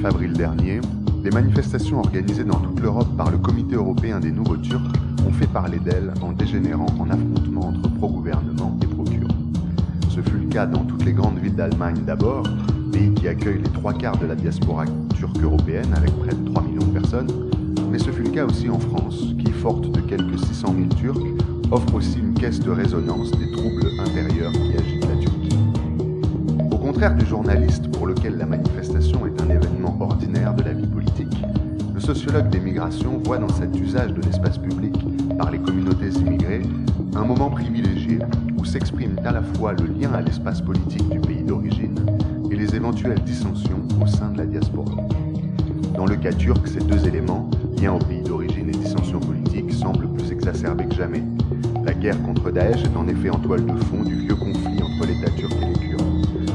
9 avril dernier, des manifestations organisées dans toute l'Europe par le Comité européen des nouveaux Turcs ont fait parler d'elles en dégénérant en affrontement entre pro-gouvernement et pro-kurdes. Ce fut le cas dans toutes les grandes villes d'Allemagne d'abord, pays qui accueille les trois quarts de la diaspora turque européenne avec près de 3 millions de personnes, mais ce fut le cas aussi en France, qui, forte de quelques 600 000 Turcs, offre aussi une caisse de résonance des troubles intérieurs qui agitent contraire du journaliste pour lequel la manifestation est un événement ordinaire de la vie politique, le sociologue des migrations voit dans cet usage de l'espace public par les communautés immigrées un moment privilégié où s'exprime à la fois le lien à l'espace politique du pays d'origine et les éventuelles dissensions au sein de la diaspora. Dans le cas turc, ces deux éléments, lien au pays d'origine et dissensions politiques, semblent plus exacerbés que jamais. La guerre contre Daesh est en effet en toile de fond du vieux conflit entre l'État turc et les.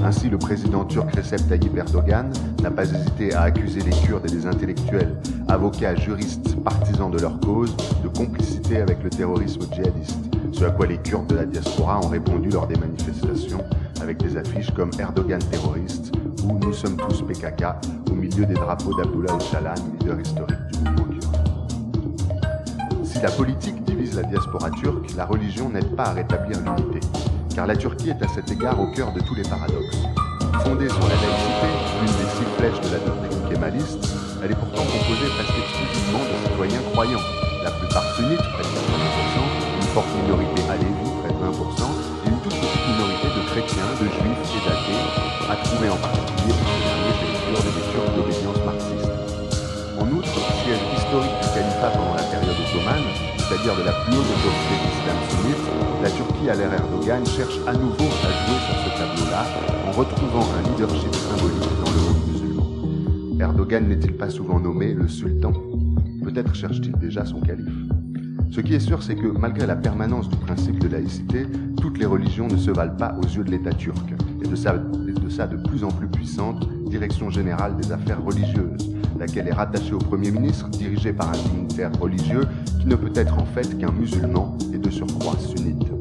Ainsi, le président turc Recep Tayyip Erdogan n'a pas hésité à accuser les Kurdes et les intellectuels, avocats, juristes, partisans de leur cause, de complicité avec le terrorisme djihadiste. Ce à quoi les Kurdes de la diaspora ont répondu lors des manifestations avec des affiches comme Erdogan terroriste ou Nous sommes tous PKK au milieu des drapeaux d'Abdullah Öcalan, leader historique du mouvement kurde. Si la politique divise la diaspora turque, la religion n'aide pas à rétablir l'unité, car la Turquie est à cet égard au cœur de tous les paradoxes. Fondée sur la laïcité, l'une des six flèches de la doctrine kémaliste, elle est pourtant composée presque exclusivement de citoyens croyants, la plupart sunnites, près de 80%, une forte minorité alévi, près de 20%, et une toute petite minorité de chrétiens, de juifs et d'athées, à trouver en particulier pour ce dernier chez les les Turcs d'obédience marxiste. En outre, siège historique du califat période ottomane, c'est-à-dire de la plus haute autorité de sunnite, la Turquie à l'ère Erdogan cherche à nouveau à jouer sur ce tableau-là en retrouvant un leadership symbolique dans le monde musulman. Erdogan n'est-il pas souvent nommé le sultan? Peut-être cherche-t-il déjà son calife. Ce qui est sûr, c'est que malgré la permanence du principe de laïcité, toutes les religions ne se valent pas aux yeux de l'État turc, et de sa, de de plus en plus puissante Direction générale des affaires religieuses, laquelle est rattachée au Premier ministre, dirigé par un dignitaire religieux qui ne peut être en fait qu'un musulman et de surcroît sunnite.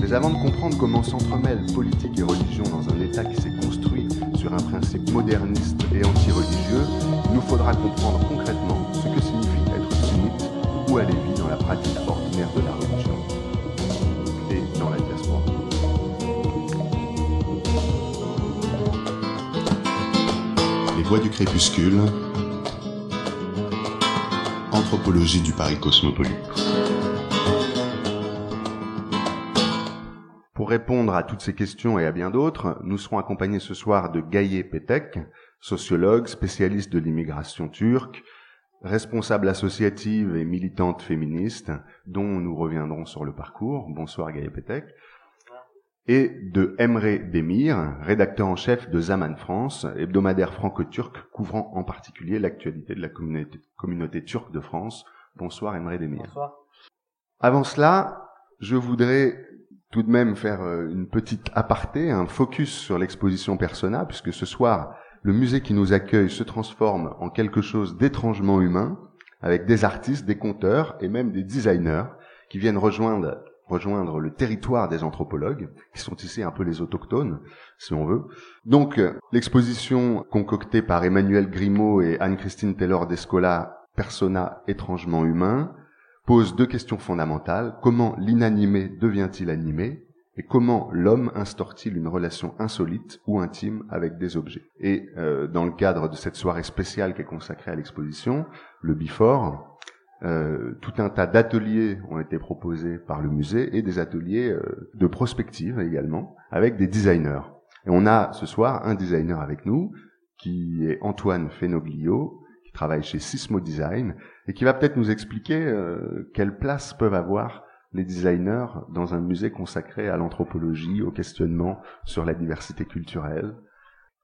Mais avant de comprendre comment s'entremêlent politique et religion dans un État qui s'est construit sur un principe moderniste et anti-religieux, il nous faudra comprendre concrètement ce que signifie être sunnite ou aller vivre dans la pratique ordinaire de la religion voix du crépuscule. Anthropologie du Paris cosmopolite. Pour répondre à toutes ces questions et à bien d'autres, nous serons accompagnés ce soir de Gaye Petek, sociologue, spécialiste de l'immigration turque, responsable associative et militante féministe, dont nous reviendrons sur le parcours. Bonsoir Gaye Petek. Et de Emre Demir, rédacteur en chef de Zaman France, hebdomadaire franco-turc couvrant en particulier l'actualité de la communauté, communauté turque de France. Bonsoir Emre Demir. Bonsoir. Avant cela, je voudrais tout de même faire euh, une petite aparté, un focus sur l'exposition Persona, puisque ce soir, le musée qui nous accueille se transforme en quelque chose d'étrangement humain, avec des artistes, des conteurs et même des designers qui viennent rejoindre, rejoindre le territoire des anthropologues, qui sont ici un peu les autochtones, si on veut. Donc, euh, l'exposition concoctée par Emmanuel Grimaud et Anne-Christine Taylor d'Escola, Persona étrangement humain, pose deux questions fondamentales. Comment l'inanimé devient-il animé et comment l'homme instaure-t-il une relation insolite ou intime avec des objets? Et euh, dans le cadre de cette soirée spéciale qui est consacrée à l'exposition, le Before, euh, tout un tas d'ateliers ont été proposés par le musée et des ateliers euh, de prospective également avec des designers. Et on a ce soir un designer avec nous qui est Antoine Fenoglio, qui travaille chez Sismo Design et qui va peut-être nous expliquer euh, quelle place peuvent avoir les designers dans un musée consacré à l'anthropologie, au questionnement sur la diversité culturelle.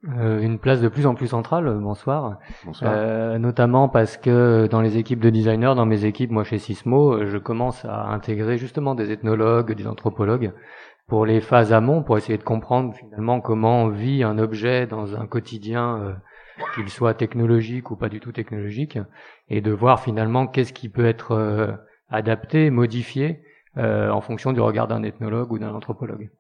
Euh, une place de plus en plus centrale, euh, bonsoir. Bonsoir. Euh, notamment parce que dans les équipes de designers, dans mes équipes, moi chez Sismo, euh, je commence à intégrer justement des ethnologues, des anthropologues pour les phases amont, pour essayer de comprendre finalement comment vit un objet dans un quotidien, euh, qu'il soit technologique ou pas du tout technologique, et de voir finalement qu'est-ce qui peut être adapté, modifié euh, en fonction du regard d'un ethnologue ou d'un anthropologue.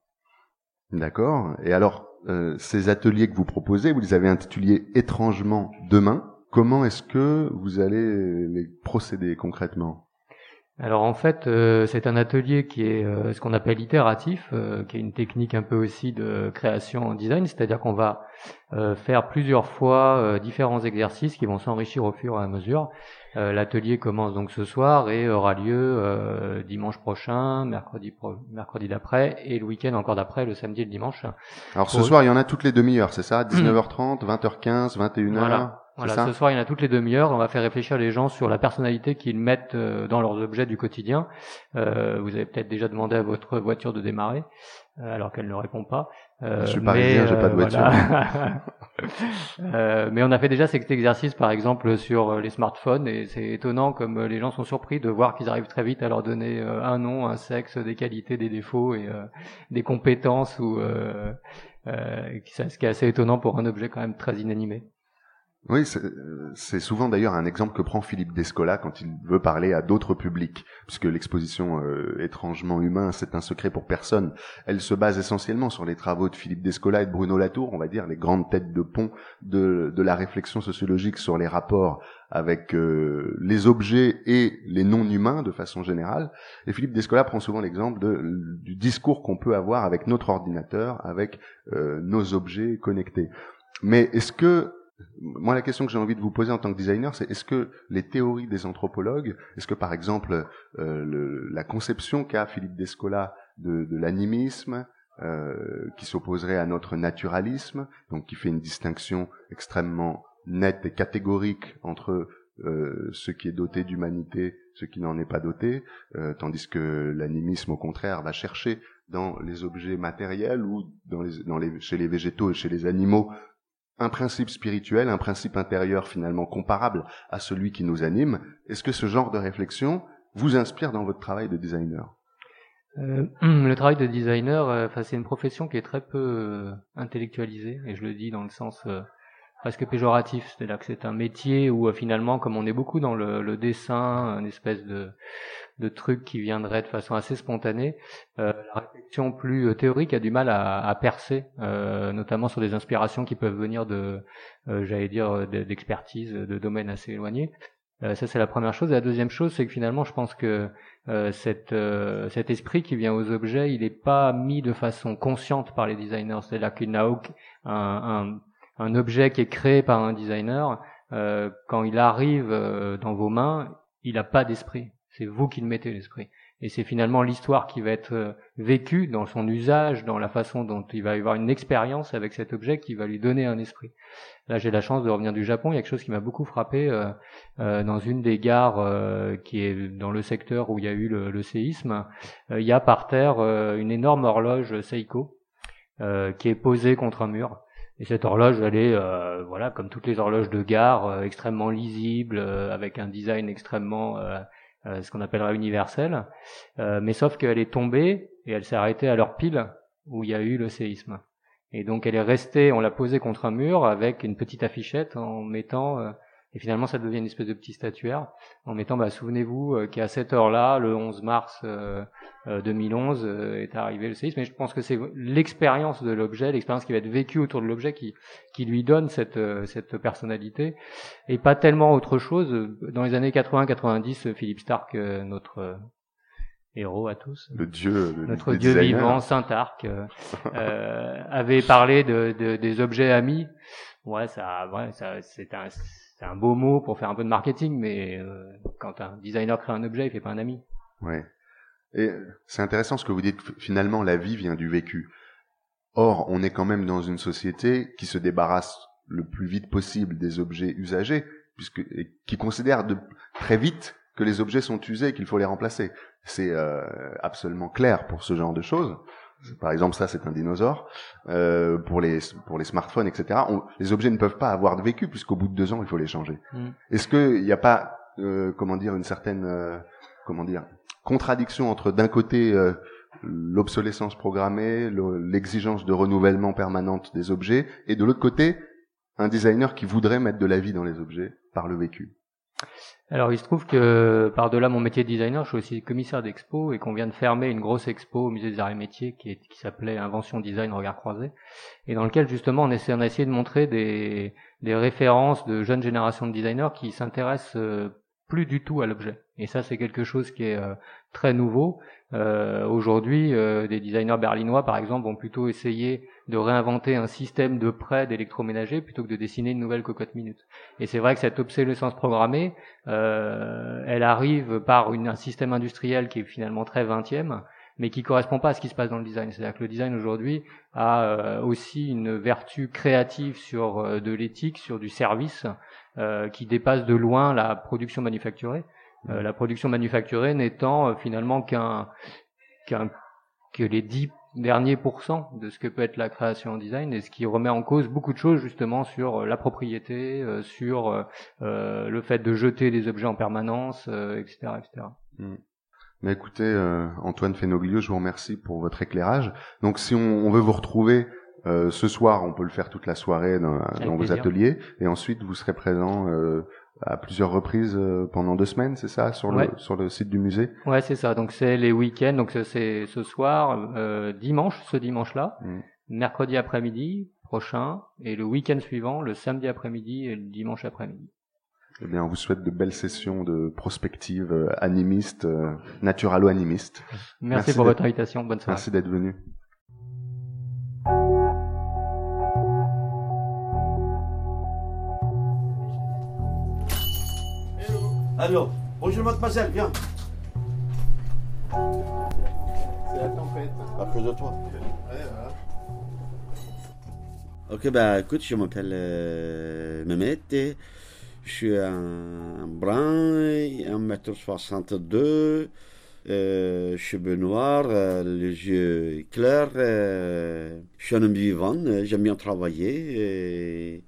D'accord. Et alors, euh, ces ateliers que vous proposez, vous les avez intitulés étrangement demain. Comment est-ce que vous allez les procéder concrètement? Alors en fait, euh, c'est un atelier qui est euh, ce qu'on appelle itératif, qui est une technique un peu aussi de création en design, c'est-à-dire qu'on va faire plusieurs fois différents exercices qui vont s'enrichir au fur et à mesure. L'atelier commence donc ce soir et aura lieu dimanche prochain, mercredi mercredi d'après et le week-end encore d'après, le samedi et le dimanche. Alors ce soir, il y en a toutes les demi-heures, c'est ça? 19h30, 20h15, 21h voilà. Voilà, ce soir, il y en a toutes les demi-heures. On va faire réfléchir les gens sur la personnalité qu'ils mettent euh, dans leurs objets du quotidien. Euh, vous avez peut-être déjà demandé à votre voiture de démarrer, euh, alors qu'elle ne répond pas. Euh, je suis parisien, j'ai pas de voiture. mais on a fait déjà cet exercice, par exemple, sur les smartphones, et c'est étonnant comme les gens sont surpris de voir qu'ils arrivent très vite à leur donner un nom, un sexe, des qualités, des défauts et des compétences, ou ce qui est assez étonnant pour un objet quand même très inanimé. Oui, c'est souvent d'ailleurs un exemple que prend Philippe Descola quand il veut parler à d'autres publics, puisque l'exposition euh, étrangement humain, c'est un secret pour personne. Elle se base essentiellement sur les travaux de Philippe Descola et de Bruno Latour, on va dire les grandes têtes de pont de, de la réflexion sociologique sur les rapports avec euh, les objets et les non-humains de façon générale. Et Philippe Descola prend souvent l'exemple du discours qu'on peut avoir avec notre ordinateur, avec euh, nos objets connectés. Mais est-ce que moi, la question que j'ai envie de vous poser en tant que designer, c'est est-ce que les théories des anthropologues, est-ce que par exemple euh, la conception qu'a Philippe Descola de, l'animisme, euh, qui s'opposerait à notre naturalisme, donc qui fait une distinction extrêmement nette et catégorique entre euh, ce qui est doté d'humanité, ce qui n'en est pas doté, euh, tandis que l'animisme, au contraire, va chercher dans les objets matériels ou chez les végétaux et chez les animaux un principe spirituel, un principe intérieur finalement comparable à celui qui nous anime. Est-ce que ce genre de réflexion vous inspire dans votre travail de designer? Euh, le travail de designer, euh, c'est une profession qui est très peu euh, intellectualisée, et je le dis dans le sens presque péjoratif, c'est-à-dire que c'est un métier où finalement, comme on est beaucoup dans le dessin, une espèce de de trucs qui viendraient de façon assez spontanée, euh, la réflexion plus euh, théorique a du mal à, à percer, euh, notamment sur des inspirations qui peuvent venir de, euh, j'allais dire, d'expertise, de domaines assez éloignés. Euh, ça c'est la première chose. Et la deuxième chose, c'est que finalement, je pense que cette, cet esprit qui vient aux objets, il n'est pas mis de façon consciente par les designers. C'est-à-dire qu'il n'a aucun un, un, un, objet qui est créé par un designer. quand il arrive dans vos mains, il n'a pas d'esprit. C'est vous qui le mettez l'esprit. Et c'est finalement l'histoire qui va être euh, vécue dans son usage, dans la façon dont il va y avoir une expérience avec cet objet qui va lui donner un esprit. Là, j'ai la chance de revenir du Japon. Il y a quelque chose qui m'a beaucoup frappé euh, euh, dans une des gares qui est dans le secteur où il y a eu le, le séisme. il y a par terre une énorme horloge Seiko qui est posée contre un mur. Et cette horloge, elle est, voilà, comme toutes les horloges de gare, extrêmement lisible, avec un design extrêmement euh, ce qu'on appellera universel, euh, mais sauf qu'elle est tombée et elle s'est arrêtée à leur pile où il y a eu le séisme. Et donc elle est restée, on l'a posée contre un mur avec une petite affichette en mettant euh, et finalement, ça devient une espèce de petit statuaire en mettant, bah, souvenez-vous euh, qu'à cette heure-là, le 11 mars 2011, euh, euh, est arrivé le séisme. Mais je pense que c'est l'expérience de l'objet, l'expérience qui va être vécue autour de l'objet qui, qui lui donne cette, cette personnalité et pas tellement autre chose. Dans les années 80-90, Philippe Stark, notre héros à tous. Le dieu, notre dieu vivant, Saint Arc, euh, avait parlé de, de, des objets amis. Ouais, ça, ouais, ça, c'est un, c'est un beau mot pour faire un peu de marketing, mais euh, quand un designer crée un objet, il fait pas un ami. Ouais. Et c'est intéressant ce que vous dites. Finalement, la vie vient du vécu. Or, on est quand même dans une société qui se débarrasse le plus vite possible des objets usagés, puisque qui considère très vite que les objets sont usés et qu'il faut les remplacer. C'est euh, absolument clair pour ce genre de choses. Par exemple, ça, c'est un dinosaure. Euh, pour les pour les smartphones, etc. les objets ne peuvent pas avoir de vécu puisqu'au bout de deux ans, il faut les changer. Mm. Est-ce qu'il n'y a pas, euh, comment dire, une certaine, euh, comment dire, contradiction entre d'un côté euh, l'obsolescence programmée, l'exigence de renouvellement permanente des objets, et de l'autre côté, un designer qui voudrait mettre de la vie dans les objets par le vécu? Alors il se trouve que par-delà mon métier de designer, je suis aussi commissaire d'expo et qu'on vient de fermer une grosse expo au musée des arts et métiers qui, s'appelait Invention Design Regard Croisé et dans lequel justement on, essaie, on a de montrer des, des références de jeunes générations de designers qui s'intéressent euh, plus du tout à l'objet. Et ça, c'est quelque chose qui est euh, très nouveau. Euh, Aujourd'hui, euh, des designers berlinois, par exemple, vont plutôt essayer de réinventer un système de prêt d'électroménager plutôt que de dessiner une nouvelle cocotte minute. Et c'est vrai que cette obsolescence programmée, euh, elle arrive par une, un système industriel qui est finalement très vingtième, mais qui correspond pas à ce qui se passe dans le design. C'est-à-dire que le design aujourd'hui a euh, aussi une vertu créative sur euh, de l'éthique, sur du service, qui dépasse de loin la production manufacturée. Euh, la production manufacturée n'étant euh, finalement qu'un qu'un que les dix derniers pourcents de ce que peut être la création en design et ce qui remet en cause beaucoup de choses justement sur la propriété, sur le fait de jeter des objets en permanence, etc., etc. Mm. Mais écoutez, Antoine Fenoglio, je vous remercie pour votre éclairage. Donc, si on, on veut vous retrouver euh, ce soir, on peut le faire toute la soirée dans, dans vos ateliers, et ensuite vous serez présent euh, à plusieurs reprises euh, pendant deux semaines, c'est ça, sur le sur le site du musée? Ouais, c'est ça. Donc c'est les week-ends. Donc c'est ce soir, euh, dimanche, ce dimanche-là, mm. mercredi après-midi prochain, et le week-end suivant, le samedi après-midi et le dimanche après-midi. Eh bien, on vous souhaite de belles sessions de prospective euh, animiste, naturalo-animiste. Merci, Merci pour votre invitation. Bonne soirée. Merci d'être venu. Alors, bonjour mademoiselle, viens. C'est la tempête. À cause de toi. Ouais, voilà. Ok, bah écoute, je m'appelle euh, Mehmet. Et je suis un brun, 1m62, euh, cheveux noirs, euh, les yeux clairs. Euh, je suis un homme vivant, j'aime bien travailler. Et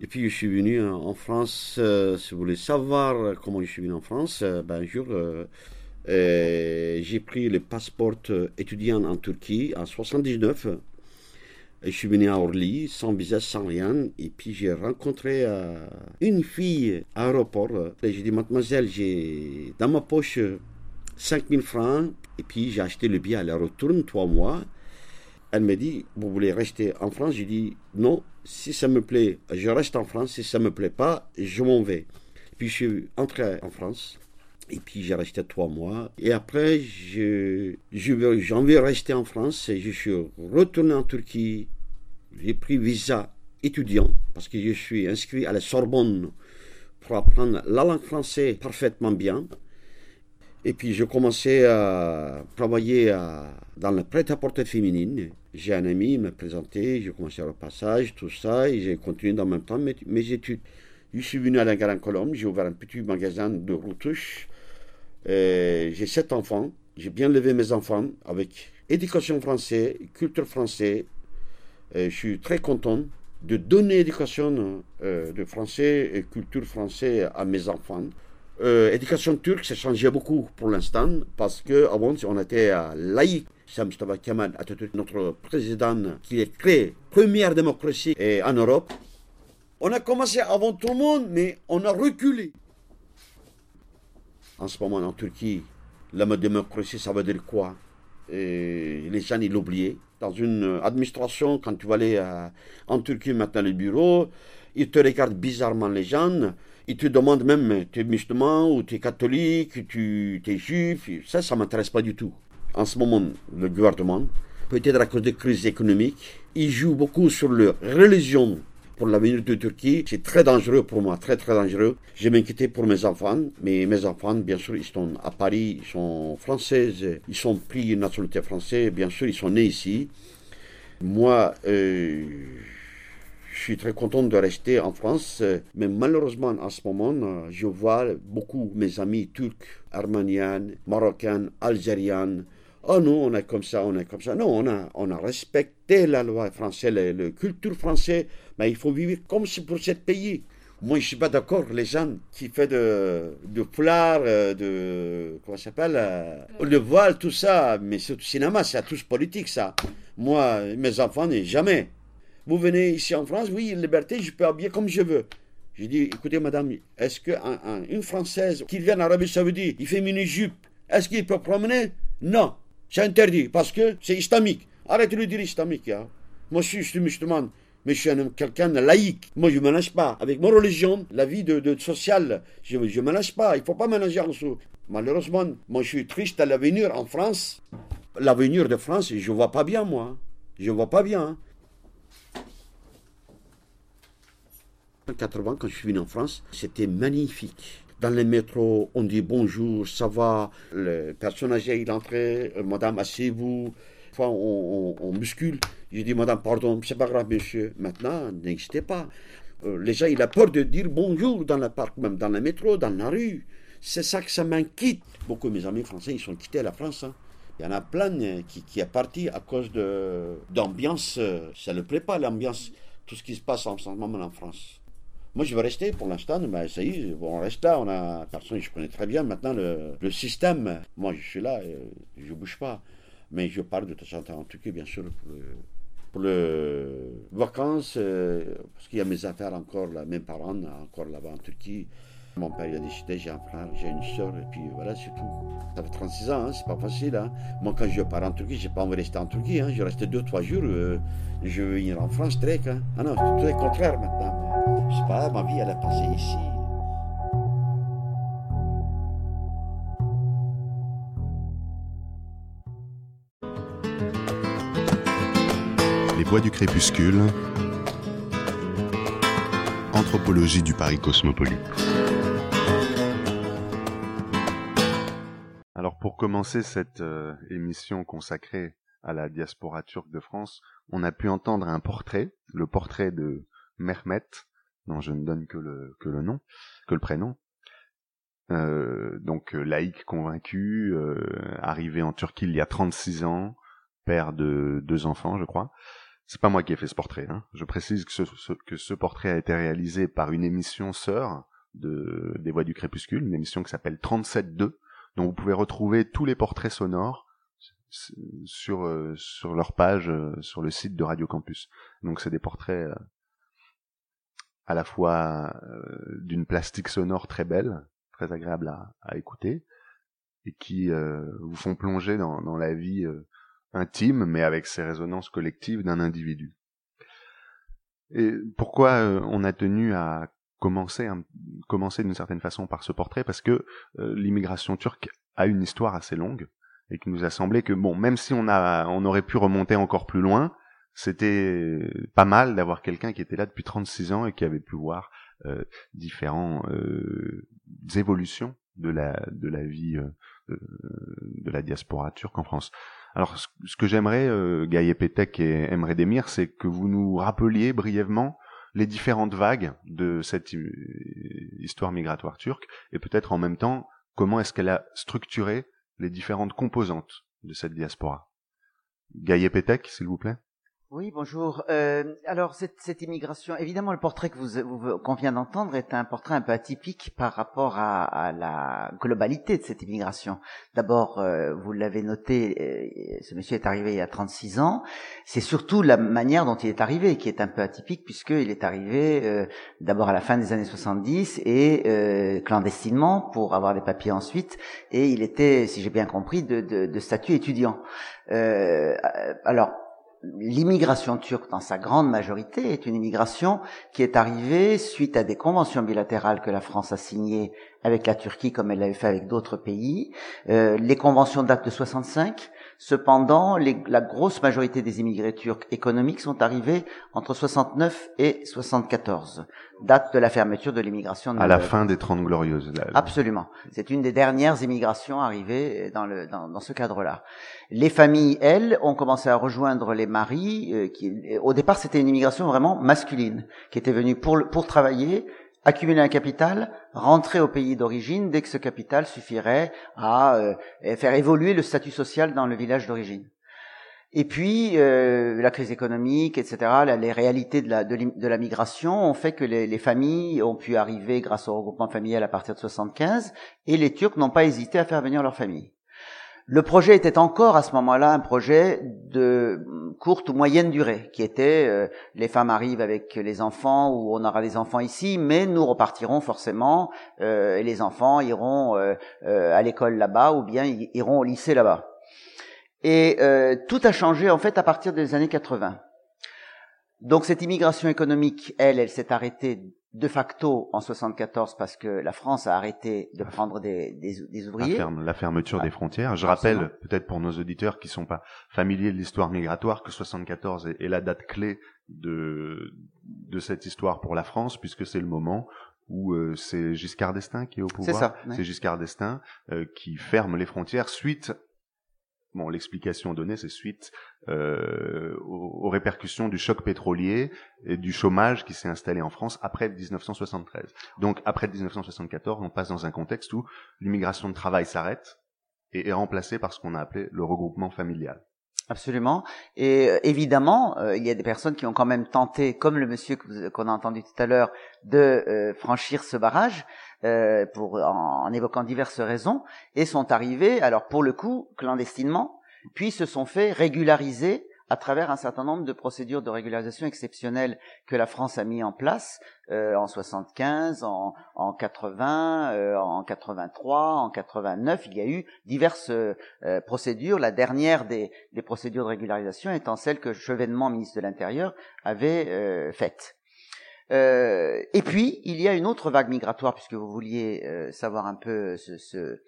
et puis je suis venu en France, euh, si vous voulez savoir comment je suis venu en France, euh, ben, un jour euh, j'ai pris le passeport étudiant en Turquie en 79. Et je suis venu à Orly sans visa, sans rien. Et puis j'ai rencontré une fille à l'aéroport. Et j'ai dit, mademoiselle, j'ai dans ma poche 5000 francs. Et puis j'ai acheté le billet à la retourne, trois mois. Elle me dit, vous voulez rester en France? J'ai dit, non, si ça me plaît, je reste en France. Si ça me plaît pas, je m'en vais. Puis je suis entré en France. Et puis j'ai resté trois mois. Et après, je, de rester en France. Et je suis retourné en Turquie. J'ai pris visa étudiant parce que je suis inscrit à la Sorbonne pour apprendre la langue française parfaitement bien. Et puis, je commençais à travailler dans la prêt-à-porter féminine. J'ai un ami, il m'a présenté, j'ai commencé à passage, tout ça, et j'ai continué en même temps mes, études. Je suis venu à la Gare en Colombe, j'ai ouvert un petit magasin de retouches. J'ai sept enfants, j'ai bien levé mes enfants avec éducation française, culture française. je suis très content de donner éducation euh, de français et culture française à mes enfants. Euh, éducation turque, ça changeait beaucoup pour l'instant, parce que avant, on était laïque. C'est Mustafa Kemal Atatürk, notre président, qui est créé première démocratie en Europe. On a commencé avant tout le monde, mais on a reculé. En ce moment, en Turquie, la démocratie, ça veut dire quoi? Les gens, ils l'oubliaient. Dans une administration, quand tu vas aller en Turquie maintenant, le bureau, ils te regardent bizarrement les gens. Ils te demandent même, tu es musulman ou tu es catholique, tu es juif. Ça, ça ne m'intéresse pas du tout. En ce moment, le gouvernement, peut-être à cause des crises économiques, il joue beaucoup sur leur religion pour l'avenir de Turquie. C'est très dangereux pour moi, très très dangereux. Je m'inquiétais pour mes enfants, mais mes enfants, bien sûr, ils sont à Paris, ils sont français, ils sont pris une nationalité française, bien sûr, ils sont nés ici. Moi, euh, je suis très content de rester en France, mais malheureusement en ce moment, je vois beaucoup mes amis turcs, arméniens, marocains, algériens. Oh non, on est comme ça, on est comme ça. Non, on a, on a respecté la loi française, la, culture française, mais il faut vivre comme c'est pour ce pays. Moi, je suis pas d'accord. Les gens qui font de, de euh, de, comment ça s'appelle, euh, le voile, tout ça, mais c'est du cinéma, c'est tous politique, ça. Moi, mes enfants, jamais. Vous venez ici en France, oui, liberté, je peux habiller comme je veux. J'ai dit, écoutez madame, est-ce qu'une Française qui vient d'Arabie Saoudite, il fait mini-jupe, est-ce qu'il peut promener? Non, c'est interdit parce que c'est islamique. Arrêtez de dire islamique. Hein. Moi je suis, musulman, mais je suis quelqu'un de laïque. Moi je ne mélange pas. Avec ma religion, la vie de, sociale, je ne mélange pas. Il ne faut pas mélanger en dessous. Malheureusement, moi je suis triste à l'avenir en France. L'avenir de France, je ne vois pas bien moi. Je ne vois pas bien. Hein. En 80, quand je suis venu en France, c'était magnifique. Dans les métros, on dit bonjour, ça va. Le personne âgé, il entrait, euh, madame, asseyez-vous. Enfin, on, on, muscule. Je dis, madame, pardon, c'est pas grave, monsieur. Maintenant, n'existez pas. Euh, les gens, ils ont peur de dire bonjour dans le parc, même dans le métro, dans la rue. C'est ça que ça m'inquiète. Beaucoup de mes amis français, ils sont quittés la France. Hein. Il y en a plein euh, qui, qui est parti à cause d'ambiance. Ça ne plaît pas, l'ambiance. Tout ce qui se passe en ce moment en France. Moi, je vais rester pour l'instant, mais ça y est, on reste là, on a personne, je connais très bien maintenant le, système. Moi, je suis là, je ne bouge pas. Mais je parle de temps en temps en Turquie, bien sûr, pour le, vacances, euh, parce qu'il y a mes affaires encore, là, mes parents encore là-bas en Turquie. Mon père il a décidé, j'ai un frère, j'ai une soeur, et puis voilà, c'est tout. Ça fait 36 ans, hein, c'est pas facile. Hein. Moi, quand je pars en Turquie, j'ai pas envie de rester en Turquie. Hein. Je reste 2-3 jours, euh, je veux venir en France, très. Hein. Ah non, c'est tout le contraire maintenant. Je sais pas, ma vie, elle est passée ici. Les voix du crépuscule. Anthropologie du Paris cosmopolite. Alors pour commencer cette euh, émission consacrée à la diaspora turque de France, on a pu entendre un portrait, le portrait de Mehmet, dont je ne donne que le, que le nom, que le prénom. Euh, donc euh, laïc convaincu, euh, arrivé en Turquie il y a 36 ans, père de deux enfants, je crois. C'est pas moi qui ai fait ce portrait. Hein. Je précise que ce, que ce portrait a été réalisé par une émission sœur de des Voix du Crépuscule, une émission qui s'appelle 37.2, dont vous pouvez retrouver tous les portraits sonores sur sur leur page sur le site de Radio Campus. Donc c'est des portraits à la fois euh, d'une plastique sonore très belle, très agréable à, écouter, et qui euh, vous font plonger dans, la vie euh, intime, mais avec ses résonances collectives d'un individu. Et pourquoi on a tenu à commencer, commencer d'une certaine façon par ce portrait? Parce que l'immigration turque a une histoire assez longue et qu'il nous a semblé que bon, même si on a, on aurait pu remonter encore plus loin, c'était pas mal d'avoir quelqu'un qui était là depuis 36 ans et qui avait pu voir euh, différentes euh, évolutions de la de la vie euh, de la diaspora turque en France. Alors ce, que j'aimerais euh, Gaïe Petek et Emre Demir, c'est que vous nous rappeliez brièvement les différentes vagues de cette histoire migratoire turque et peut-être en même temps comment est-ce qu'elle a structuré les différentes composantes de cette diaspora. Gaïe Petek, s'il vous plaît. Oui, bonjour. Euh, alors cette, cette, immigration, évidemment, le portrait que vous, qu'on vient d'entendre est un portrait un peu atypique par rapport à, à la globalité de cette immigration. D'abord, euh, vous l'avez noté, euh, ce monsieur est arrivé il y a 36 ans. C'est surtout la manière dont il est arrivé qui est un peu atypique puisqu'il est arrivé euh, d'abord à la fin des années 70 et euh, clandestinement pour avoir des papiers ensuite. Et il était, si j'ai bien compris, de, de, de statut étudiant. alors l'immigration turque, dans sa grande majorité, est une immigration qui est arrivée suite à des conventions bilatérales que la France a signées avec la Turquie, comme elle l'avait fait avec d'autres pays. Euh, les conventions datent de 65. Cependant, la grosse majorité des immigrés turcs économiques sont arrivés entre 69 et 74, date de la fermeture de l'immigration. À la fin des Trente Glorieuses. Absolument. C'est une des dernières immigrations arrivées dans, le, dans, dans ce cadre-là. Les familles, elles, ont commencé à rejoindre les maris. Euh, qui, au départ, c'était une immigration vraiment masculine, qui était venue pour, pour travailler, accumuler un capital, rentrer au pays d'origine dès que ce capital suffirait à euh, faire évoluer le statut social dans le village d'origine. Et puis euh, la crise économique, etc., les réalités de la, migration ont fait que les, les, familles ont pu arriver grâce au regroupement familial à partir de 75, et les Turcs n'ont pas hésité à faire venir leur famille. Le projet était encore à ce moment-là un projet de courte ou moyenne durée, qui était euh, les femmes arrivent avec les enfants ou on aura des enfants ici, mais nous repartirons forcément euh, et les enfants iront euh, à l'école là-bas ou bien iront au lycée là-bas. Et tout a changé en fait à partir des années 80. Donc cette immigration économique, elle, elle s'est arrêtée de facto en 74 parce que la France a arrêté de prendre des, des, ouvriers. La, fermeture des frontières. Je rappelle, peut-être pour nos auditeurs qui sont pas familiers de l'histoire migratoire, que 74 est, la date clé de, de cette histoire pour la France, puisque c'est le moment où euh, c'est Giscard d'Estaing qui est au pouvoir. C'est ça. C'est Giscard d'Estaing euh, qui ferme les frontières suite Bon, l'explication donnée, c'est suite euh, aux, répercussions du choc pétrolier et du chômage qui s'est installé en France après 1973. Donc, après 1974, on passe dans un contexte où l'immigration de travail s'arrête et est remplacée par ce qu'on a appelé le regroupement familial. Absolument. Et euh, évidemment, euh, il y a des personnes qui ont quand même tenté, comme le monsieur qu'on a entendu tout à l'heure, de euh, franchir ce barrage. Pour, en, évoquant diverses raisons, et sont arrivés, alors pour le coup, clandestinement, puis se sont fait régulariser à travers un certain nombre de procédures de régularisation exceptionnelles que la France a mis en place euh, en 75, en, en 80, euh, en 83, en 89. Il y a eu diverses euh, procédures. La dernière des, des, procédures de régularisation étant celle que Chevènement, ministre de l'Intérieur, avait euh, faite. Euh, et puis, il y a une autre vague migratoire, puisque vous vouliez euh, savoir un peu ce, ce,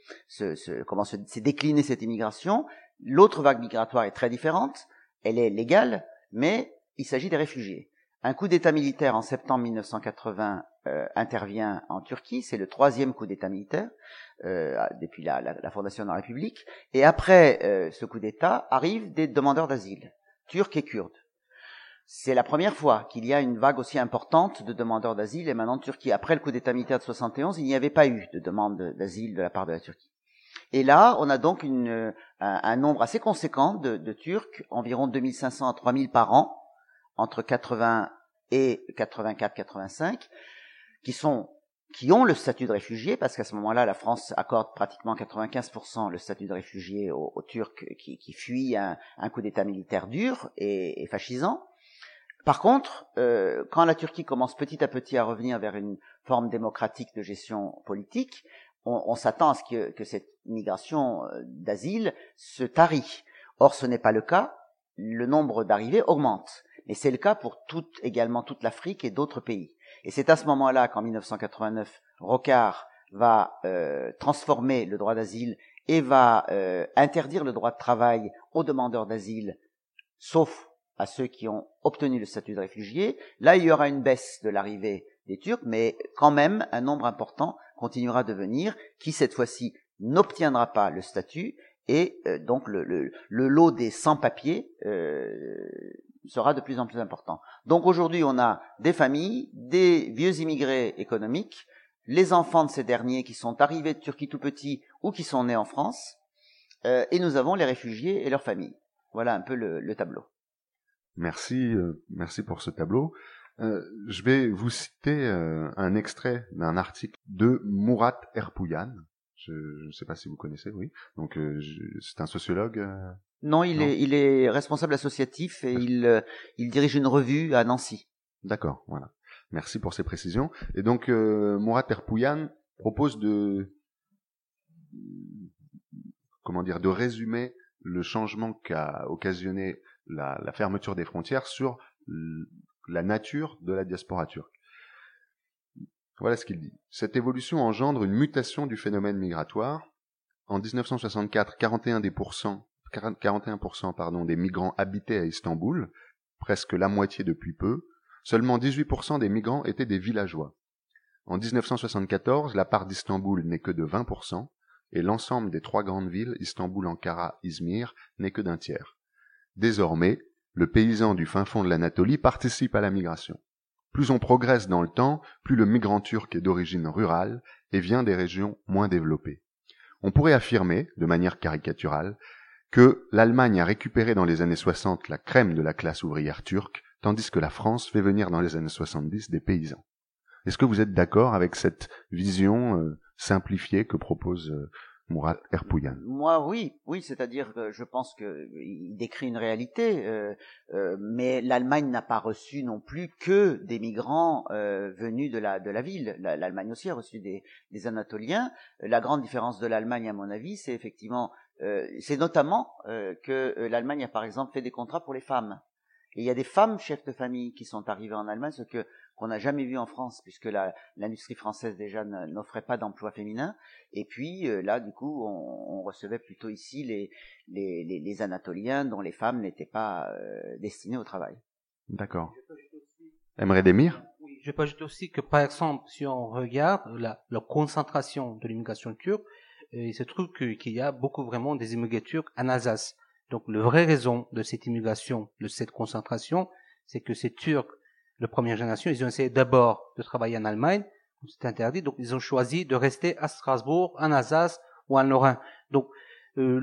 ce, comment s'est déclinée cette immigration. L'autre vague migratoire est très différente. Elle est légale, mais il s'agit des réfugiés. Un coup d'État militaire en septembre 1980 euh, intervient en Turquie. C'est le troisième coup d'État militaire depuis la, fondation de la République. Et après ce coup d'État arrivent des demandeurs d'asile, turcs et kurdes. C'est la première fois qu'il y a une vague aussi importante de demandeurs d'asile maintenant en Turquie. Après le coup d'État militaire de 71, il n'y avait pas eu de demande d'asile de la part de la Turquie. Et là, on a donc une, un, nombre assez conséquent de, de, Turcs, environ 2500 à 3000 par an, entre 80 et 84-85, qui sont qui ont le statut de réfugié, parce qu'à ce moment-là, la France accorde pratiquement 95% le statut de réfugié aux, Turcs qui, qui fuient un, un coup d'État militaire dur et, et fascisant. Par contre, euh, quand la Turquie commence petit à petit à revenir vers une forme démocratique de gestion politique, on, s'attend à ce que, cette migration euh, d'asile se tarie. Or, ce n'est pas le cas. Le nombre d'arrivées augmente. Et c'est le cas pour toute, également toute l'Afrique et d'autres pays. Et c'est à ce moment-là qu'en 1989, Rocard va euh, transformer le droit d'asile et va interdire le droit de travail aux demandeurs d'asile, sauf à ceux qui ont obtenu le statut de réfugié. Là, il y aura une baisse de l'arrivée des Turcs, mais quand même, un nombre important continuera de venir, qui cette fois-ci n'obtiendra pas le statut, et euh, donc le, le, lot des sans-papiers euh, sera de plus en plus important. Donc aujourd'hui, on a des familles, des vieux immigrés économiques, les enfants de ces derniers qui sont arrivés de Turquie tout petits ou qui sont nés en France, euh, et nous avons les réfugiés et leurs familles. Voilà un peu le tableau. Merci, euh, merci pour ce tableau. Euh, je vais vous citer euh, un extrait d'un article de Murat Erpouyan. Je ne sais pas si vous connaissez, oui. Donc c'est un sociologue. Non, il est il est responsable associatif et il il dirige une revue à Nancy. D'accord, voilà. Merci pour ces précisions. Et donc Murat Erpouyan propose de comment dire de résumer le changement qu'a occasionné la, fermeture des frontières sur la nature de la diaspora turque. Voilà ce qu'il dit. Cette évolution engendre une mutation du phénomène migratoire. En 1964, 41 des 41% pardon, des migrants habitaient à Istanbul, presque la moitié depuis peu. Seulement 18% des migrants étaient des villageois. En 1974, la part d'Istanbul n'est que de 20%, et l'ensemble des trois grandes villes, Istanbul, Ankara, Izmir, n'est que d'un tiers. Désormais, le paysan du fin fond de l'Anatolie participe à la migration. Plus on progresse dans le temps, plus le migrant turc est d'origine rurale et vient des régions moins développées. On pourrait affirmer, de manière caricaturale, que l'Allemagne a récupéré dans les années 60 la crème de la classe ouvrière turque, tandis que la France fait venir dans les années 70 des paysans. Est-ce que vous êtes d'accord avec cette vision euh, simplifiée que propose euh, Murat Erpuyan. Moi, oui, oui, c'est-à-dire que je pense qu'il décrit une réalité, euh, euh, mais l'Allemagne n'a pas reçu non plus que des migrants euh, venus de la de la ville. L'Allemagne aussi a reçu des, des Anatoliens. La grande différence de l'Allemagne, à mon avis, c'est effectivement, c'est notamment que l'Allemagne a par exemple fait des contrats pour les femmes. Et il y a des femmes chefs de famille qui sont arrivées en Allemagne, ce que qu'on n'a jamais vu en France, puisque l'industrie française déjà n'offrait pas d'emploi féminin. Et puis euh, là, du coup, on, on, recevait plutôt ici les, les, les, les Anatoliens dont les femmes n'étaient pas euh, destinées au travail. D'accord. Aimerait Demir? Oui, Je peux ajouter aussi que, par exemple, si on regarde la, la concentration de l'immigration turque, euh, il se trouve qu'il y a beaucoup vraiment des immigrés turcs en Alsace. Donc, la vraie raison de cette immigration, de cette concentration, c'est que ces Turcs de première génération, ils ont essayé d'abord de travailler en Allemagne, c'est interdit, donc ils ont choisi de rester à Strasbourg, en Alsace ou en Lorrain. Donc, euh,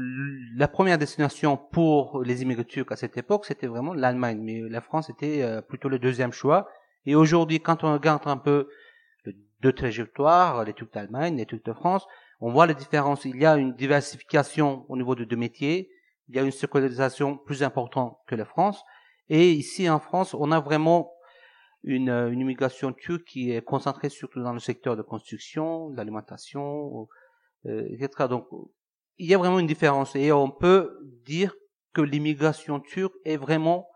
la première destination pour les immigrés turcs à cette époque, c'était vraiment l'Allemagne, mais la France était euh, plutôt le deuxième choix. Et aujourd'hui, quand on regarde un peu deux trajectoires, les Turcs d'Allemagne, les Turcs de France, on voit les différences. Il y a une diversification au niveau de deux métiers, il y a une sécularisation plus importante que la France. Et ici en France, on a vraiment une, une immigration turque qui est concentrée surtout dans le secteur de construction, l'alimentation, euh, etc. Donc, il y a vraiment une différence et on peut dire que l'immigration turque est vraiment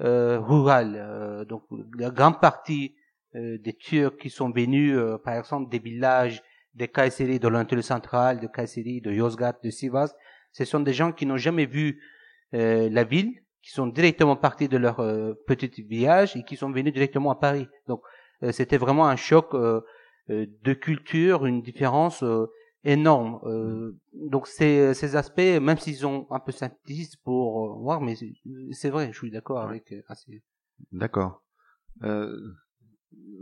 euh, rurale. Euh, donc, la grande partie euh, des Turcs qui sont venus, euh, par exemple, des villages des Kayseri, de l'Anatolie centrale, de Kayseri, de Yozgat, de Sivas, ce sont des gens qui n'ont jamais vu la ville, qui sont directement partis de leur euh, petit village et qui sont venus directement à Paris. Donc euh, c'était vraiment un choc euh, de culture, une différence énorme. donc ces, ces aspects, même s'ils sont un peu simplistes pour voir, mais c'est vrai, je suis d'accord avec. D'accord.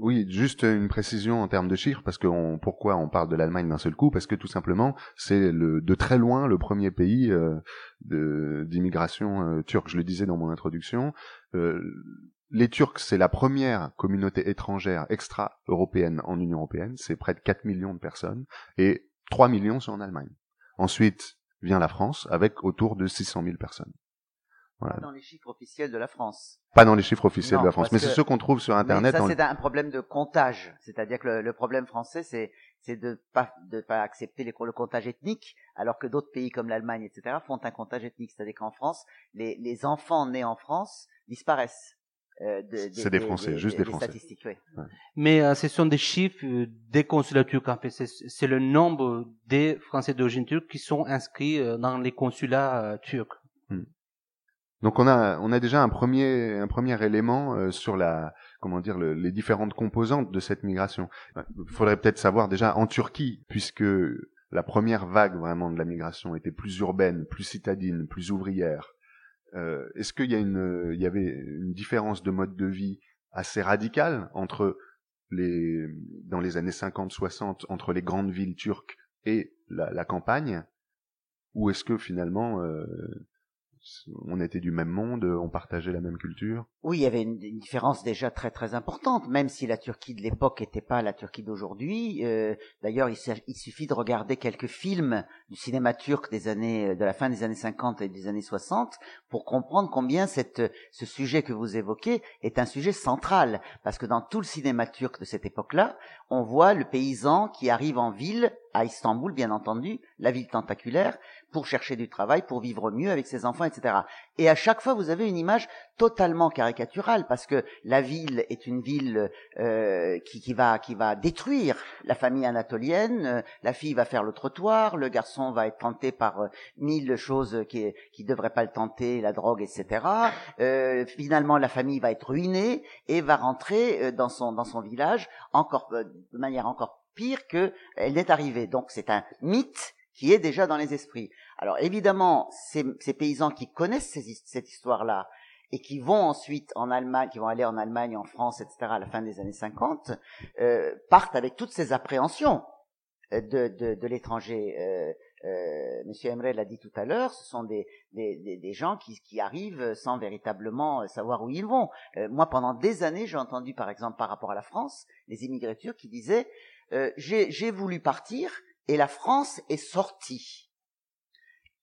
Oui, juste une précision en termes de chiffres, parce que pourquoi on parle de l'Allemagne d'un seul coup? Parce que tout simplement, c'est de très loin le premier pays euh, d'immigration euh, turque. Je le disais dans mon introduction. Euh, les Turcs, c'est la première communauté étrangère extra-européenne en Union européenne. C'est près de 4 millions de personnes, et 3 millions sont en Allemagne. Ensuite vient la France, avec autour de 600 000 personnes. Voilà. Pas dans les chiffres officiels de la France. Pas dans les chiffres officiels de la France, mais c'est ceux qu'on trouve sur Internet. Mais ça, c'est un problème de comptage. C'est-à-dire que le, le, problème français, c'est c'est de pas de pas accepter les, le comptage ethnique, alors que d'autres pays comme l'Allemagne, etc., font un comptage ethnique. C'est-à-dire qu'en France, les, les enfants nés en France disparaissent. Euh, de, c'est des, Français, juste des, Français. Statistiques, oui. ouais. Mais euh, ce sont des chiffres euh, des consulats turcs. En fait, c'est le nombre des Français d'origine turque qui sont inscrits euh, dans les consulats turcs. Hmm. Donc on a on a déjà un premier un premier élément euh, sur la comment dire le, les différentes composantes de cette migration. Il faudrait peut-être savoir déjà en Turquie puisque la première vague vraiment de la migration était plus urbaine, plus citadine, plus ouvrière. Euh, Est-ce qu'il y a une il y avait une différence de mode de vie assez radicale entre les dans les années 50-60 entre les grandes villes turques et la, la campagne? Ou est-ce que finalement euh, on était du même monde, on partageait la même culture. Oui, il y avait une, différence déjà très très importante, même si la Turquie de l'époque n'était pas la Turquie d'aujourd'hui. Euh, D'ailleurs, il, suffit de regarder quelques films du cinéma turc des années de la fin des années 50 et des années 60 pour comprendre combien ce sujet que vous évoquez est un sujet central, parce que dans tout le cinéma turc de cette époque-là, on voit le paysan qui arrive en ville à Istanbul, bien entendu, la ville tentaculaire, pour chercher du travail, pour vivre mieux avec ses enfants, etc. Et à chaque fois, vous avez une image totalement caricaturale, parce que la ville est une ville euh, qui, qui, va, qui va détruire la famille anatolienne, euh, la fille va faire le trottoir, le garçon va être tenté par euh, mille choses qui qui devraient pas le tenter, la drogue, etc. Euh, finalement, la famille va être ruinée et va rentrer euh, dans son, dans son village encore, de manière encore pire qu'elle n'est arrivée. Donc c'est un mythe qui est déjà dans les esprits. Alors évidemment, ces, ces paysans qui connaissent cette histoire-là et qui vont ensuite en Allemagne, qui vont aller en Allemagne, en France, etc. à la fin des années 50, euh, partent avec toutes ces appréhensions euh, de, de, de l'étranger. Euh, euh, Monsieur Emre l'a dit tout à l'heure, ce sont des, des, des, gens qui, qui, arrivent sans véritablement savoir où ils vont. Euh, moi, pendant des années, j'ai entendu, par exemple, par rapport à la France, les immigrés qui disaient euh, j'ai voulu partir, et la France est sortie.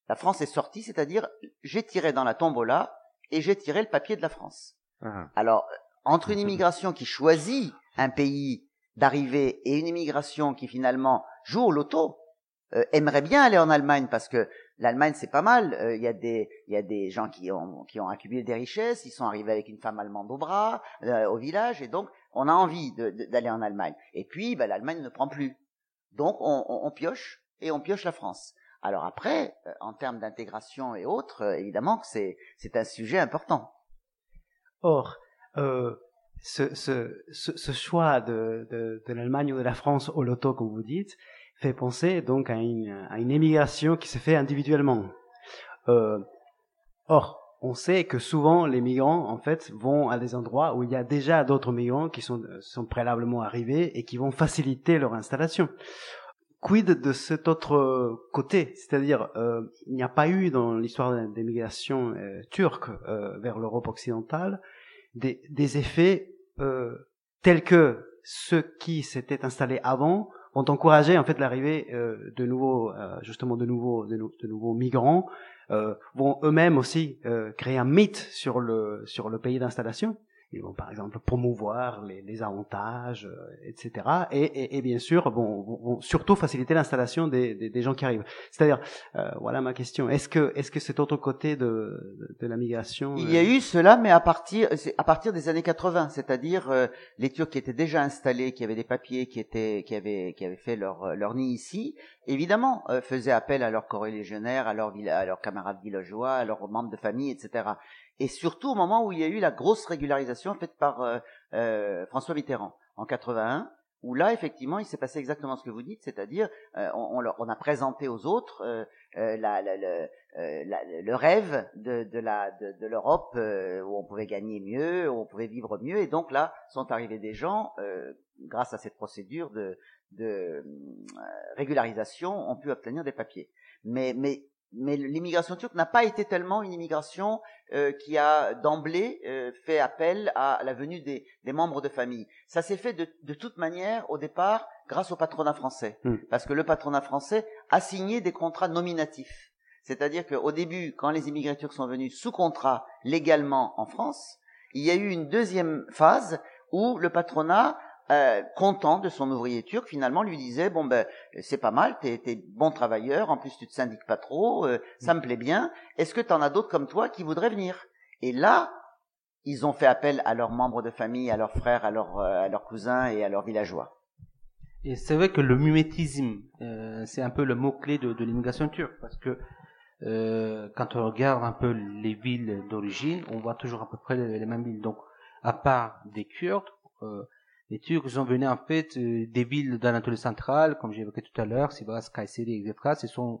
La France est sortie, c'est-à-dire j'ai tiré dans la tombola et j'ai tiré le papier de la France. Ah. Alors, entre une immigration qui choisit un pays d'arrivée et une immigration qui finalement joue au loto, euh, aimerait bien aller en Allemagne parce que l'Allemagne c'est pas mal. Euh, Il y a des il y a des gens qui ont qui ont accumulé des richesses, ils sont arrivés avec une femme allemande au bras euh, au village et donc on a envie de- de- d'aller en Allemagne. Et puis ben, l'Allemagne ne prend plus, donc on, on- on pioche et on pioche la France. Alors après, euh, en termes d'intégration et autres, euh, évidemment que c'est c'est un sujet important. Or, euh, ce, ce, ce, ce choix de, de, de l'Allemagne ou de la France au loto, comme vous dites, fait penser donc à une, à une émigration qui se fait individuellement. Euh, or, on sait que souvent les migrants, en fait, vont à des endroits où il y a déjà d'autres migrants qui sont, sont préalablement arrivés et qui vont faciliter leur installation. Quid de cet autre côté? C'est-à-dire, euh, il n'y a pas eu dans l'histoire des migrations euh, turques euh, vers l'Europe occidentale des, des effets euh, tels que ceux qui s'étaient installés avant ont encouragé en fait l'arrivée euh, de nouveaux euh, justement de nouveaux de, nou- de nouveaux migrants euh, vont eux-mêmes aussi euh, créer un mythe sur le sur le pays d'installation ils vont par exemple promouvoir les, les avantages euh, etc et, et, et bien sûr vont, vont- vont surtout faciliter l'installation des, des, des gens qui arrivent. C'est-à-dire euh, voilà ma question. Est-ce que est-ce que cet autre côté de de, la migration Il y a euh, eu cela, mais à partir, à partir des années 80, c'est-à-dire euh, les Turcs qui étaient déjà installés, qui avaient des papiers, qui étaient, qui avaient, qui avaient fait leur leur nid ici, évidemment, euh, faisaient appel à leurs corélégionnaires, à leurs à leurs camarades villageois, à leurs membres de famille, etc. Et surtout au moment où il y a eu la grosse régularisation faite par euh, euh, François Mitterrand en 81, où là effectivement il s'est passé exactement ce que vous dites, c'est-à-dire euh, on, on a présenté aux autres euh, euh, la- la- la- le rêve de, de la de, de l'Europe où on pouvait gagner mieux, où on pouvait vivre mieux, et donc là sont arrivés des gens grâce à cette procédure de, de régularisation ont pu obtenir des papiers. Mais mais mais l'immigration turque n'a pas été tellement une immigration euh, qui a d'emblée euh, fait appel à la venue des, des membres de famille. Ça s'est fait de, de toute manière au départ grâce au patronat français, Mm. parce que le patronat français a signé des contrats nominatifs. C'est-à-dire qu'au début, quand les immigrés turcs sont venus sous contrat légalement en France, il y a eu une deuxième phase où le patronat, euh, content de son ouvrier turc, finalement lui disait bon ben c'est pas mal, t'es es bon travailleur, en plus tu te syndiques pas trop, euh, ça me plaît bien. Est-ce que t'en as d'autres comme toi qui voudraient venir? Et là, ils ont fait appel à leurs membres de famille, à leurs frères, à leurs euh, à leurs cousins et à leurs villageois. Et c'est vrai que le mimétisme, euh, c'est un peu le mot-clé de, de l'immigration turque, parce que quand on regarde un peu les villes d'origine, on voit toujours à peu près les, les mêmes villes. Donc, à part des Kurdes, euh, les Turcs sont venus en fait euh, des villes d'Anatolie centrale, comme j'évoquais tout à l'heure, Sivas, Kayseri, etc. Ce sont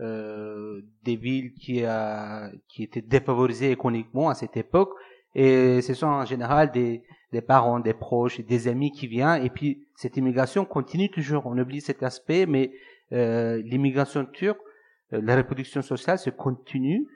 euh, des villes qui, a, qui étaient défavorisées économiquement à cette époque, et ce sont en général des, des parents, des proches, des amis qui viennent, et puis cette immigration continue toujours. On oublie cet aspect, mais euh, l'immigration turque, euh, la reproduction sociale se continue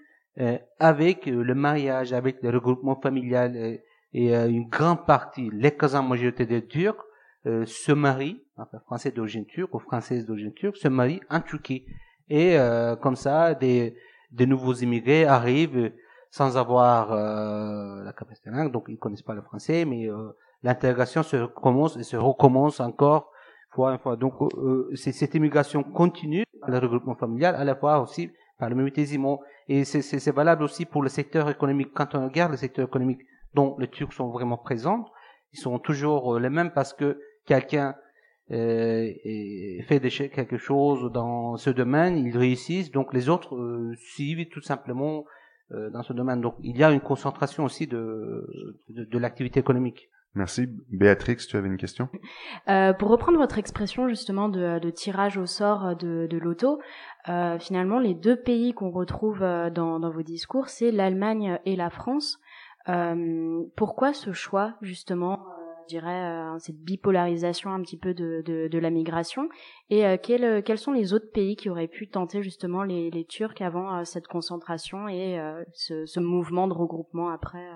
euh, avec euh, le mariage, avec le regroupement familial, et euh, une grande partie, l'écrasante majorité des Turcs euh, se marient, enfin français d'origine turque ou françaises d'origine turque, se marient en Turquie. Et euh, comme ça, des, des nouveaux immigrés arrivent euh, sans avoir euh, la capacité de langue, donc ils connaissent pas le français, mais euh, l'intégration se commence et se recommence encore fois fois. Donc euh, c'est cette immigration continue, le regroupement familial, à la fois aussi par le mimétisme. Et c'est valable aussi pour le secteur économique. Quand on regarde le secteur économique dont les Turcs sont vraiment présents, ils sont toujours euh, les mêmes parce que quelqu'un euh, et fait quelque chose dans ce domaine, ils réussissent, donc les autres euh, suivent tout simplement euh, dans ce domaine. Donc il y a une concentration aussi de, de, de l'activité économique. Merci. Béatrix, tu avais une question? Euh, pour reprendre votre expression justement de, de tirage au sort de, de l'auto, euh, finalement les deux pays qu'on retrouve dans, dans vos discours, c'est l'Allemagne et la France. Euh, pourquoi ce choix justement, euh, je dirais, euh, cette bipolarisation un petit peu de, de, de la migration Et quels, quels sont les autres pays qui auraient pu tenter justement les, les Turcs avant cette concentration et ce, ce mouvement de regroupement après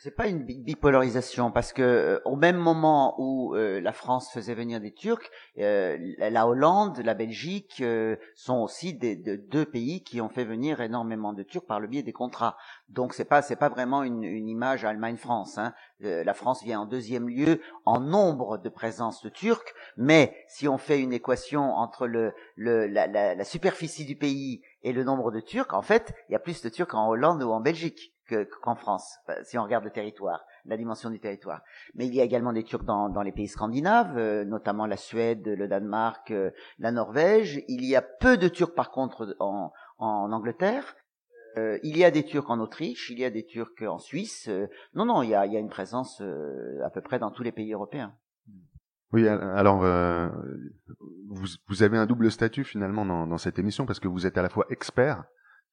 C'est pas une bipolarisation parce que euh, au même moment où euh, la France faisait venir des Turcs, euh, la Hollande, la Belgique sont aussi des, de, deux pays qui ont fait venir énormément de Turcs par le biais des contrats. Donc c'est pas c'est pas vraiment une, image Allemagne-France. Hein. la France vient en deuxième lieu en nombre de présence de Turcs, mais si on fait une équation entre le, la superficie du pays et le nombre de Turcs, en fait, il y a plus de Turcs en Hollande ou en Belgique qu'en France, si on regarde le territoire, la dimension du territoire. Mais il y a également des Turcs dans, les pays scandinaves, euh, notamment la Suède, le Danemark, euh, la Norvège. Il y a peu de Turcs par contre en, Angleterre. Euh, il y a des Turcs en Autriche, il y a des Turcs en Suisse. non, non, il y a, une présence à peu près dans tous les pays européens. Oui, alors vous, avez un double statut finalement dans, cette émission parce que vous êtes à la fois expert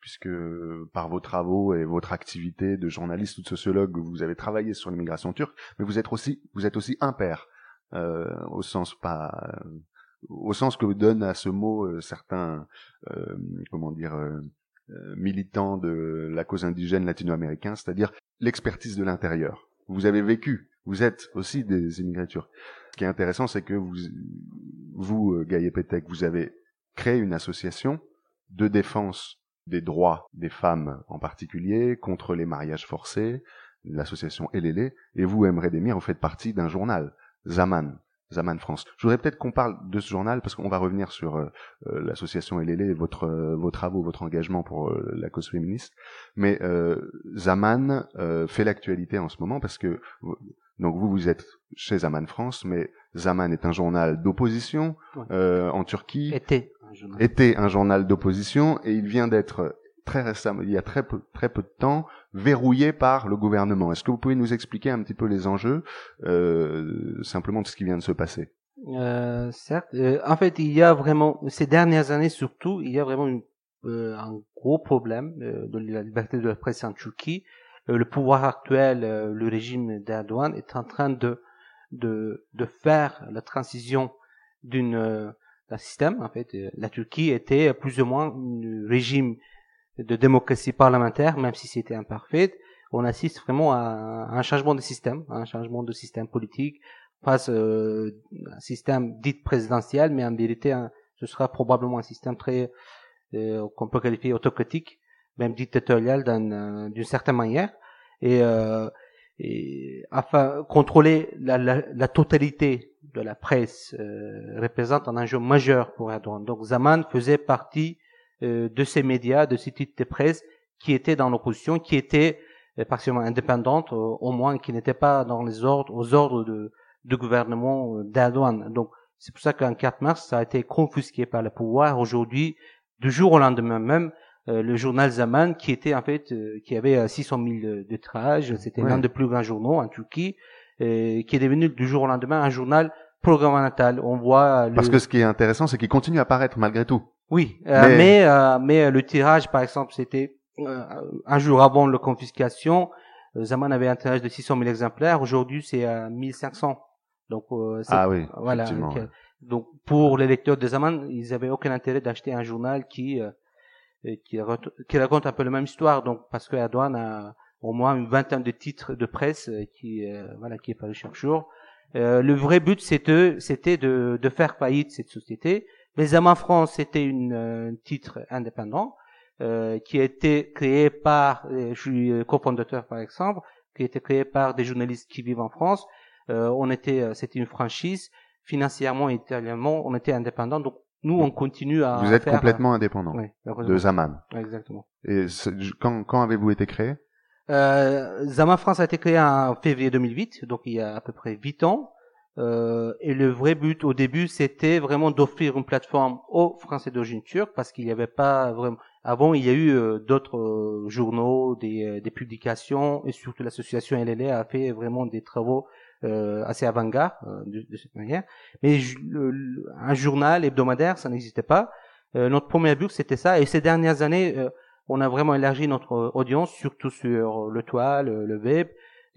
puisque par vos travaux et votre activité de journaliste ou de sociologue, vous avez travaillé sur l'immigration turque, mais vous êtes aussi, vous êtes aussi impère, euh, au sens pas, au sens que donne à ce mot euh, certains, euh, comment dire, euh, euh, militants de la cause indigène latino-américain, c'est-à-dire l'expertise de l'intérieur. Vous avez vécu, vous êtes aussi des immigrés turcs. Ce qui est intéressant, c'est que vous, vous, Gaïe Petek, vous avez créé une association de défense des droits des femmes en particulier, contre les mariages forcés, l'association Elélé, et vous, Emre Demir, vous faites partie d'un journal, Zaman, Zaman France. Je voudrais peut-être qu'on parle de ce journal parce qu'on va revenir sur euh, euh, l'association Elélé, votre euh, vos travaux, votre engagement pour la cause féministe. Mais Zaman fait l'actualité en ce moment parce que donc vous vous êtes chez Zaman France, mais Zaman est un journal d'opposition en Turquie. Était était un journal d'opposition et il vient d'être très récemment, il y a très peu, très peu de temps, verrouillé par le gouvernement. Est-ce que vous pouvez nous expliquer un petit peu les enjeux, euh, simplement de ce qui vient de se passer? Euh, Certes. Euh, en fait, il y a vraiment, ces dernières années surtout, il y a vraiment une, euh, un gros problème euh, de la liberté de la presse en Turquie. Le pouvoir actuel, le régime d'Erdogan, est en train de, de, de faire la transition d'une d'un système. En fait, euh, la Turquie était plus ou moins un régime de démocratie parlementaire, même si c'était imparfait. On assiste vraiment à un changement de système, un changement de système politique, passe euh, un système dit présidentiel, mais en vérité, ce sera probablement un système très euh, qu'on peut qualifier autocratique, même dictatorial euh, d'une certaine manière. Et, euh, et afin contrôler la, la, la, totalité de la presse euh, représente un enjeu majeur pour Erdogan. Donc Zaman faisait partie euh, de ces médias, de ces titres de presse qui étaient dans l'opposition, qui étaient euh, partiellement indépendantes, au moins qui n'étaient pas dans les ordres, aux ordres de, de gouvernement d'Erdogan. Donc c'est pour ça qu'en 4 mars, ça a été confisqué par le pouvoir. Aujourd'hui, du jour au lendemain même, euh, le journal Zaman, qui était en fait, euh, qui avait 600 000 de tirages, c'était l'un des plus grands journaux en Turquie, euh, qui est devenu du jour au lendemain un journal programmationnel. On voit parce que ce qui est intéressant, c'est qu'il continue à paraître malgré tout. Oui, mais mais, le tirage, par exemple, c'était un jour avant la confiscation. Zaman avait un tirage de 600 000 exemplaires. Aujourd'hui, c'est à 1500. Donc, ah oui, voilà. Donc, pour les lecteurs de Zaman, ils avaient aucun intérêt d'acheter un journal qui qui, qui, raconte un peu la même histoire. Donc, parce que Erdogan a au moins une vingtaine de titres de presse euh, qui, euh, voilà, qui est paru chaque jour. Euh, le vrai but, c'était, de, de, faire faillite cette société. Amants France, c'était une, un titre indépendant euh, qui a été créé par, je suis cofondateur par exemple, qui a créé par des journalistes qui vivent en France. on était, c'était une franchise financièrement et italiennement, on était indépendant. Donc nous, on continue à. Vous êtes complètement indépendant de Zaman. Exactement. Et quand, quand avez-vous été créé? Euh, Zaman France a été créé en février 2008, donc il y a à peu près 8 ans. Euh, et le vrai but au début, c'était vraiment d'offrir une plateforme aux Français d'origine turque, parce qu'il n'y avait pas vraiment. Avant, il y a eu euh, d'autres euh, journaux, des, euh, des, publications, et surtout l'association LLA a fait vraiment des travaux euh, assez avant-garde euh, de, de, cette manière. Mais un journal hebdomadaire, ça n'existait pas. Euh, notre premier but, c'était ça. Et ces dernières années, on a vraiment élargi notre audience, surtout sur le toile, le, web.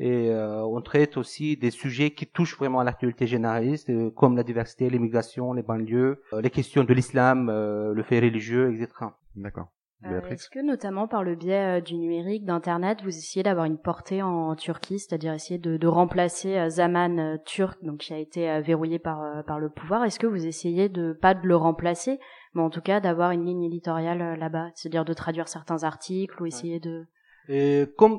Et on traite aussi des sujets qui touchent vraiment à l'actualité généraliste, comme la diversité, l'immigration, les banlieues, les questions de l'islam, le fait religieux, etc. D'accord. Euh, est-ce que notamment par le biais euh, du numérique, d'internet, vous essayez d'avoir une portée en, Turquie, c'est-à-dire essayer de, remplacer euh, Zaman turc, donc qui a été verrouillé par par le pouvoir? Est-ce que vous essayez de pas de le remplacer, mais en tout cas d'avoir une ligne éditoriale là-bas, c'est-à-dire de traduire certains articles ou essayer de comme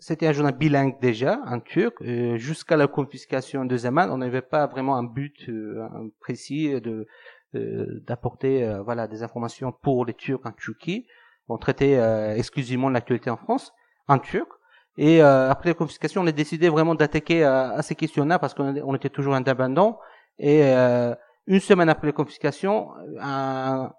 c'était un journal bilingue déjà, en turc, jusqu'à la confiscation de Zaman, on n'avait pas vraiment un but précis de d'apporter voilà des informations pour les Turcs en Turquie. On traitait euh, exclusivement l'actualité en France, en turc. Et euh, après la confiscation, on a décidé vraiment d'attaquer euh, à, ces questions-là parce qu'on était toujours indépendant. Et une semaine après la confiscation, un,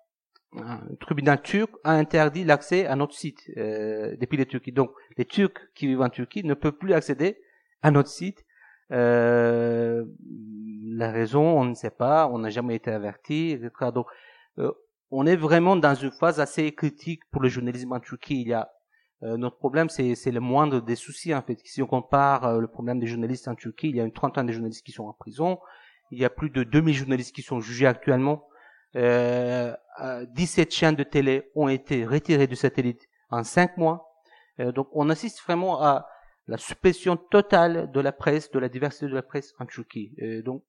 un tribunal turc a interdit l'accès à notre site depuis les Turquie. Donc, les Turcs qui vivent en Turquie ne peuvent plus accéder à notre site. Euh, la raison, on ne sait pas, on n'a jamais été averti, etc. Donc, on est vraiment dans une phase assez critique pour le journalisme en Turquie. Il y a euh, notre problème, c'est, le moindre des soucis en fait. Si on compare euh, le problème des journalistes en Turquie, il y a une trentaine de journalistes qui sont en prison. Il y a plus de 2000 journalistes qui sont jugés actuellement. Euh, 17 chaînes de télé ont été retirées du satellite en 5 mois. Euh, donc on assiste vraiment à la suppression totale de la presse, de la diversité de la presse en Turquie. donc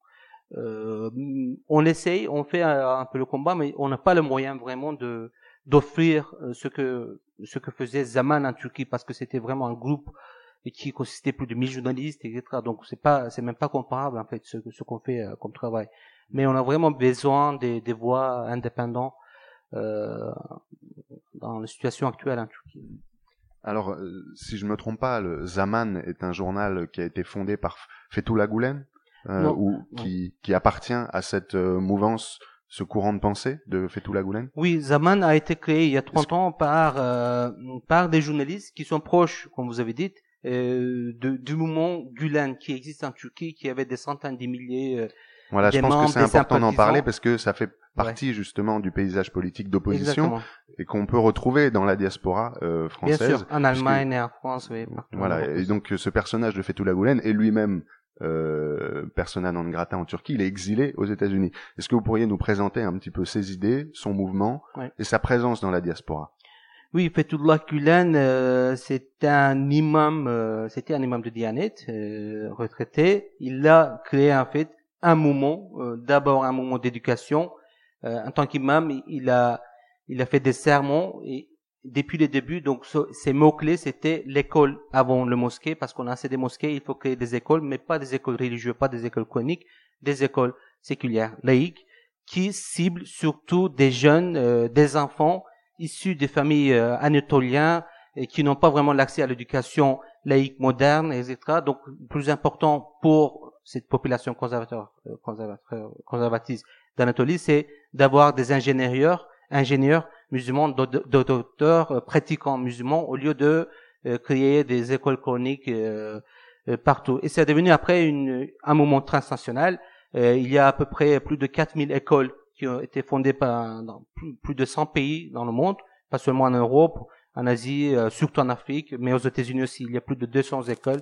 euh, on essaye, on fait un, peu le combat, mais on n'a pas le moyen vraiment de d'offrir euh, ce que ce que faisait Zaman en Turquie, parce que c'était vraiment un groupe qui consistait plus de 1000 journalistes, etc. Donc c'est pas, c'est même pas comparable en fait ce, ce qu'on fait euh, comme travail. Mais on a vraiment besoin des, des voix indépendantes euh, dans la situation actuelle en Turquie. Alors, si je me trompe pas, le Zaman est un journal qui a été fondé par Fethullah Gulen? Euh, ou qui, qui appartient à cette euh, mouvance ce courant de pensée de Fethullah Gulen? Oui, Zaman a été créé il y a 30 ans par euh, par des journalistes qui sont proches, comme vous avez dit, euh, de, du mouvement Gulen qui existe en Turquie, qui avait des centaines de milliers. Euh, voilà, je pense que c'est important d'en parler parce que ça fait partie justement du paysage politique d'opposition et qu'on peut retrouver dans la diaspora euh, française. Bien sûr, en Allemagne et en France, oui. Voilà, et donc ce personnage de Fethullah Gulen est lui-même euh, persona non grata en Turquie, il est exilé aux États-Unis. Est-ce que vous pourriez nous présenter un petit peu ses idées, son mouvement et sa présence dans la diaspora? Oui, Fethullah Gulen, euh, c'est un imam, euh, c'était un imam de Dianet, euh, retraité. Il a créé en fait un mouvement, d'abord un mouvement d'éducation. en tant qu'imam, il a il a fait des sermons et depuis le début, donc ces mots-clés, c'était l'école avant le mosquée, parce qu'on a assez de mosquées, il faut créer des écoles, mais pas des écoles religieuses, pas des écoles chroniques, des écoles séculières, laïques, qui ciblent surtout des jeunes, euh, des enfants issus des familles euh, anatoliennes et qui n'ont pas vraiment l'accès à l'éducation laïque moderne, etc. Donc, plus important pour cette population euh, conservateur, conservatrice d'Anatolie, c'est d'avoir des ingénieurs, ingénieurs musulmans, docteurs euh, pratiquants musulmans, au lieu de euh, créer des écoles chroniques euh, partout. Et c'est devenu après une, un moment transnational. il y a à peu près plus de 4000 écoles qui ont été fondées par plus, de 100 pays dans le monde, pas seulement en Europe, en Asie, surtout en Afrique, mais aux États-Unis aussi. Il y a plus de 200 écoles,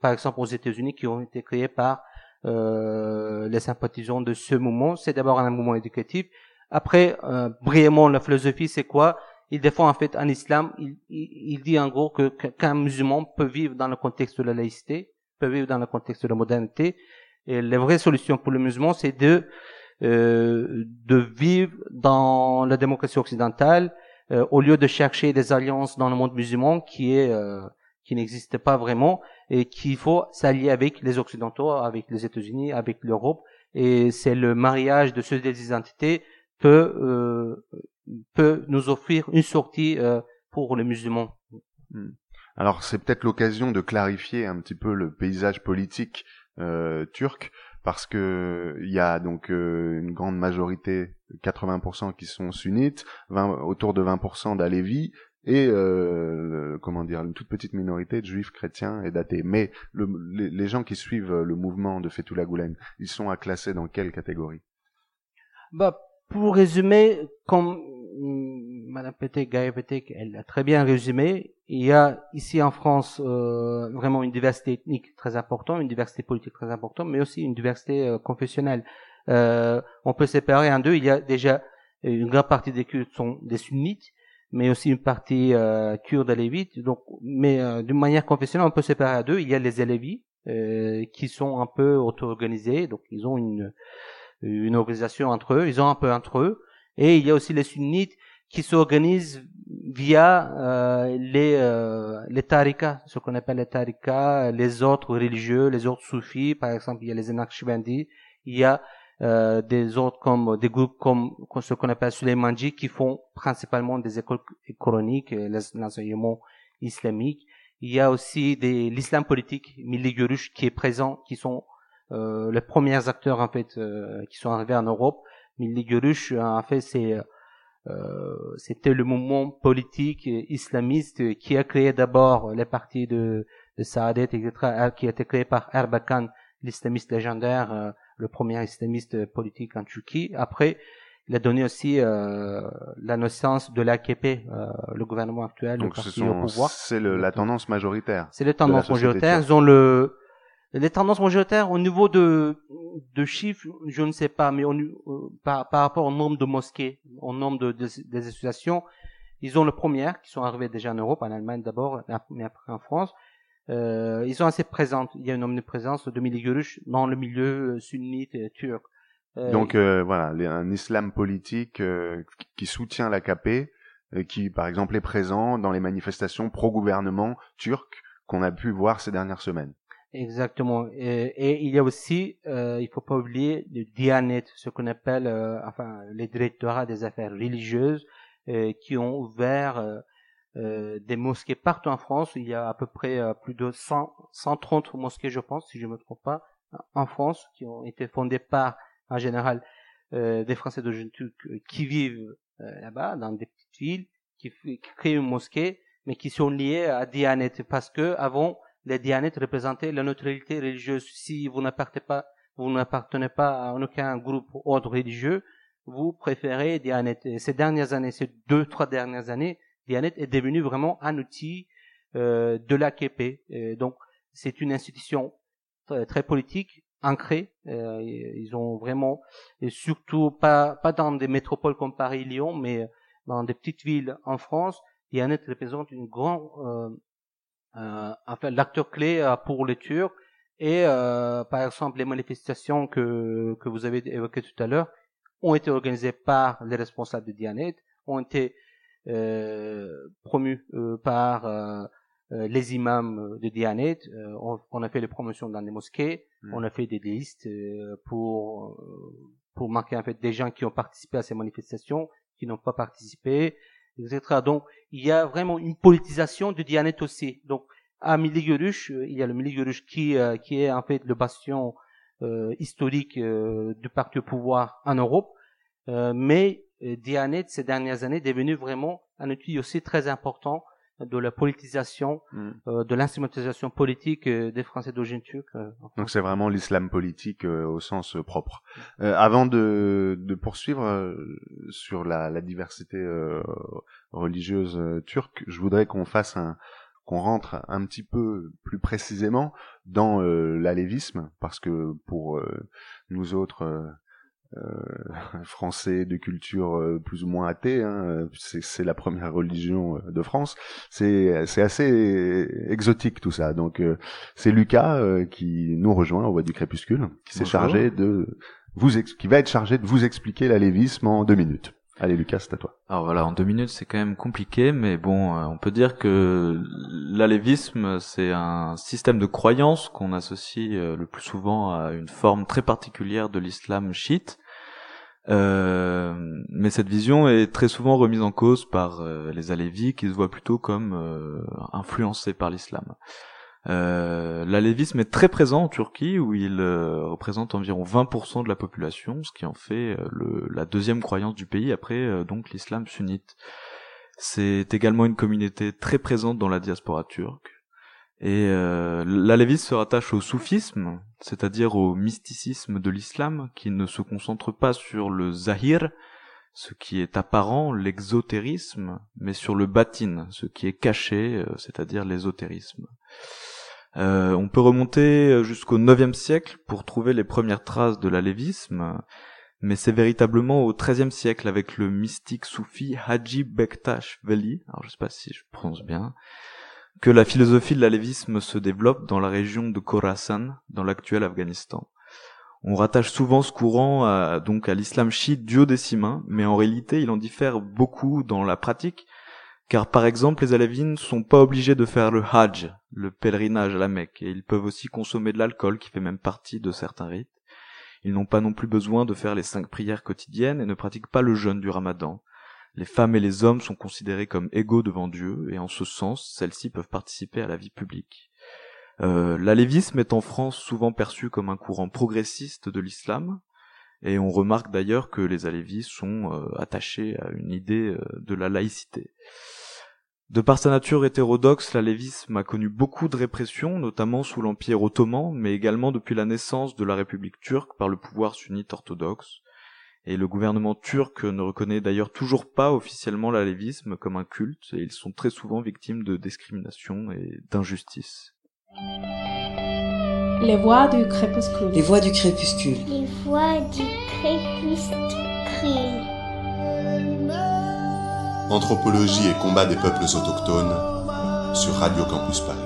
par exemple aux États-Unis, qui ont été créées par euh, les sympathisants de ce mouvement. C'est d'abord un mouvement éducatif, après, euh, brièvement, la philosophie, c'est quoi? Il défend en fait un islam. Il, il, dit en gros que qu'un musulman peut vivre dans le contexte de la laïcité, peut vivre dans le contexte de la modernité. Et la vraie solution pour le musulman, c'est de euh, de vivre dans la démocratie occidentale euh, au lieu de chercher des alliances dans le monde musulman qui est euh, qui n'existe pas vraiment et qu'il faut s'allier avec les occidentaux, avec les États-Unis, avec l'Europe. Et c'est le mariage de ces deux identités peut euh, peut nous offrir une sortie euh, pour les musulmans. Hmm. Alors c'est peut-être l'occasion de clarifier un petit peu le paysage politique euh, turc parce que il y a donc euh, une grande majorité, 80% qui sont sunnites, 20, autour de 20% d'Alevis et euh, comment dire une toute petite minorité de juifs chrétiens et d'athées. Mais le, les, les, gens qui suivent le mouvement de Fethullah Gulen, ils sont à classer dans quelle catégorie? Bah pour résumer, comme mm, Madame Petek, elle a très bien résumé, il y a ici en France euh, vraiment une diversité ethnique très importante, une diversité politique très importante, mais aussi une diversité euh, confessionnelle. Euh, on peut séparer en deux. Il y a déjà une grande partie des cultes sont des sunnites, mais aussi une partie euh, kurde alévite. Donc, mais euh, d'une manière confessionnelle, on peut séparer à deux. Il y a les Alévis euh, qui sont un peu auto-organisés, donc ils ont une une organisation entre eux, ils ont un peu entre eux. Et il y a aussi les sunnites qui s'organisent via euh, les euh, les tarikas, ce qu'on appelle les tarikas, les autres religieux, les autres soufis, par exemple, il y a les Naqshbandi, il y a euh, des autres comme des groupes comme, ce qu'on appelle Suleimanji qui font principalement des écoles coraniques, l'enseignement islamique. Il y a aussi l'islam politique, Milli qui est présent, qui sont euh, les premiers acteurs en fait euh, qui sont arrivés en Europe. Milli en fait c'est euh, c'était le mouvement politique islamiste qui a créé d'abord les partis de, de Saadet, etc., qui a été créé par Erbakan, l'islamiste légendaire, euh, le premier islamiste politique en Turquie. Après, il a donné aussi euh, la naissance de l'AKP, euh, le gouvernement actuel, le parti au pouvoir. C'est la tendance majoritaire. C'est la tendance majoritaire. Ils ont le les tendances majoritaires au niveau de, de chiffres, je ne sais pas, mais euh, par, par, rapport au nombre de mosquées, au nombre de, des associations, ils ont le premier qui sont arrivés déjà en Europe, en Allemagne d'abord, mais après en France. Euh, ils sont assez présents. Il y a une omniprésence de Miligurush dans le milieu euh, sunnite et turc. Euh, Donc euh, voilà, un islam politique qui soutient l'AKP, qui par exemple est présent dans les manifestations pro-gouvernement turc qu'on a pu voir ces dernières semaines. Exactement. Et, il y a aussi, euh, il faut pas oublier, le Dianet, ce qu'on appelle, euh, enfin, les directorats des affaires religieuses, euh, qui ont ouvert euh, euh, des mosquées partout en France. Il y a à peu près plus de 100, 130 mosquées, je pense, si je me trompe pas, en France, qui ont été fondées par, en général, des Français d'origine qui vivent là-bas, dans des petites villes, qui, qui créent une mosquée, mais qui sont liées à Dianet, parce que avant les Dianet représentaient la neutralité religieuse. Si vous n'appartenez pas, vous n'appartenez pas à aucun groupe ou ordre religieux, vous préférez Dianet. Et ces dernières années, ces deux, trois dernières années, Dianet est devenu vraiment un outil euh, de l'AKP. donc, c'est une institution très, politique, ancrée. Euh, ils ont vraiment, et surtout pas, pas dans des métropoles comme Paris, Lyon, mais dans des petites villes en France, Dianet représente une grande euh, enfin l'acteur clé euh, pour les Turcs et euh, par exemple les manifestations que que vous avez évoquées tout à l'heure ont été organisées par les responsables de Dianet, ont été euh, promus par les imams de Dianet. On, on, a fait les promotions dans les mosquées, hmm. on a fait des listes pour pour marquer en fait des gens qui ont participé à ces manifestations, qui n'ont pas participé, Donc, il y a vraiment une politisation du Dianet aussi. Donc, à Miligurush, euh, il y a le Miligurush qui, euh, qui est en fait le bastion euh, historique du parti au pouvoir en Europe. mais Dianet, ces dernières années, est devenu vraiment un outil aussi très important de la politisation, mm. de l'instrumentalisation politique des Français d'origine turque. Donc c'est vraiment l'islam politique au sens propre. avant de, de poursuivre sur la, la diversité religieuse turque, je voudrais qu'on fasse un, qu'on rentre un petit peu plus précisément dans euh, l'alévisme, parce que pour euh, nous autres euh, Français de culture plus ou moins athée, hein, c'est la première religion de France, c'est assez exotique tout ça. Donc c'est Lucas qui nous rejoint au Voix du Crépuscule, qui s'est chargé de vous qui va être chargé de vous expliquer l'alévisme en deux minutes. Allez Lucas, c'est à toi. Alors voilà, en deux minutes c'est quand même compliqué, mais bon, euh, on peut dire que l'alévisme c'est un système de croyance qu'on associe euh, le plus souvent à une forme très particulière de l'islam chiite. Euh, mais cette vision est très souvent remise en cause par les alévis qui se voient plutôt comme influencés par l'islam. Euh, l'alévisme est très présent en Turquie où il euh, représente environ 20% de la population, ce qui en fait euh, le, la deuxième croyance du pays après donc l'islam sunnite. C'est également une communauté très présente dans la diaspora turque. Et l'alévisme se rattache au soufisme, c'est-à-dire au mysticisme de l'islam, qui ne se concentre pas sur le zahir, ce qui est apparent, l'exotérisme, mais sur le batin, ce qui est caché, c'est-à-dire l'ésotérisme. Euh, on peut remonter jusqu'au IXe siècle pour trouver les premières traces de l'alévisme. mais c'est véritablement au XIIIe siècle avec le mystique soufi Haji Bektash Veli, alors je sais pas si je prononce bien, que la philosophie de l'alévisme se développe dans la région de Khorasan, dans l'actuel Afghanistan. On rattache souvent ce courant à, donc à l'islam chiite duodécimain, mais en réalité il en diffère beaucoup dans la pratique, car par exemple les alévines ne sont pas obligés de faire le hajj, le pèlerinage à la Mecque, et ils peuvent aussi consommer de l'alcool qui fait même partie de certains rites. Ils n'ont pas non plus besoin de faire les cinq prières quotidiennes et ne pratiquent pas le jeûne du ramadan. Les femmes et les hommes sont considérés comme égaux devant Dieu, et en ce sens, celles-ci peuvent participer à la vie publique. Euh, L'alévisme est en France souvent perçu comme un courant progressiste de l'islam, et on remarque d'ailleurs que les alévis sont euh, attachés à une idée euh, de la laïcité. De par sa nature hétérodoxe, l'alévisme a connu beaucoup de répression, notamment sous l'Empire ottoman, mais également depuis la naissance de la République turque par le pouvoir sunnite orthodoxe. Et le gouvernement turc ne reconnaît d'ailleurs toujours pas officiellement l'alévisme comme un culte, et ils sont très souvent victimes de discrimination et d'injustice. Les voix du crépuscule. Les voix du crépuscule. Les voix du crépuscule. Anthropologie et combat des peuples autochtones sur Radio Campus Paris.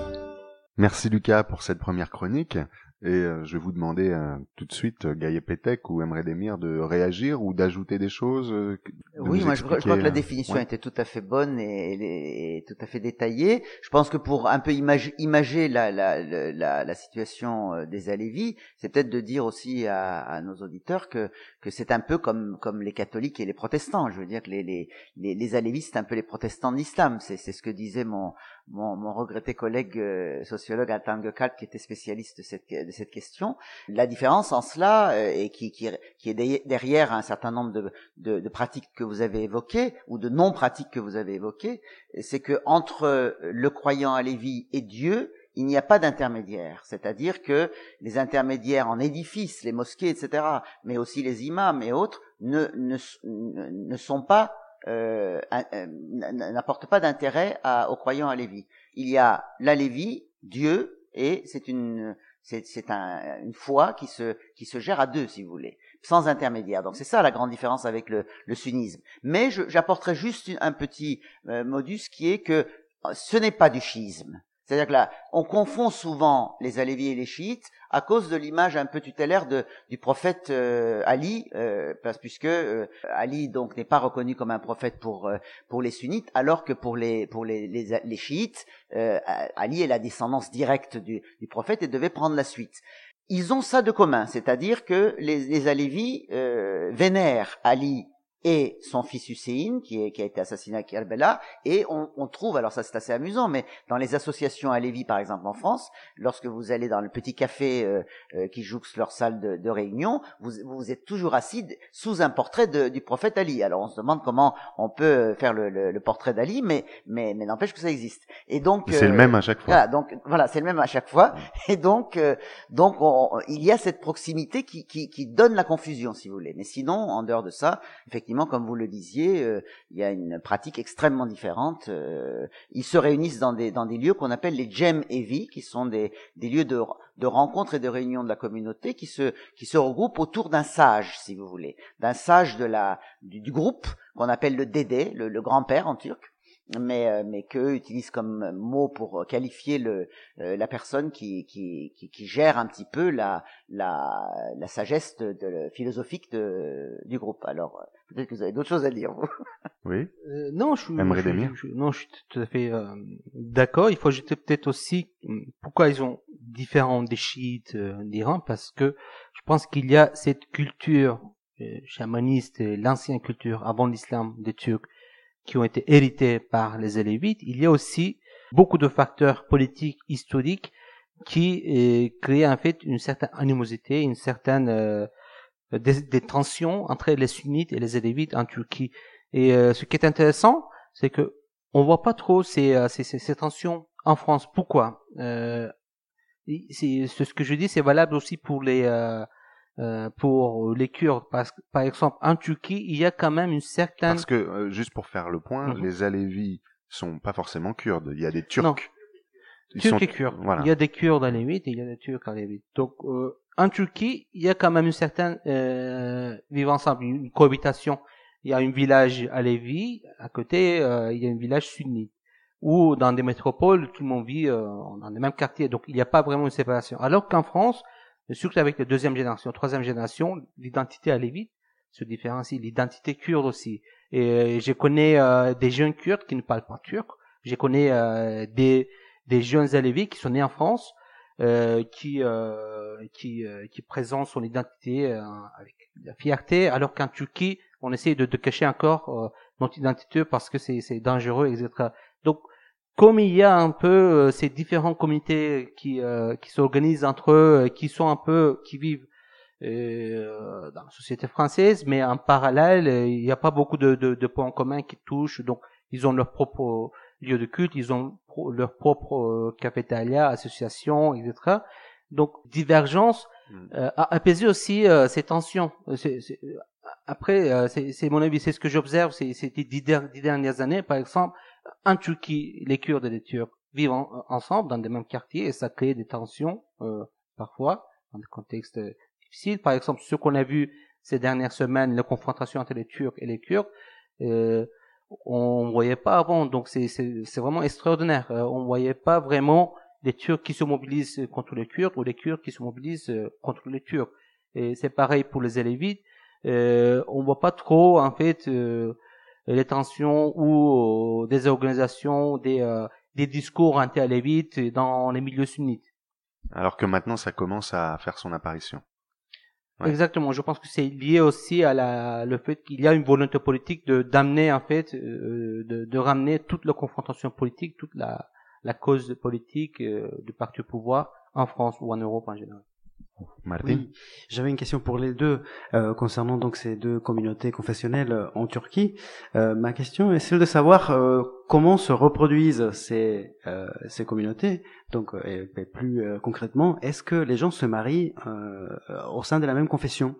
Merci Lucas pour cette première chronique. Et euh, je vais vous demander euh, tout de suite, euh, Gaïe Pétek ou Emre Demir, de réagir ou d'ajouter des choses. Euh, de oui, moi je, crois- je crois que la définition ouais. était tout à fait bonne et, et- et tout à fait détaillée. Je pense que pour un peu imag- imager la, la, la, la- situation des Alévis, c'est peut-être de dire aussi à, à nos auditeurs que, que c'est un peu comme, comme les catholiques et les protestants. Je veux dire que les, les, les, les Alévis, c'est un peu les protestants de l'islam. C'est ce que disait mon, mon, mon regretté collègue euh, sociologue Altan Gökalp, qui était spécialiste de cette, de cette question. La différence en cela, euh, et qui, qui, qui est derrière- un certain nombre de, de, de pratiques que vous avez évoquées, ou de non-pratiques que vous avez évoquées, c'est que entre le croyant à Lévi et Dieu, il n'y a pas d'intermédiaire. C'est-à-dire que les intermédiaires en édifices, les mosquées, etc., mais aussi les imams et autres, ne, ne ne sont pas euh, euh, n- n'apportent pas d'intérêt aux croyants à Lévi. Il y a la Lévi, Dieu, et c'est une c'est un, une foi qui se qui se gère à deux, si vous voulez, sans intermédiaire. Donc c'est ça la grande différence avec le, le sunnisme. Mais j'apporterai juste un petit euh, modus qui est que euh, ce n'est pas du chiisme. C'est-à-dire que là, on confond souvent les Alévis et les chiites à cause de l'image un peu tutélaire du prophète euh, Ali, euh, parce puisque euh, Ali donc n'est pas reconnu comme un prophète pour euh, pour les sunnites, alors que pour les pour les les, chiites, Ali est la descendance directe du, prophète et devait prendre la suite. Ils ont ça de commun, c'est-à-dire que les, les Alévis vénèrent Ali et son fils Hussein, qui, est, qui a été assassiné à Kerbela, et on, on trouve, alors ça c'est assez amusant, mais dans les associations à Lévi, par exemple en France, lorsque vous allez dans le petit café euh, euh, qui jouxte leur salle de, de réunion, vous, vous êtes toujours assis sous un portrait de- du prophète Ali. Alors on se demande comment on peut faire le, le- le portrait d'Ali, mais, mais, mais n'empêche que ça existe. Et donc C'est le euh, même à chaque fois. Voilà, donc voilà, c'est le même à chaque fois. Et donc, euh, donc on- il y a cette proximité qui, qui, qui donne la confusion, si vous voulez. Mais sinon, en dehors de ça, effectivement, comme vous le disiez, euh, il y a une pratique extrêmement différente. euh, ils se réunissent dans des lieux qu'on appelle les Jem Evi, qui sont des lieux de rencontres et de réunions de la communauté qui se regroupent autour d'un sage, si vous voulez, d'un sage du, groupe qu'on appelle le Dédé, le grand-père en turc mais euh, mais qu'eux utilisent comme mot pour qualifier le euh, la personne qui, qui qui qui gère un petit peu la la la sagesse de, de- philosophique de du groupe. Alors peut-être que vous avez d'autres choses à dire vous. Oui. Euh, non, je, je, non, je suis tout à fait euh, d'accord. Il faut ajouter peut-être aussi pourquoi ils sont différents des chiites euh, d'Iran, parce que je pense qu'il y a cette culture euh, chamaniste, et l'ancienne culture avant l'islam des Turcs, qui ont été héritées par les Alévites. Il y a aussi beaucoup de facteurs politiques, historiques, qui euh, créent en fait une certaine animosité, une certaine euh, des, des tensions entre les sunnites et les Alévites en Turquie. Et euh, ce qui est intéressant, c'est que on voit pas trop ces, euh, ces, ces, tensions en France. Pourquoi? Euh, c'est ce que je dis, c'est valable aussi pour les euh, euh, pour les Kurdes, parce que par exemple en Turquie, il y a quand même une certaine Parce que, euh, juste pour faire le point, Mhm. les Alévis sont pas forcément kurdes. Il y a des Turcs. Non. Ils Turcs sont- et Kurdes. Voilà. Il y a des Kurdes alévites et il y a des Turcs alévites. Donc, euh, en Turquie, il y a quand même une certaine euh, vivre ensemble, une cohabitation. Il y a un village à Lévis, à côté, euh, il y a un village sunnite. Ou dans des métropoles, tout le monde vit euh, dans les mêmes quartiers. Donc, il n'y a pas vraiment une séparation. Alors qu'en France, surtout avec la deuxième génération, troisième génération, l'identité à Lévis se différencie. L'identité kurde aussi. Et je connais euh, des jeunes kurdes qui ne parlent pas turc. Je connais euh, des, des jeunes Alévis qui sont nés en France, euh, qui, euh, qui, euh, qui présentent son identité euh, avec la fierté, alors qu'en Turquie, on essaie de, de cacher encore euh, notre identité parce que c'est c'est dangereux, etc. Donc, comme il y a un peu euh, ces différentes communautés qui, euh, qui s'organisent entre eux, qui sont un peu, qui vivent euh, dans la société française, mais en parallèle, euh, il n'y a pas beaucoup de, de, de points communs qui touchent. Donc, ils ont leur propre lieu de culte, ils ont leur propre euh, cafétéria, association, etc. Donc, divergence euh, a apaisé aussi euh, ces tensions. Euh, c'est- euh, après, euh, c'est mon avis, c'est ce que j'observe ces, ces dix, dix dernières années. Par exemple, en Turquie, les Kurdes et les Turcs vivent en- ensemble dans des mêmes quartiers et ça crée des tensions euh, parfois dans des contextes euh, difficiles. Par exemple, ce qu'on a vu ces dernières semaines, la confrontation entre les Turcs et les Kurdes, euh, on voyait pas avant. Donc c'est vraiment extraordinaire. Euh, on voyait pas vraiment les Turcs qui se mobilisent contre les Kurdes ou les Kurdes qui se mobilisent euh, contre les Turcs. Et c'est pareil pour les Alévites. Euh, on voit pas trop en fait euh, les tensions ou euh, des organisations, des euh, des discours anti-alévites dans les milieux sunnites. Alors que maintenant, ça commence à faire son apparition. Ouais. Exactement. Je pense que c'est lié aussi à la, le fait qu'il y a une volonté politique de d'amener en fait, euh, de, de ramener toute la confrontation politique, toute la, la cause politique euh, du parti au pouvoir en France ou en Europe en général. Martin j'avais une question pour les deux euh, concernant donc ces deux communautés confessionnelles euh, en Turquie. Euh, ma question est celle de savoir euh, comment se reproduisent ces euh, ces communautés. Donc, euh, et, et plus concrètement, est-ce que les gens se marient au sein de la même confession?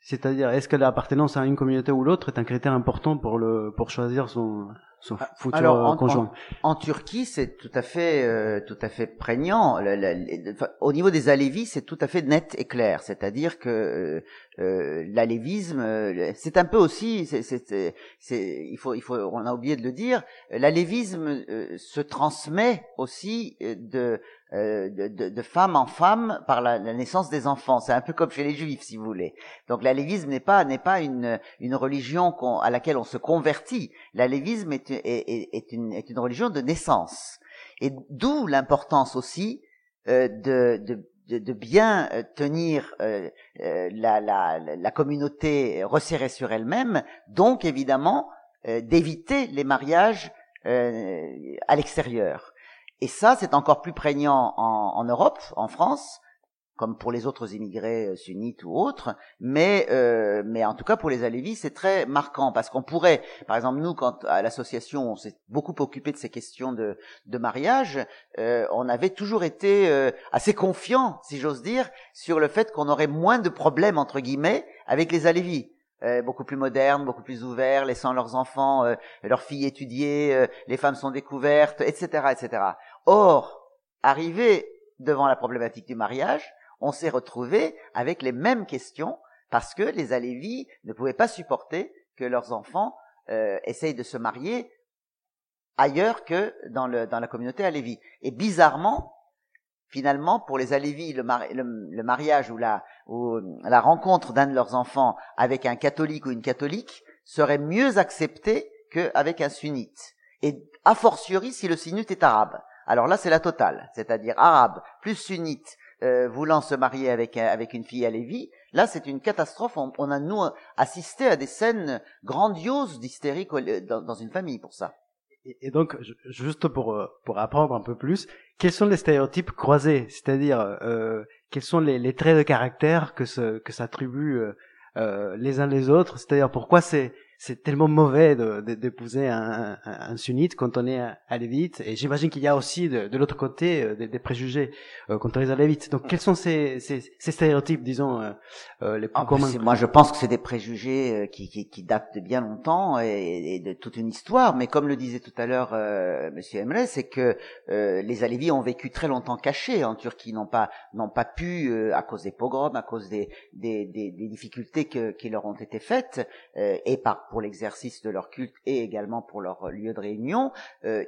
C'est-à-dire, est-ce que l'appartenance à une communauté ou l'autre est un critère important pour le pour choisir son son futur Alors, en, conjoint en- en Turquie, c'est tout à fait, euh, tout à fait prégnant. Le- le- le- enfin, au niveau des alévis, c'est tout à fait net et clair. C'est-à-dire que euh, euh, l'alévisme, euh, c'est un peu aussi, c'est, c'est- il faut, il faut, on a oublié de le dire, l'alévisme euh, se transmet aussi de, euh, de, de, femme en femme par la, la naissance des enfants. C'est un peu comme chez les juifs, si vous voulez. Donc l'alévisme n'est pas, n'est pas une, une religion à laquelle on se convertit. L'alévisme est, est, est, une, est une religion de naissance. Et d'où l'importance aussi euh, de, de, de, bien euh, tenir euh, euh, la, la, la communauté resserrée sur elle-même, donc évidemment euh, d'éviter les mariages à l'extérieur. Et ça, c'est encore plus prégnant en, en Europe, en France, comme pour les autres immigrés euh, sunnites ou autres, mais euh, mais en tout cas pour les alévis c'est très marquant parce qu'on pourrait, par exemple nous quand à l'association on s'est beaucoup occupé de ces questions de de mariage, euh, on avait toujours été euh, assez confiant, si j'ose dire, sur le fait qu'on aurait moins de problèmes entre guillemets avec les alévis. Euh, beaucoup plus modernes, beaucoup plus ouverts, laissant leurs enfants, euh, leurs filles étudier, euh, les femmes sont découvertes, etc., etc. Or, arrivé devant la problématique du mariage, on s'est retrouvé avec les mêmes questions parce que les Alévis ne pouvaient pas supporter que leurs enfants euh, essayent de se marier ailleurs que dans, la communauté Alévi. Et bizarrement, finalement, pour les Alévis, le mariage ou la, ou la rencontre d'un de leurs enfants avec un catholique ou une catholique serait mieux accepté qu'avec un sunnite. Et a fortiori si le sunnite est arabe. Alors là, c'est la totale, c'est-à-dire arabe plus sunnite euh, voulant se marier avec, avec une fille à Lévi, là c'est une catastrophe. On, on a nous assisté à des scènes grandioses d'hystérie dans, dans une famille pour ça. Et donc, ju- juste pour, euh, pour apprendre un peu plus, quels sont les stéréotypes croisés? C'est-à-dire, euh, quels sont les, les traits de caractère que, se, que s'attribuent euh, euh, les uns les autres? C'est-à-dire, pourquoi ces, c'est tellement mauvais d'épouser de, un, un, un, sunnite quand on est alévite. Et j'imagine qu'il y a aussi de, de l'autre côté euh, des, des, préjugés euh, contre les alévites. Donc quels sont ces, ces, ces stéréotypes, disons, euh, euh les plus ah, communs Moi, je pense que c'est des préjugés qui, qui, qui, datent de bien longtemps et, et, de toute une histoire. Mais comme le disait tout à l'heure Monsieur Emre, c'est que les alévis ont vécu très longtemps cachés en Turquie, n'ont pas n'ont pas pu à cause des pogroms, à cause des, des, des, des difficultés que, qui leur ont été faites et par pour l'exercice de leur culte et également pour leur lieu de réunion. Euh,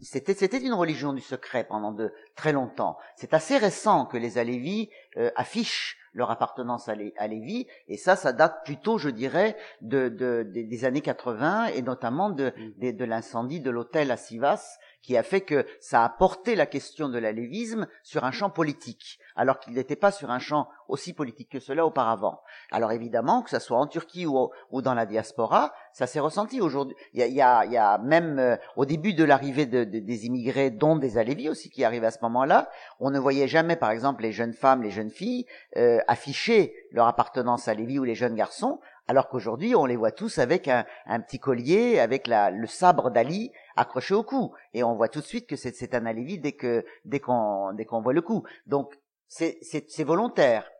c'était, c'était une religion du secret pendant de très longtemps. C'est assez récent que les Alévis euh, affichent leur appartenance à, Lévi, et ça, ça date plutôt, je dirais, de, des années 80 et notamment de, mm. de l'incendie de l'hôtel à Sivas, qui a fait que ça a porté la question de l'alévisme sur un champ politique, alors qu'il n'était pas sur un champ aussi politique que cela auparavant. Alors évidemment, que ce soit en Turquie ou, ou dans la diaspora, ça s'est ressenti aujourd'hui. Il y a, y a, même euh, au début de l'arrivée de, des immigrés, dont des alévis aussi qui arrivent à ce moment-là, on ne voyait jamais, par exemple, les jeunes femmes, les jeunes filles euh, afficher leur appartenance à Lévi ou les jeunes garçons, alors qu'aujourd'hui on les voit tous avec un, un petit collier, avec la, le sabre d'Ali accroché au cou, et on voit tout de suite que c'est un Alévi dès que dès qu'on dès qu'on voit le coup. Donc c'est volontaire.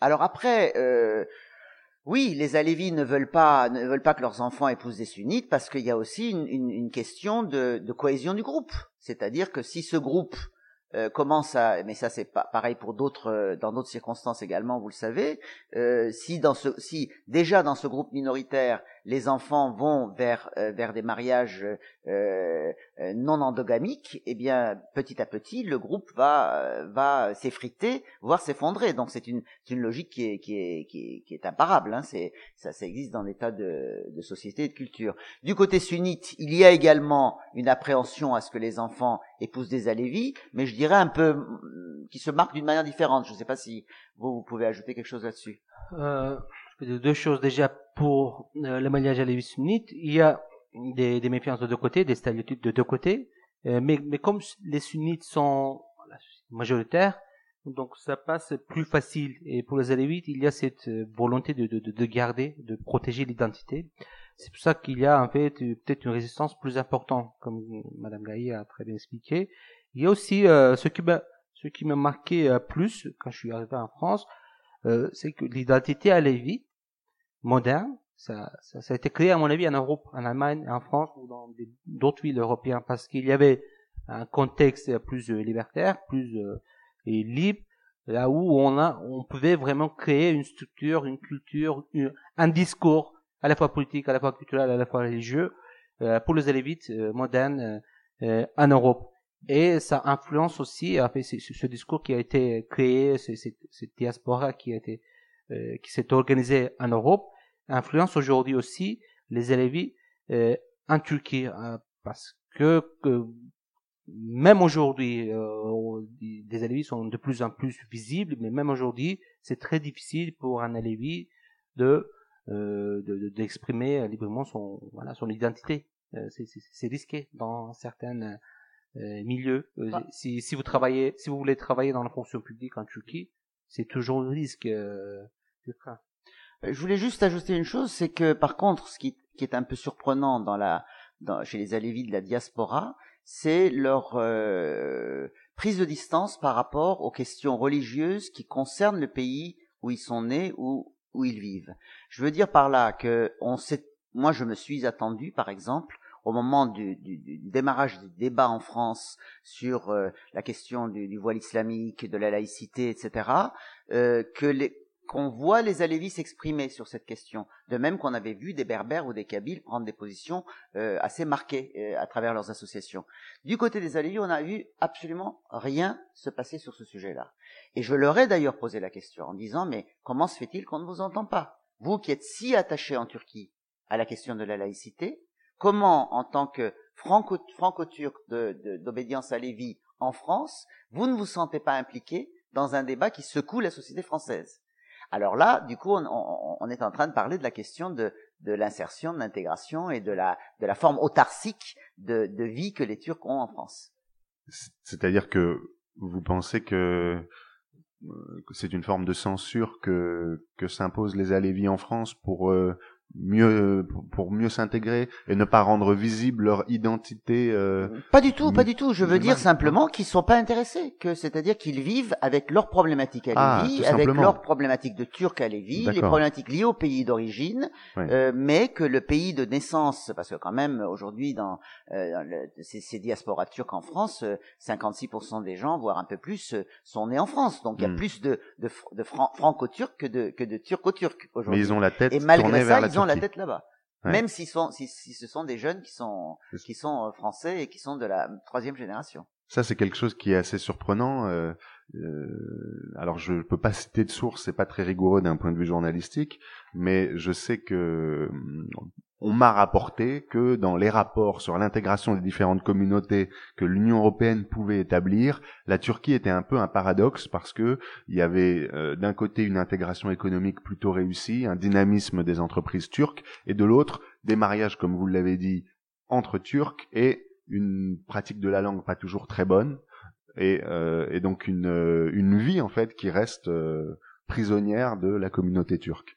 Alors après, euh, oui, les Alévis ne veulent pas ne veulent pas que leurs enfants épousent des sunnites parce qu'il y a aussi une, une, une question de, de, cohésion du groupe. C'est-à-dire que si ce groupe euh, commence à, mais ça c'est pas pareil pour d'autres, euh, dans d'autres circonstances également, vous le savez. Euh, si dans ce, si déjà dans ce groupe minoritaire, les enfants vont vers euh, vers des mariages euh, euh, non endogamiques, eh bien petit à petit le groupe va va s'effriter, voire s'effondrer. Donc c'est une une logique qui est qui est qui est, qui est imparable. Hein. C'est ça ça existe dans tas de, de sociétés et de cultures. Du côté sunnite, il y a également une appréhension à ce que les enfants épousent des alévis, mais je dirais un peu qui se marque d'une manière différente. Je ne sais pas si vous vous pouvez ajouter quelque chose là-dessus. Euh deux choses déjà pour euh, le mariage à sunnite. Il y a des, des méfiances de deux côtés, des stéréotypes de deux côtés. Euh, mais, mais comme les sunnites sont majoritaires, donc ça passe plus facile. Et pour les alévites, il y a cette euh, volonté de, de, de garder, de protéger l'identité. C'est pour ça qu'il y a en fait peut-être une résistance plus importante, comme Madame Gaillet a très bien expliqué. Il y a aussi euh, ce qui m'a ce qui m'a marqué plus quand je suis arrivé en France, euh, c'est que l'identité à Lévis, moderne, ça, ça, ça, a été créé à mon avis en Europe, en Allemagne, en France ou dans d'autres villes européennes parce qu'il y avait un contexte plus euh, libertaire, plus euh, libre, là où on a, on pouvait vraiment créer une structure, une culture, un discours à la fois politique, à la fois culturel, à la fois religieux euh, pour les élites modernes en Europe. Et ça influence aussi, fait, ce discours qui a été créé, cette diaspora qui a euh, qui s'est organisée en Europe, influence aujourd'hui aussi les élèves euh, en Turquie, hein, parce que, que même aujourd'hui, euh, des élèves sont de plus en plus visibles, mais même aujourd'hui, c'est très difficile pour un élève de d'exprimer librement son voilà son identité. c'est risqué dans certaines euh, milieu. Euh, ah. Si, si vous travaillez, si vous voulez travailler dans la fonction publique en Turquie, c'est toujours le risque. Euh, je voulais juste ajouter une chose, c'est que par contre, ce qui, qui, est un peu surprenant dans la, dans, chez les Alévis de la diaspora, c'est leur prise de distance par rapport aux questions religieuses qui concernent le pays où ils sont nés ou où ils vivent. Je veux dire par là que on sait, moi je me suis attendu, par exemple, au moment du, du, du, démarrage du débat en France sur euh, la question du, voile islamique, de la laïcité, etc., euh, que les, qu'on voit les Alévis s'exprimer sur cette question, de même qu'on avait vu des Berbères ou des Kabyles prendre des positions euh, assez marquées euh, à travers leurs associations. Du côté des Alévis, on n'a vu absolument rien se passer sur ce sujet-là. Et je leur ai d'ailleurs posé la question en disant, mais comment se fait-il qu'on ne vous entend pas? Vous qui êtes si attachés en Turquie à la question de la laïcité, comment, en tant que franco-turc d'obédience à Lévi en France, vous ne vous sentez pas impliqué dans un débat qui secoue la société française? Alors là, du coup, on, est en train de parler de la question de, l'insertion, de l'intégration et de la, forme autarcique de, vie que les Turcs ont en France. C'est-à-dire que vous pensez que c'est une forme de censure que, que s'imposent les Alévis en France pour euh, mieux pour mieux s'intégrer et ne pas rendre visible leur identité euh, Pas du tout, pas du tout. Je veux dire simplement qu'ils sont pas intéressés, que c'est-à-dire qu'ils vivent avec leurs problématiques à Ah, Lévis, avec leurs problématiques de Turcs à Lévis, les problématiques liées au pays d'origine, euh, mais que le pays de naissance, parce que quand même aujourd'hui dans, euh, dans le- ces, ces diasporas turques en France, euh, 56% des gens, voire un peu plus, euh, sont nés en France. Donc il y a Hmm. plus de, de, de fran- franco-turcs que de, que de turco-turcs mais aujourd'hui. ils ont la tête Et malgré tournée ça, vers la ils ont la tête là-bas. Ouais. Même s'ils sont, si, si ce sont des jeunes qui sont, qui sont euh, français et qui sont de la troisième génération. Ça, c'est quelque chose qui est assez surprenant. euh, euh, alors, je peux pas citer de source, c'est pas très rigoureux d'un point de vue journalistique, mais je sais que on m'a rapporté que dans les rapports sur l'intégration des différentes communautés que l'Union européenne pouvait établir, la Turquie était un peu un paradoxe parce que il y avait euh, d'un côté une intégration économique plutôt réussie, un dynamisme des entreprises turques, et de l'autre des mariages, comme vous l'avez dit, entre Turcs et une pratique de la langue pas toujours très bonne et, euh, donc une, euh, une vie en fait qui reste euh, prisonnière de la communauté turque.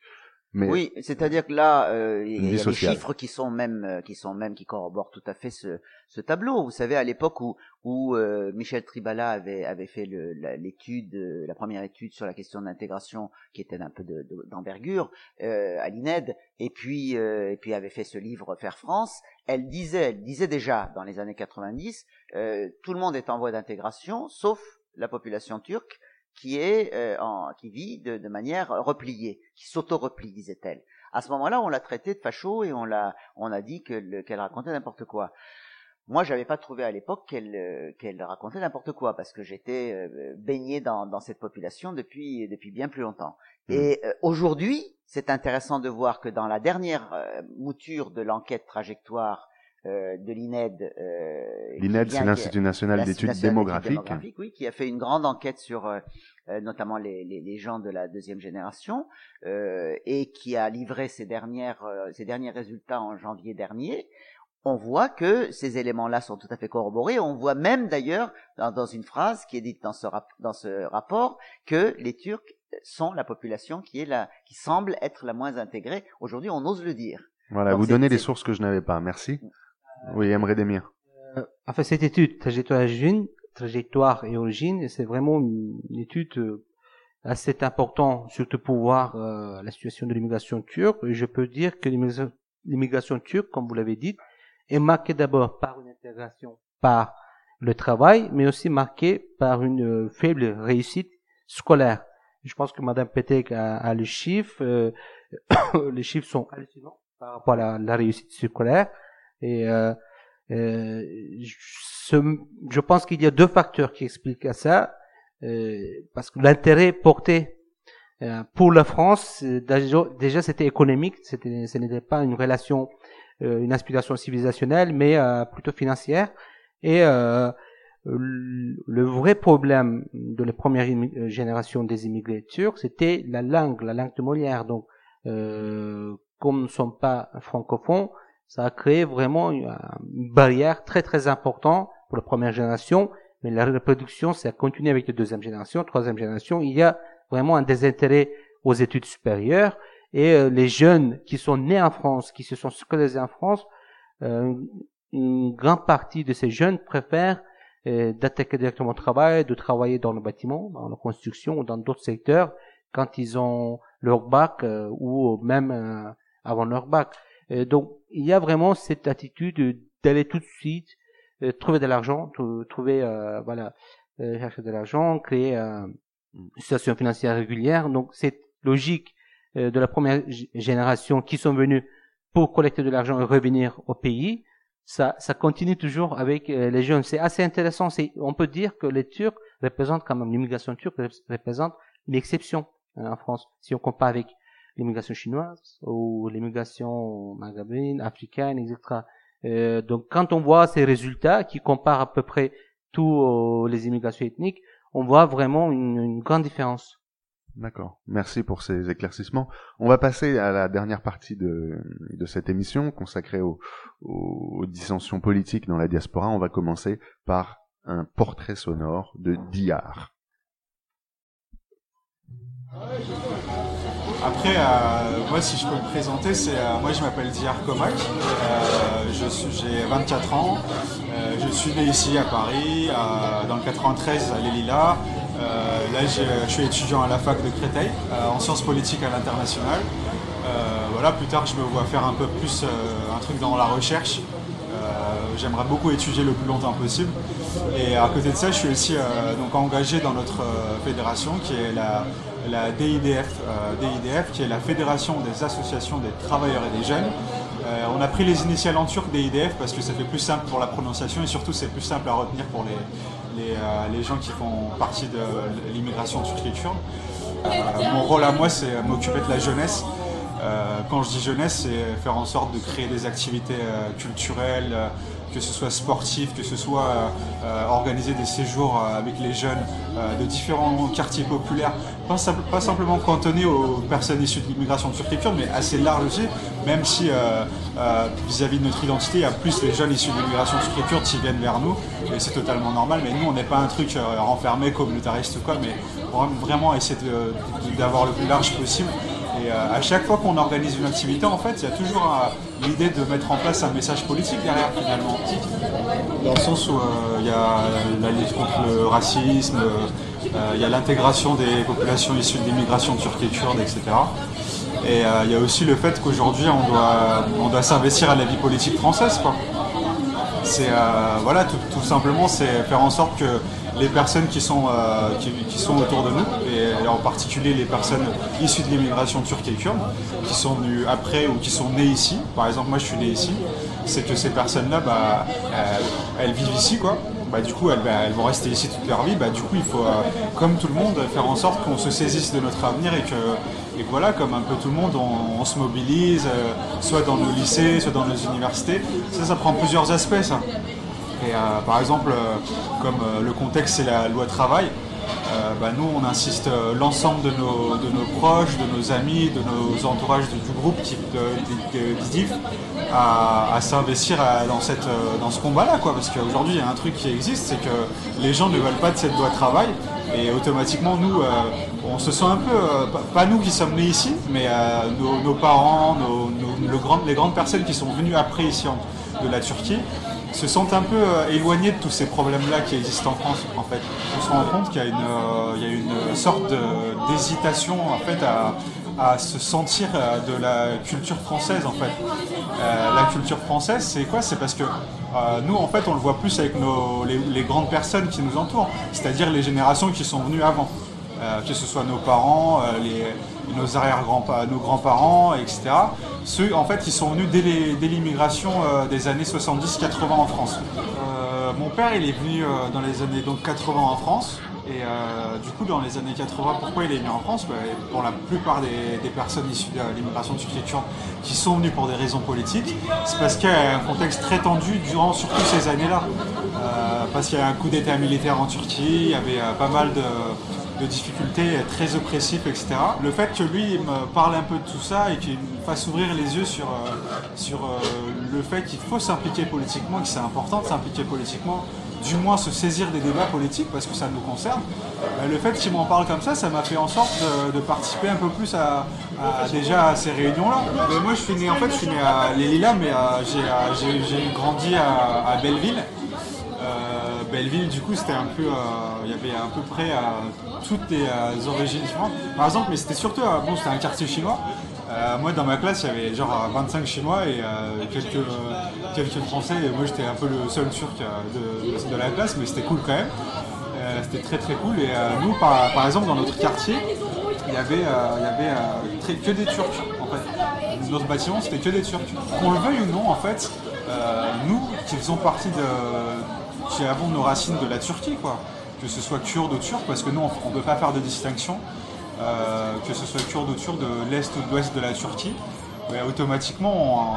Mais Oui, c'est-à-dire que là, euh, il y a des chiffres qui sont même, euh, qui sont même, qui corroborent tout à fait ce, ce tableau. Vous savez, à l'époque où, où euh, Michel Tribala avait, avait fait la- l'étude, la première étude sur la question de l'intégration, qui était d'un peu de- de- d'envergure, euh, à l'INED, et puis, et puis avait fait ce livre Faire France. Elle disait, elle disait déjà dans les années 90, euh, tout le monde est en voie d'intégration, sauf la population turque qui est euh, en, qui vit de, de manière repliée, qui s'auto-replie, disait-elle. À ce moment-là, on l'a traité de facho et on l'a, on a dit que le- qu'elle racontait n'importe quoi. Moi, j'avais pas trouvé à l'époque qu'elle euh, qu'elle racontait n'importe quoi parce que j'étais euh, baigné dans, dans cette population depuis depuis bien plus longtemps. Et euh, aujourd'hui, c'est intéressant de voir que dans la dernière euh, mouture de l'enquête trajectoire euh, de l'INED, euh, l'INED, c'est l'Institut national d'études démographiques. démographiques, oui, qui a fait une grande enquête sur euh, notamment les, les, les gens de la deuxième génération et qui a livré ses dernières ses derniers résultats en janvier dernier. On voit que ces éléments-là sont tout à fait corroborés. On voit même d'ailleurs dans, dans une phrase qui est dite dans ce, rap- dans ce rapport que les Turcs sont la population qui est la qui semble être la moins intégrée. Aujourd'hui, on ose le dire. Voilà, Donc, vous donnez des sources que je n'avais pas. Merci. Oui, Emre Demir. Euh, enfin, cette étude, trajectoire et origine, trajectoire et origine, c'est vraiment une, étude euh, assez importante, surtout pour voir euh, la situation de l'immigration turque. Et je peux dire que l'immigration- turque, comme vous l'avez dit, est marquée d'abord par une intégration, par le travail, mais aussi marquée par une euh, faible réussite scolaire. Je pense que Madame Petek a, a le chiffre. euh, les chiffres sont hallucinants par rapport à la réussite scolaire. Et euh, euh, je, je pense qu'il y a deux facteurs qui expliquent à ça, euh, parce que l'intérêt porté euh, pour la France, déjà, c'était économique, c'était, ce n'était pas une relation, euh, une aspiration civilisationnelle, mais euh, plutôt financière. Et le vrai problème de la première génération des immigrés turcs, c'était la langue, la langue de Molière. Donc, euh, comme nous ne sommes pas francophones, ça a créé vraiment une, barrière très très importante pour la première génération. Mais la reproduction, ça continue avec la deuxième génération, troisième génération. Il y a vraiment un désintérêt aux études supérieures. Et euh, les jeunes qui sont nés en France, qui se sont scolarisés en France, euh, une grande partie de ces jeunes préfèrent euh, d'attaquer directement au travail, de travailler dans le bâtiment, dans la construction ou dans d'autres secteurs quand ils ont leur bac ou même avant leur bac. Euh, donc il y a vraiment cette attitude d'aller tout de suite euh, trouver de l'argent, trou- trouver euh, voilà euh, chercher de l'argent, créer euh, une situation financière régulière. Donc cette logique euh, de la première génération qui sont venus pour collecter de l'argent et revenir au pays, ça, ça continue toujours avec les jeunes. C'est assez intéressant. C'est, on peut dire que les Turcs représentent quand même l'immigration turque rep- représente une exception hein, en France. Si on compare avec l'immigration chinoise ou l'immigration maghrébine, africaine, etc. Euh, donc quand on voit ces résultats qui comparent à peu près tous les immigrations ethniques, on voit vraiment une, une grande différence. D'accord. Merci pour ces éclaircissements. On va passer à la dernière partie de, de cette émission consacrée aux, aux, aux dissensions politiques dans la diaspora. On va commencer par un portrait sonore de Diyar. Après, euh, moi, si je peux me présenter, c'est euh, moi, je m'appelle Diyar Komak. Euh, j'ai 24 ans. Je suis né ici à Paris, dans le 93 à l'Elila. Euh, là, je suis étudiant à la fac de Créteil, en sciences politiques à l'international. Voilà, plus tard, je me vois faire un peu plus un truc dans la recherche. J'aimerais beaucoup étudier le plus longtemps possible. Et à côté de ça, je suis aussi donc engagé dans notre fédération qui est la, la DIDF, euh, DIDF, qui est la Fédération des associations des travailleurs et des jeunes. Euh, on a pris les initiales en turc DIDF parce que ça fait plus simple pour la prononciation et surtout c'est plus simple à retenir pour les, les, euh, les gens qui font partie de l'immigration turque kurde. Mon rôle à moi, c'est m'occuper de la jeunesse. Quand je dis jeunesse, c'est faire en sorte de créer des activités culturelles, que ce soit sportif, que ce soit euh, organiser des séjours euh, avec les jeunes euh, de différents quartiers populaires, pas, pas simplement cantonnés aux personnes issues de l'immigration et kurde, mais assez large aussi, même si vis-à-vis de notre identité, il y a plus les jeunes issus de l'immigration et kurde qui viennent vers nous, et c'est totalement normal, mais nous on n'est pas un truc renfermé, communautariste ou quoi, mais vra- vraiment essayer de- de- d'avoir le plus large possible. Et à chaque fois qu'on organise une activité, en fait, il y a toujours euh, l'idée de mettre en place un message politique derrière, finalement. Dans le sens où euh, il y a la lutte contre le racisme, euh, il y a l'intégration des populations issues de l'immigration turque et kurde, etc. Et euh, il y a aussi le fait qu'aujourd'hui, on doit, on doit s'investir à la vie politique française, voilà, tout simplement, c'est faire en sorte que les personnes qui sont euh, qui, sont autour de nous, et en particulier les personnes issues de l'immigration turque et kurde, qui sont venues après ou qui sont nées ici. Par exemple, moi, je suis né ici. C'est que ces personnes-là, bah, elles, elles vivent ici, quoi. Bah, du coup, elles, bah, elles vont rester ici toute leur vie. Bah, du coup, il faut, euh, comme tout le monde, faire en sorte qu'on se saisisse de notre avenir et que, et que voilà, comme un peu tout le monde, on, on se mobilise, euh, soit dans nos lycées, soit dans nos universités. Ça, ça prend plusieurs aspects, ça. Et euh, par exemple, euh, comme euh, le contexte c'est la loi travail, bah, nous on insiste l'ensemble de nos, proches, de nos amis, de nos entourages du, groupe type d'IDIF à, à s'investir dans, cette, dans ce combat-là. Quoi, parce qu'aujourd'hui il y a un truc qui existe, c'est que les gens ne veulent pas de cette loi travail et automatiquement nous on se sent un peu, pas, nous qui sommes nés ici, mais nos, parents, les grandes personnes qui sont venues après ici de la Turquie se sentent un peu euh, éloignés de tous ces problèmes-là qui existent en France, en fait. On se rend compte qu'il y a une, euh, y a une sorte d'hésitation, en fait, à, à se sentir euh, de la culture française, en fait. La culture française, c'est quoi? C'est parce que nous, en fait, on le voit plus avec nos, les, grandes personnes qui nous entourent, c'est-à-dire les générations qui sont venues avant. Que ce soit nos parents, les, nos arrière-grands-parents, nos grands-parents, etc. Ceux, en fait, ils sont venus dès l'immigration euh, des années 70-80 en France. Euh, mon père, il est venu euh, dans les années donc 80 en France. Et du coup, dans les années 80, pourquoi il est venu en France? Bah, Pour la plupart des, personnes issues de l'immigration turque qui sont venues pour des raisons politiques, c'est parce qu'il y a un contexte très tendu durant surtout ces années-là. Parce qu'il y a un coup d'état militaire en Turquie, il y avait pas mal de, de difficultés très oppressives, etc. Le fait que lui il me parle un peu de tout ça et qu'il me fasse ouvrir les yeux sur, euh, sur euh, le fait qu'il faut s'impliquer politiquement, que c'est important de s'impliquer politiquement, du moins se saisir des débats politiques parce que ça nous concerne, bah, le fait qu'il m'en parle comme ça, ça m'a fait en sorte de, participer un peu plus à, déjà à ces réunions-là. Mais moi je suis né en fait, je suis né à Les mais euh, j'ai, grandi à, Belleville. Belleville, du coup, c'était un peu, il y avait à peu près toutes les euh, origines différentes. Par exemple, mais c'était surtout, euh, bon, c'était un quartier chinois. Euh, moi, dans ma classe, il y avait genre euh, 25 Chinois et euh, quelques, euh, quelques Français. Et moi, j'étais un peu le seul Turc euh, de, de- la classe, mais c'était cool quand même. Euh, c'était très très cool. Et euh, nous, par, par exemple, dans notre quartier, il y avait, euh, il y avait euh, que des Turcs en fait. Notre bâtiment, c'était que des Turcs. Qu'on le veuille ou non, en fait, euh, nous qui faisons partie de. qui avons nos racines de la Turquie, quoi. Que ce soit kurde ou turc, parce que nous, on ne peut pas faire de distinction. Euh, que ce soit kurde ou turc de l'est ou de l'ouest de la Turquie, automatiquement,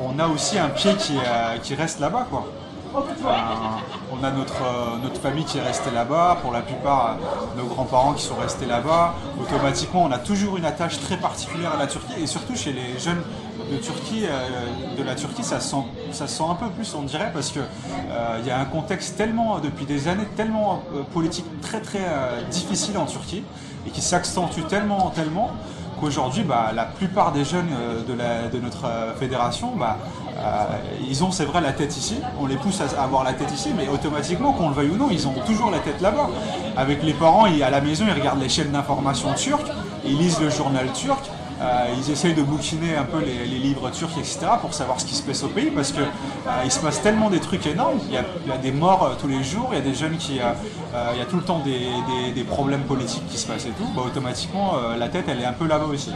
on, a aussi un pied qui, euh, reste là-bas, quoi. Enfin, on a notre, euh, notre famille qui est restée là-bas, pour la plupart nos grands-parents qui sont restés là-bas. Automatiquement, on a toujours une attache très particulière à la Turquie et surtout chez les jeunes de Turquie, euh, de la Turquie, ça se sent, ça se sent un peu plus, on dirait, parce que euh, il y a un contexte tellement, depuis des années, tellement politique très très difficile en Turquie et qui s'accentue tellement, tellement qu'aujourd'hui, bah, la plupart des jeunes de, la, de notre fédération, bah, ils ont, c'est vrai, la tête ici. On les pousse à avoir la tête ici, mais automatiquement, qu'on le veuille ou non, ils ont toujours la tête là-bas. Avec les parents, ils- à la maison, ils regardent les chaînes d'information turques, ils lisent le journal turc. Euh, ils essayent de bouquiner un peu les, livres turcs, etc., pour savoir ce qui se passe au pays, parce que euh, il se passe tellement des trucs énormes. Il y a, des morts euh, tous les jours, il y a des jeunes qui, euh, euh, il y a tout le temps des, problèmes politiques qui se passent et tout. Bah, automatiquement, euh, la tête, elle est un peu là-bas aussi.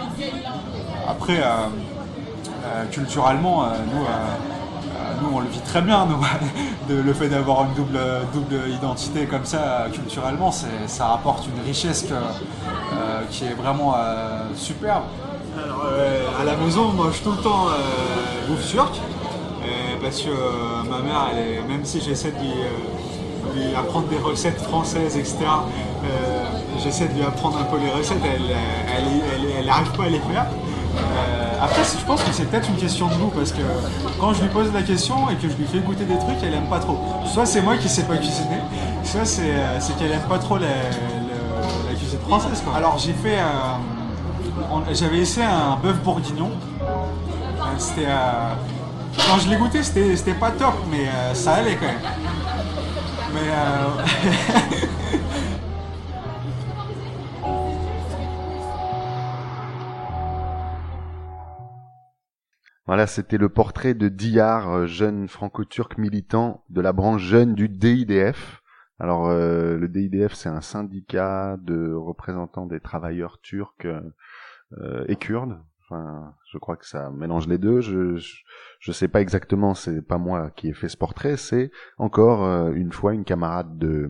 Après, euh, euh, culturellement, euh, nous, euh, euh, nous, on le vit très bien. Le fait d'avoir une double, double identité comme ça, euh, culturellement, ça rapporte une richesse euh, qui est vraiment euh, superbe. Alors, euh, à la maison, moi, je tout le temps euh, bouffe turc. euh, parce que euh, ma mère, elle est- même si j'essaie de lui, euh, apprendre des recettes françaises, etc., euh, j'essaie de lui apprendre un peu les recettes, elle elle, n'arrive pas à les faire. Après, je pense que c'est peut-être une question de goût parce que quand je lui pose la question et que je lui fais goûter des trucs, elle aime pas trop. Soit c'est moi qui sais pas cuisiner, soit c'est euh, qu'elle aime pas trop la, cuisine française. quoi. Alors j'ai fait, euh, j'avais essayé un bœuf bourguignon. Euh, C'était, quand je l'ai goûté, c'était pas top, mais ça allait quand même. Mais Voilà, c'était le portrait de Diyar, euh, jeune franco-turc militant de la branche jeune du DIDF. Alors, euh, le DIDF, c'est un syndicat de représentants des travailleurs turcs euh, euh, et kurdes. Enfin, je crois que ça mélange les deux. Je je, sais pas exactement. C'est pas moi qui ai fait ce portrait. C'est encore euh, une fois une camarade de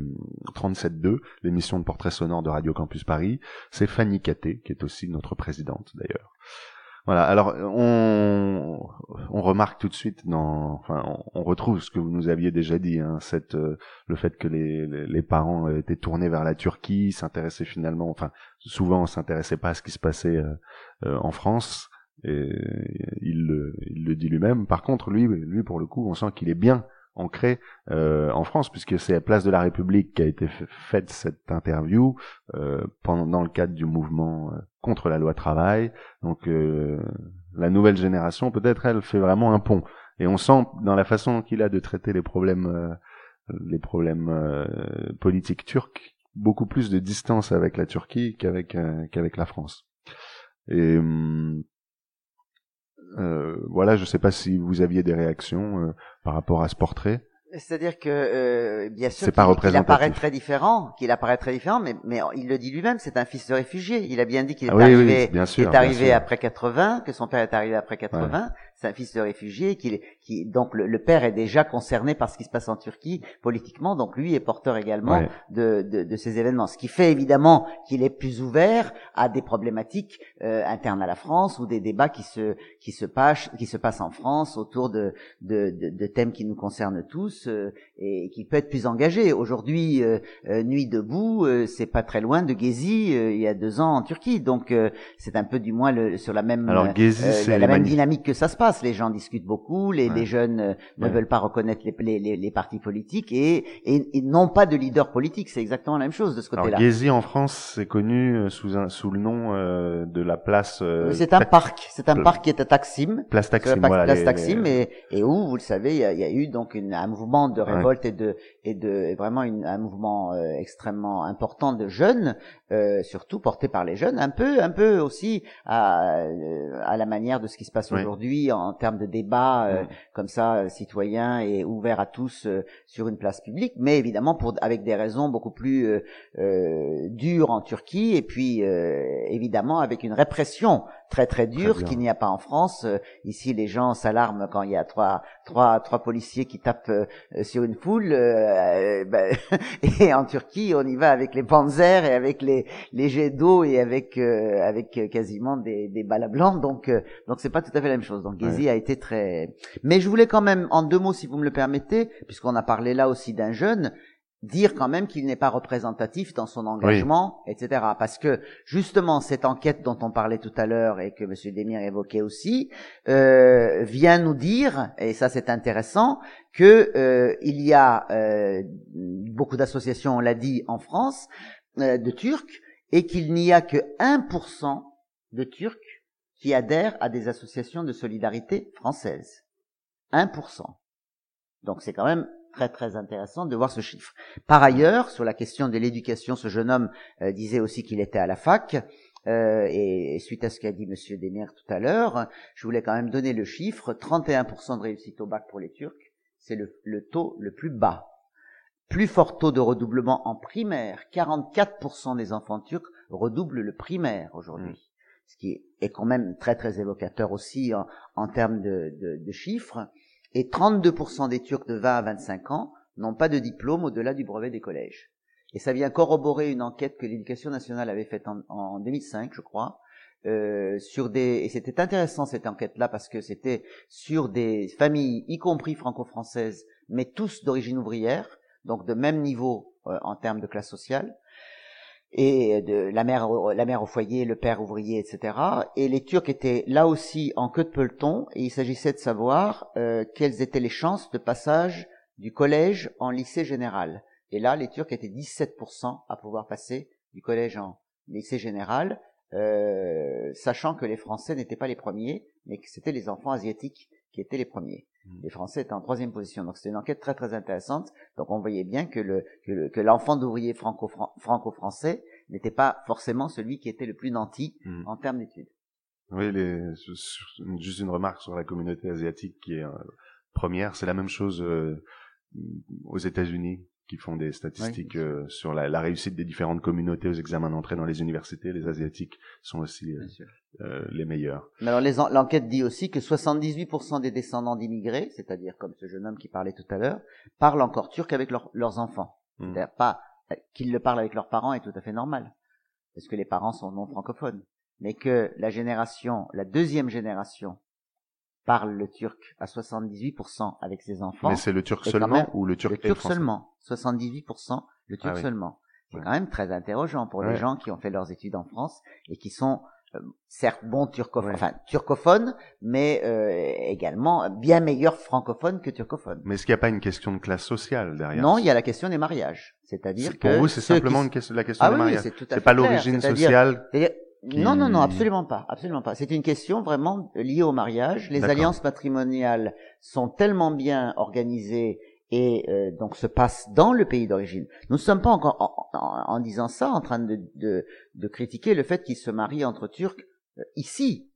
37.2, l'émission de portrait sonore de Radio Campus Paris. C'est Fanny Caté, qui est aussi notre présidente d'ailleurs. Voilà. Alors on on remarque tout de suite dans, enfin, on, retrouve ce que vous nous aviez déjà dit, hein, euh, le fait que les, les parents étaient tournés vers la Turquie, s'intéressaient finalement, enfin souvent on s'intéressait pas à ce qui se passait euh, euh, en France. Et il le, il le dit lui-même. Par contre, lui, lui pour le coup, on sent qu'il est bien ancré euh, en France, puisque c'est à Place de la République qu'a été faite cette interview euh, pendant dans le cadre du mouvement euh, contre la loi travail. Donc euh, la nouvelle génération, peut-être, elle fait vraiment un pont. Et on sent dans la façon qu'il a de traiter les problèmes, euh, les problèmes euh, politiques turcs, beaucoup plus de distance avec la Turquie qu'avec qu'avec la France. Et hum, voilà, je sais pas si vous aviez des réactions euh, par rapport à ce portrait. C'est-à-dire que euh, bien sûr qu'il apparaît très différent, qu'il apparaît très différent, mais, mais il le dit lui-même, c'est un fils de réfugié. Il a bien dit qu'il est Ah oui, oui, arrivé, oui, bien sûr, qu'il est arrivé après 80, que son père est arrivé après 80. C'est un fils de réfugié, qu'il est- qui donc le, le père est déjà concerné par ce qui se passe en Turquie politiquement, donc lui est porteur également Ouais. de, de, de ces événements. Ce qui fait évidemment qu'il est plus ouvert à des problématiques euh, internes à la France ou des débats qui se qui se passent qui se passent en France autour de de, de, de thèmes qui nous concernent tous euh, et qui peut être plus engagé. Aujourd'hui, euh, euh, Nuit debout, euh, c'est pas très loin de Gezi euh, il y a deux ans en Turquie, donc euh, c'est un peu du moins le, sur la même Alors, Gezi, c'est la, même dynamique que ça se passe. Les gens discutent beaucoup, les, Ouais. les jeunes euh, ne Ouais. veulent pas reconnaître les, les, les, les partis politiques et, et, et n'ont pas de leader politique. C'est exactement la même chose de ce côté-là. Gezi en France, c'est connu euh, sous un sous le nom euh, de la place. euh, C'est un parc, c'est un parc qui est à Taksim. Place Taksim, place voilà. place Taksim et, et où, vous le savez, il y a, y a eu donc une, un mouvement de Ouais. révolte et de et de et vraiment une- un mouvement euh, extrêmement important de jeunes, euh, surtout porté par les jeunes, un peu un peu aussi à, euh, à la manière de ce qui se passe aujourd'hui en termes de débat euh, Mm. comme ça euh, citoyen et ouvert à tous euh, sur une place publique, mais évidemment pour avec des raisons beaucoup plus dures en Turquie et puis euh, évidemment avec une répression très très dure bien. qu'il n'y a pas en France. Euh, ici, les gens s'alarment quand il y a trois trois trois policiers qui tapent euh, sur une foule. euh, ben, et en Turquie, on y va avec les panzers et avec les les jets d'eau et avec euh, avec euh, quasiment des des balles à blanc. Donc euh, donc c'est pas tout à fait la même chose. Donc Gezi a été très. Mais je voulais quand même en deux mots, si vous me le permettez, puisqu'on a parlé là aussi d'un jeune dire quand même qu'il n'est pas représentatif dans son engagement, etc. Parce que justement cette enquête dont on parlait tout à l'heure et que M. Demir évoquait aussi euh, vient nous dire, et ça c'est intéressant, que euh, il y a euh, beaucoup d'associations, on l'a dit, en France, euh, de Turcs, et qu'il n'y a que 1% de Turcs qui adhèrent à des associations de solidarité françaises. 1%. Donc c'est quand même très très intéressant de voir ce chiffre. Par ailleurs, sur la question de l'éducation, ce jeune homme euh, disait aussi qu'il était à la fac. Euh, et, suite à ce qu'a dit Monsieur Demir tout à l'heure, je voulais quand même donner le chiffre 31% de réussite au bac pour les Turcs, c'est le, le taux le plus bas. Plus fort taux de redoublement en primaire, 44% des enfants turcs redoublent le primaire aujourd'hui. Mmh. Ce qui est quand même très très évocateur aussi en, en termes de, de, de chiffres et 32% des Turcs de 20 à 25 ans n'ont pas de diplôme au-delà du brevet des collèges. Et ça vient corroborer une enquête que l'éducation nationale avait faite en, en 2005, je crois, euh, sur des et c'était intéressant cette enquête-là parce que c'était sur des familles, y compris franco-françaises, mais tous d'origine ouvrière, donc de même niveau euh, en termes de classe sociale, et de la mère, la mère au foyer, le père ouvrier, etc. Et les Turcs étaient là aussi en queue de peloton, et il s'agissait de savoir euh, quelles étaient les chances de passage du collège en lycée général. Et là, les Turcs étaient 17% à pouvoir passer du collège en lycée général, euh, sachant que les Français n'étaient pas les premiers, mais que c'était les enfants asiatiques qui étaient les premiers. Les Français étaient en troisième position. Donc c'était une enquête très très intéressante. Donc on voyait bien que le que l'enfant d'ouvrier franco-français n'était pas forcément celui qui était le plus nanti mmh. en termes d'études. Oui, les, juste une remarque sur la communauté asiatique qui est euh, première. C'est la même chose euh, aux États-Unis qui font des statistiques euh, sur la, la, réussite des différentes communautés aux examens d'entrée dans les universités. Les asiatiques sont aussi euh, euh les meilleurs. Mais alors l'enquête dit aussi que 78% des descendants d'immigrés, c'est-à-dire comme ce jeune homme qui parlait tout à l'heure, parlent encore turc avec leurs enfants. Mmh. C'est-à-dire pas qu'ils le parlent avec leurs parents est tout à fait normal, parce que les parents sont non francophones, mais que la génération, la deuxième génération parle le turc à 78% avec ses enfants. Mais c'est le turc seulement ou le turc Le turc seulement. 78% le turc ah seulement. C'est quand même très interrogeant pour les gens qui ont fait leurs études en France et qui sont euh, certes bons turcophones, enfin turcophones, mais euh, également bien meilleurs francophones que turcophones. Mais est-ce qu'il n'y a pas une question de classe sociale derrière Non, il y a la question des mariages. C'est-à-dire que... Pour vous, c'est simplement une question, la question ah des mariages. C'est pas l'origine sociale. Non, non, non, absolument pas, absolument pas. C'est une question vraiment liée au mariage. Les alliances matrimoniales sont tellement bien organisées et euh, donc se passent dans le pays d'origine. Nous ne sommes pas encore, en, disant ça, en train de, de, de critiquer le fait qu'ils se marient entre Turcs euh, ici.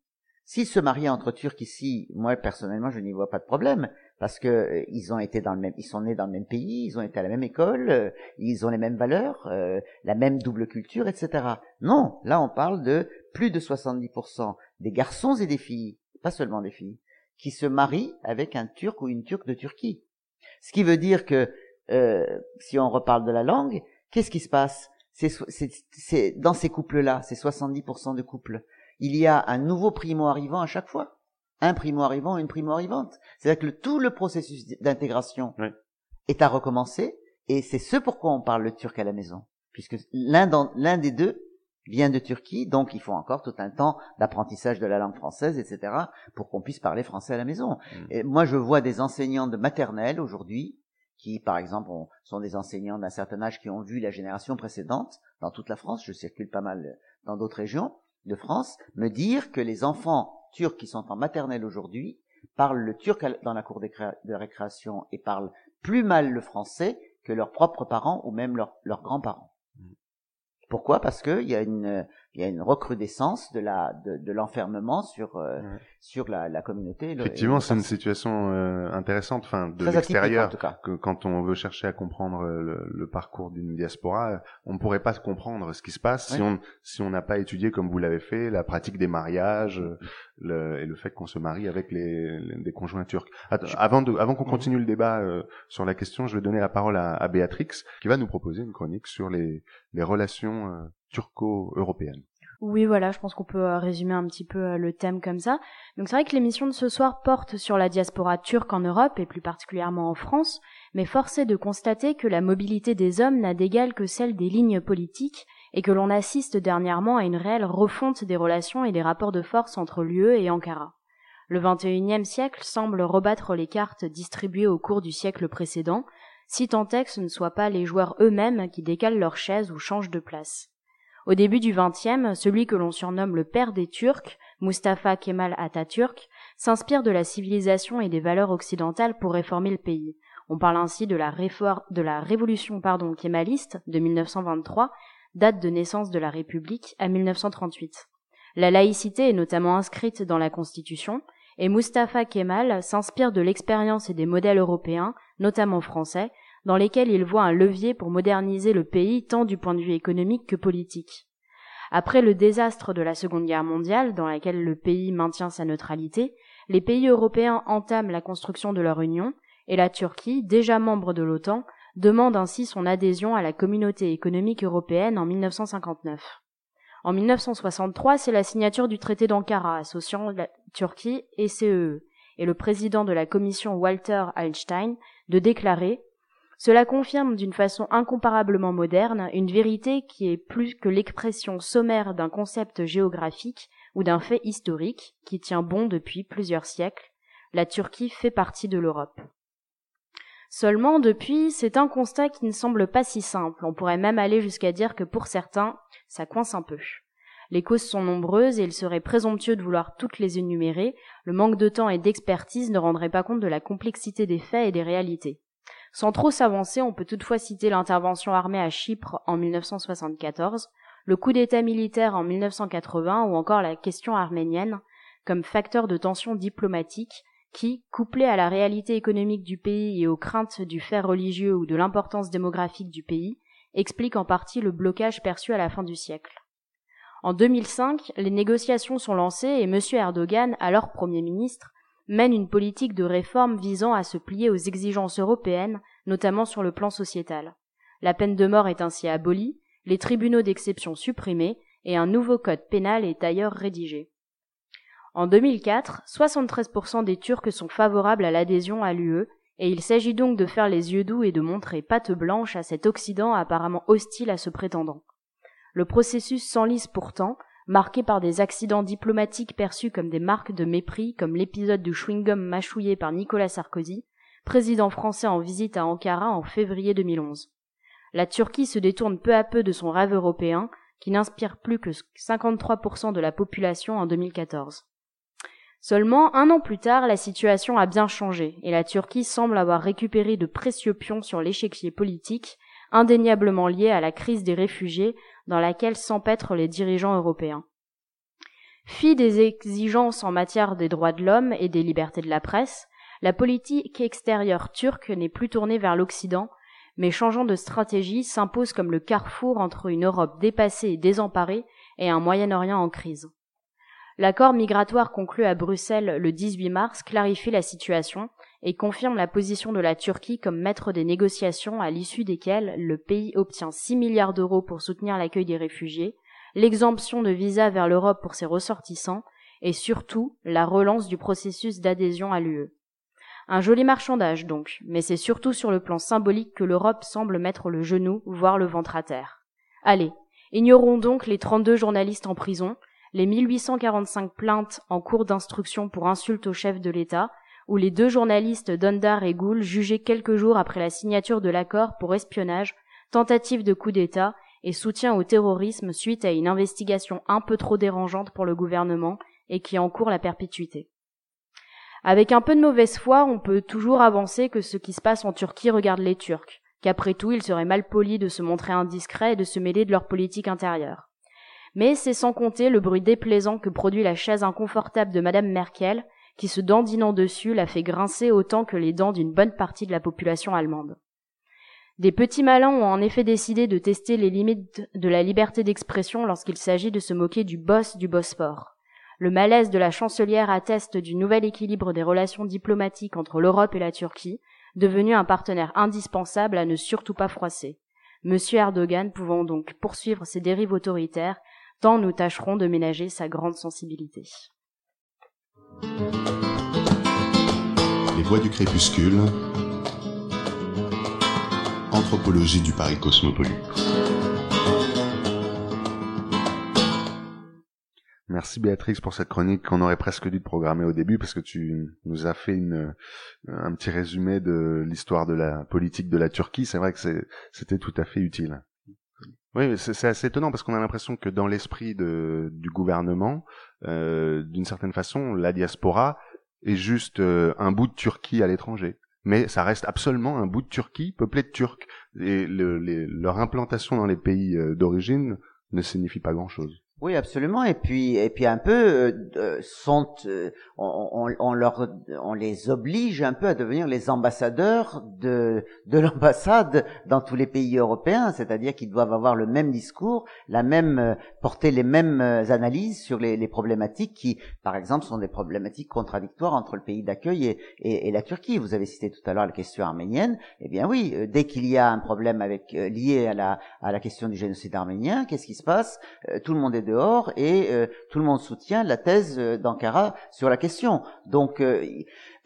S'ils se marient entre Turcs ici, moi personnellement, je n'y vois pas de problème parce que euh, ils ont été dans le même, ils sont nés dans le même pays, ils ont été à la même école, euh, ils ont les mêmes valeurs, euh, la même double culture, etc. Non, là on parle de plus de 70% des garçons et des filles, pas seulement des filles, qui se marient avec un Turc ou une Turque de Turquie. Ce qui veut dire que si on reparle de la langue, qu'est-ce qui se passe? C'est, dans ces couples-là, ces 70% de couples, il y a un nouveau primo arrivant à chaque fois un primo-arrivant, une primo-arrivante. C'est-à-dire que tout le processus d'intégration est à recommencer, et c'est ce pourquoi on parle le turc à la maison, puisque l'un l'un des deux vient de Turquie, donc il faut encore tout un temps d'apprentissage de la langue française, etc., pour qu'on puisse parler français à la maison. Mm. Et moi, je vois des enseignants de maternelle aujourd'hui, qui, par exemple, sont des enseignants d'un certain âge qui ont vu la génération précédente dans toute la France, je circule pas mal dans d'autres régions de France, me dire que les enfants Turcs qui sont en maternelle aujourd'hui parlent le turc dans la cour de récréation et parlent plus mal le français que leurs propres parents ou même leurs grands-parents. Mm. Pourquoi? Parce qu'il y a une il y a une recrudescence de la de, l'enfermement sur euh, sur la, la communauté. Effectivement, c'est une situation euh, intéressante, enfin de l'extérieur, que quand on veut chercher à comprendre le, le parcours d'une diaspora, on ne pourrait pas comprendre ce qui se passe si on si on n'a pas étudié comme vous l'avez fait la pratique des mariages le, et le fait qu'on se marie avec les, les des conjoints turcs. avant de avant qu'on mhm. continue le débat euh, sur la question, je vais donner la parole à, à Béatrix qui va nous proposer une chronique sur les les relations turco-européenne. Oui, voilà, je pense qu'on peut euh, résumer un petit peu euh, le thème comme ça. Donc c'est vrai que l'émission de ce soir porte sur la diaspora turque en Europe et plus particulièrement en France, mais force est de constater que la mobilité des hommes n'a d'égal que celle des lignes politiques et que l'on assiste dernièrement à une réelle refonte des relations et des rapports de force entre l'UE et Ankara. Le XXIe siècle semble rebattre les cartes distribuées au cours du siècle précédent, si tant est que ce ne soient pas les joueurs eux-mêmes qui décalent leurs chaises ou changent de place. Au début du XXe, celui que l'on surnomme le père des Turcs, Mustafa Kemal Atatürk, s'inspire de la civilisation et des valeurs occidentales pour réformer le pays. On parle ainsi de la, de la révolution pardon, kémaliste de 1923, date de naissance de la République, à 1938. La laïcité est notamment inscrite dans la Constitution, et Mustafa Kemal s'inspire de l'expérience et des modèles européens, notamment français, dans lesquels il voit un levier pour moderniser le pays tant du point de vue économique que politique. Après le désastre de la Seconde Guerre mondiale, dans laquelle le pays maintient sa neutralité, les pays européens entament la construction de leur union, et la Turquie, déjà membre de l'OTAN, demande ainsi son adhésion à la communauté économique européenne en 1959. En 1963, c'est la signature du traité d'Ankara associant la Turquie et CEE, e, et le président de la commission Walter Einstein de déclarer cela confirme d'une façon incomparablement moderne une vérité qui est plus que l'expression sommaire d'un concept géographique ou d'un fait historique qui tient bon depuis plusieurs siècles. La Turquie fait partie de l'Europe. Seulement, depuis, c'est un constat qui ne semble pas si simple. On pourrait même aller jusqu'à dire que pour certains, ça coince un peu. Les causes sont nombreuses et il serait présomptueux de vouloir toutes les énumérer. Le manque de temps et d'expertise ne rendrait pas compte de la complexité des faits et des réalités. Sans trop s'avancer, on peut toutefois citer l'intervention armée à Chypre en 1974, le coup d'État militaire en 1980 ou encore la question arménienne comme facteur de tension diplomatique qui, couplé à la réalité économique du pays et aux craintes du fait religieux ou de l'importance démographique du pays, explique en partie le blocage perçu à la fin du siècle. En 2005, les négociations sont lancées et M. Erdogan, alors Premier ministre, mène une politique de réforme visant à se plier aux exigences européennes, notamment sur le plan sociétal. La peine de mort est ainsi abolie, les tribunaux d'exception supprimés et un nouveau code pénal est d'ailleurs rédigé. En 2004, 73% des Turcs sont favorables à l'adhésion à l'UE, et il s'agit donc de faire les yeux doux et de montrer patte blanche à cet Occident apparemment hostile à ce prétendant. Le processus s'enlise pourtant, marqué par des accidents diplomatiques perçus comme des marques de mépris, comme l'épisode du chewing-gum mâchouillé par Nicolas Sarkozy, président français en visite à Ankara en février 2011. La Turquie se détourne peu à peu de son rêve européen, qui n'inspire plus que 53% de la population en 2014. Seulement, un an plus tard, la situation a bien changé, et la Turquie semble avoir récupéré de précieux pions sur l'échiquier politique, indéniablement lié à la crise des réfugiés dans laquelle s'empêtrent les dirigeants européens. Fille des exigences en matière des droits de l'homme et des libertés de la presse, la politique extérieure turque n'est plus tournée vers l'Occident, mais changeant de stratégie s'impose comme le carrefour entre une Europe dépassée et désemparée et un Moyen-Orient en crise. L'accord migratoire conclu à Bruxelles le 18 mars clarifie la situation et confirme la position de la Turquie comme maître des négociations à l'issue desquelles le pays obtient 6 milliards d'euros pour soutenir l'accueil des réfugiés, l'exemption de visa vers l'Europe pour ses ressortissants et surtout la relance du processus d'adhésion à l'UE. Un joli marchandage donc, mais c'est surtout sur le plan symbolique que l'Europe semble mettre le genou, voire le ventre à terre. Allez, ignorons donc les 32 journalistes en prison, les 1845 plaintes en cours d'instruction pour insulte au chef de l'État, ou les deux journalistes Dondar et Gould jugés quelques jours après la signature de l'accord pour espionnage, tentative de coup d'État et soutien au terrorisme suite à une investigation un peu trop dérangeante pour le gouvernement et qui encourt la perpétuité. Avec un peu de mauvaise foi, on peut toujours avancer que ce qui se passe en Turquie regarde les Turcs, qu'après tout il serait mal poli de se montrer indiscret et de se mêler de leur politique intérieure. Mais c'est sans compter le bruit déplaisant que produit la chaise inconfortable de Madame Merkel, qui se dandinant dessus la fait grincer autant que les dents d'une bonne partie de la population allemande. Des petits malins ont en effet décidé de tester les limites de la liberté d'expression lorsqu'il s'agit de se moquer du boss du Bosphore. Le malaise de la chancelière atteste du nouvel équilibre des relations diplomatiques entre l'Europe et la Turquie, devenu un partenaire indispensable à ne surtout pas froisser. Monsieur Erdogan pouvant donc poursuivre ses dérives autoritaires tant nous tâcherons de ménager sa grande sensibilité. Les voix du crépuscule. Anthropologie du Paris cosmopolite. Merci Béatrix pour cette chronique qu'on aurait presque dû programmer au début parce que tu nous as fait une, un petit résumé de l'histoire de la politique de la Turquie. C'est vrai que c'était tout à fait utile. Oui, c'est assez étonnant parce qu'on a l'impression que dans l'esprit du gouvernement, euh, d'une certaine façon, la diaspora est juste euh, un bout de Turquie à l'étranger. Mais ça reste absolument un bout de Turquie peuplé de Turcs. Et leur implantation dans les pays euh, d'origine ne signifie pas grand-chose. Oui, absolument. Et puis, et puis un peu, euh, euh, sont, euh, on, on, leur, on les oblige un peu à devenir les ambassadeurs de, de l'ambassade dans tous les pays européens. C'est-à-dire qu'ils doivent avoir le même discours, la même, porter les mêmes analyses sur les, les, problématiques qui, par exemple, sont des problématiques contradictoires entre le pays d'accueil et, et, et, la Turquie. Vous avez cité tout à l'heure la question arménienne. Eh bien oui, dès qu'il y a un problème avec lié à la, à la question du génocide arménien, qu'est-ce qui se passe? Tout le monde est dehors et euh, tout le monde soutient la thèse euh, d'Ankara sur la question. Donc, euh,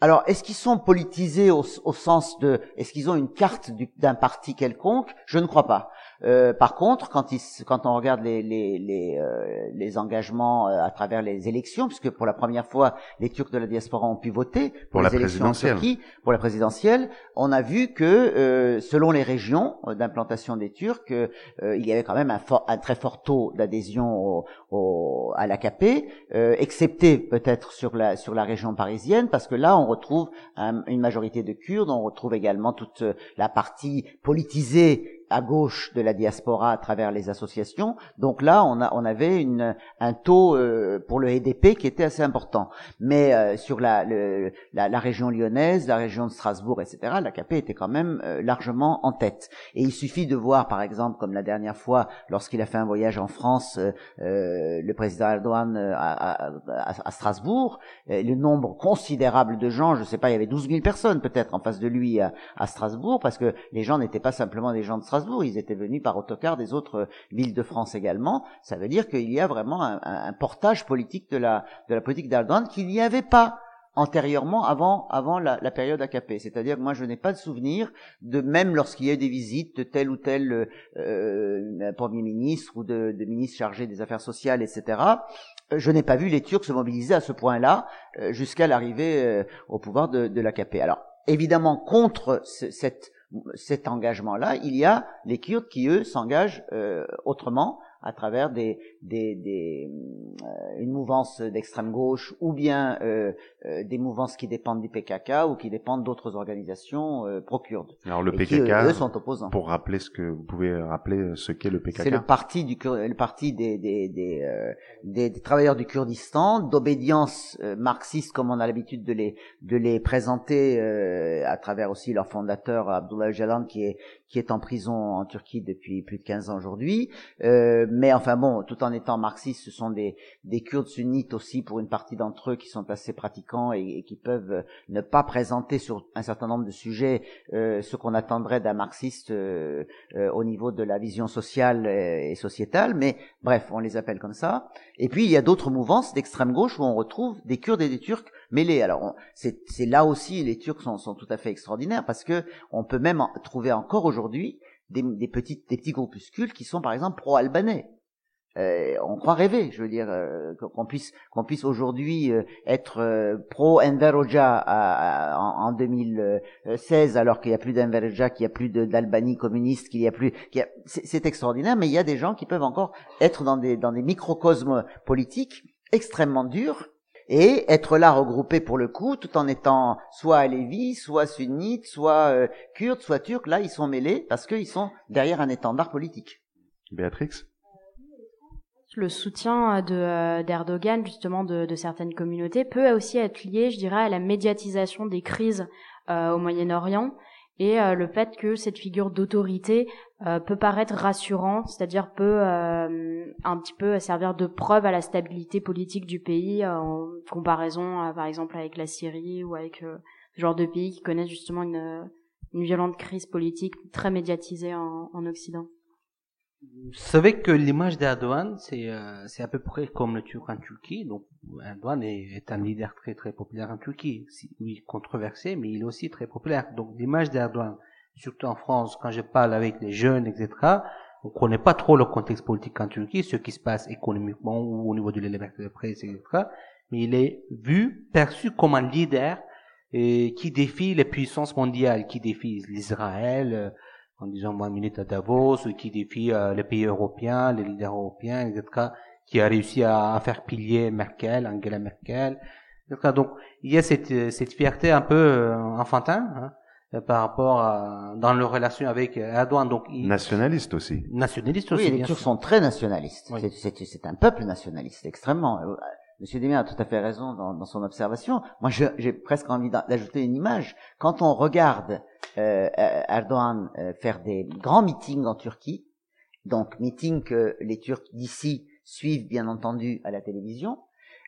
alors, est-ce qu'ils sont politisés au, au, sens de, est-ce qu'ils ont une carte d'un parti quelconque? Je ne crois pas. Euh, par contre, quand, il, quand on regarde les, les, les, euh, les engagements euh, à travers les élections, puisque pour la première fois, les Turcs de la diaspora ont pu voter pour, pour les élections en Turquie, pour la présidentielle, on a vu que selon les régions d'implantation des Turcs, il y avait quand même un, fort, un très fort taux d'adhésion au, au, à l'AKP, excepté peut-être sur la, sur la région parisienne, parce que là, on retrouve une majorité de Kurdes, on retrouve également toute la partie politisée à gauche de la diaspora à travers les associations. Donc là, on, a, on avait une, un taux euh, pour le EDP qui était assez important. Mais euh, sur la, le, la, la, région lyonnaise, la région de Strasbourg, etc., l'AKP était quand même euh, largement en tête. Et il suffit de voir, par exemple, comme la dernière fois, lorsqu'il a fait un voyage en France, le président Erdogan à, à, à Strasbourg, le nombre considérable de gens, je ne sais pas, il y avait 12 000 personnes peut-être en face de lui à, à Strasbourg, parce que les gens n'étaient pas simplement des gens de Strasbourg, ils étaient venus par autocar des autres euh, villes de France également. Ça veut dire qu'il y a vraiment un, portage politique de la, de la politique d'Erdogan qu'il n'y avait pas antérieurement, avant, avant la, période AKP. C'est-à-dire que moi, je n'ai pas de souvenir de même lorsqu'il y a eu des visites de tel ou tel euh, euh premier ministre ou de, ministre chargé des affaires sociales, etc. Je n'ai pas vu les Turcs se mobiliser à ce point-là jusqu'à l'arrivée au pouvoir de, de l'AKP. Alors, évidemment, contre cette cet engagement-là, il y a les Kurdes qui, eux, s'engagent euh, autrement, à travers des, des, des euh, une mouvance d'extrême gauche ou bien euh, euh, des mouvances qui dépendent du PKK ou qui dépendent d'autres organisations pro-kurdes. Alors le PKK, qui, eux, sont opposants. Pour rappeler ce que vous pouvez rappeler ce qu'est le PKK. C'est le parti du le parti des des, des, des, des travailleurs du Kurdistan d'obédience marxiste comme on a l'habitude de les de les présenter à travers aussi leur fondateur Abdullah Öcalan qui est qui est en prison en Turquie depuis plus de 15 ans aujourd'hui. Mais enfin bon, tout en étant marxiste, ce sont des, des Kurdes sunnites aussi pour une partie d'entre eux qui sont assez pratiquants et, qui peuvent ne pas présenter sur un certain nombre de sujets euh, ce qu'on attendrait d'un marxiste euh, euh, au niveau de la vision sociale et, sociétale. Mais bref, on les appelle comme ça. Et puis il y a d'autres mouvances d'extrême gauche où on retrouve des Kurdes et des Turcs mêlés. Alors c'est là aussi les Turcs sont, sont tout à fait extraordinaires parce que on peut même trouver encore aujourd'hui des, des, petites, des petits groupuscules qui sont par exemple pro-albanais. Euh, on croit rêver, je veux dire, euh, qu'on puisse qu'on puisse aujourd'hui euh, être euh, pro Enver Hoxha en, en, 2016, alors qu'il y a plus d'Enver qu'il y a plus d'Albanie communiste, qu'il y a plus, c'est extraordinaire. Mais il y a des gens qui peuvent encore être dans des dans des microcosmes politiques extrêmement durs et être là regroupés pour le coup, tout en étant soit alévis, soit sunnites, soit euh, kurdes, soit turcs. Là, ils sont mêlés parce qu'ils sont derrière un étendard politique. Béatrix? Le soutien de d'Erdogan justement de, certaines communautés peut aussi être lié, je dirais, à la médiatisation des crises euh, au Moyen-Orient et euh, le fait que cette figure d'autorité euh, peut paraître rassurant, c'est-à-dire peut euh, un petit peu servir de preuve à la stabilité politique du pays en comparaison, par exemple, avec la Syrie ou avec ce genre de pays qui connaissent justement une, violente crise politique très médiatisée en Occident. Vous savez que l'image d'Erdogan, c'est euh, à peu près comme le Turc en Turquie. Donc Erdogan est, est, un leader très très populaire en Turquie. Oui, controversé, mais il est aussi très populaire. Donc l'image d'Erdogan, surtout en France, quand je parle avec les jeunes, etc., on connaît pas trop le contexte politique en Turquie, ce qui se passe économiquement ou au niveau de la liberté de presse, etc. Mais il est vu, perçu comme un leader et qui défie les puissances mondiales, qui défie l'Israël, en disant moi minute à Davos, qui défie euh, les pays européens, les leaders européens, etc., qui a réussi à, à faire pilier Merkel, Angela Merkel, etc. Donc il y a cette, cette fierté un peu euh, enfantin hein, euh, par rapport à, dans leur relation avec Erdogan. Donc il- Nationaliste aussi. nationaliste aussi. Oui, les Turcs sont très nationalistes. Oui. C'est- C'est c'est un peuple nationaliste, extrêmement. Monsieur Demir a tout à fait raison dans, dans son observation. Moi, j'ai presque envie d'a- d'ajouter une image. Quand on regarde euh, euh, Erdogan euh, faire des grands meetings en Turquie, donc meetings que les Turcs d'ici suivent bien entendu à la télévision,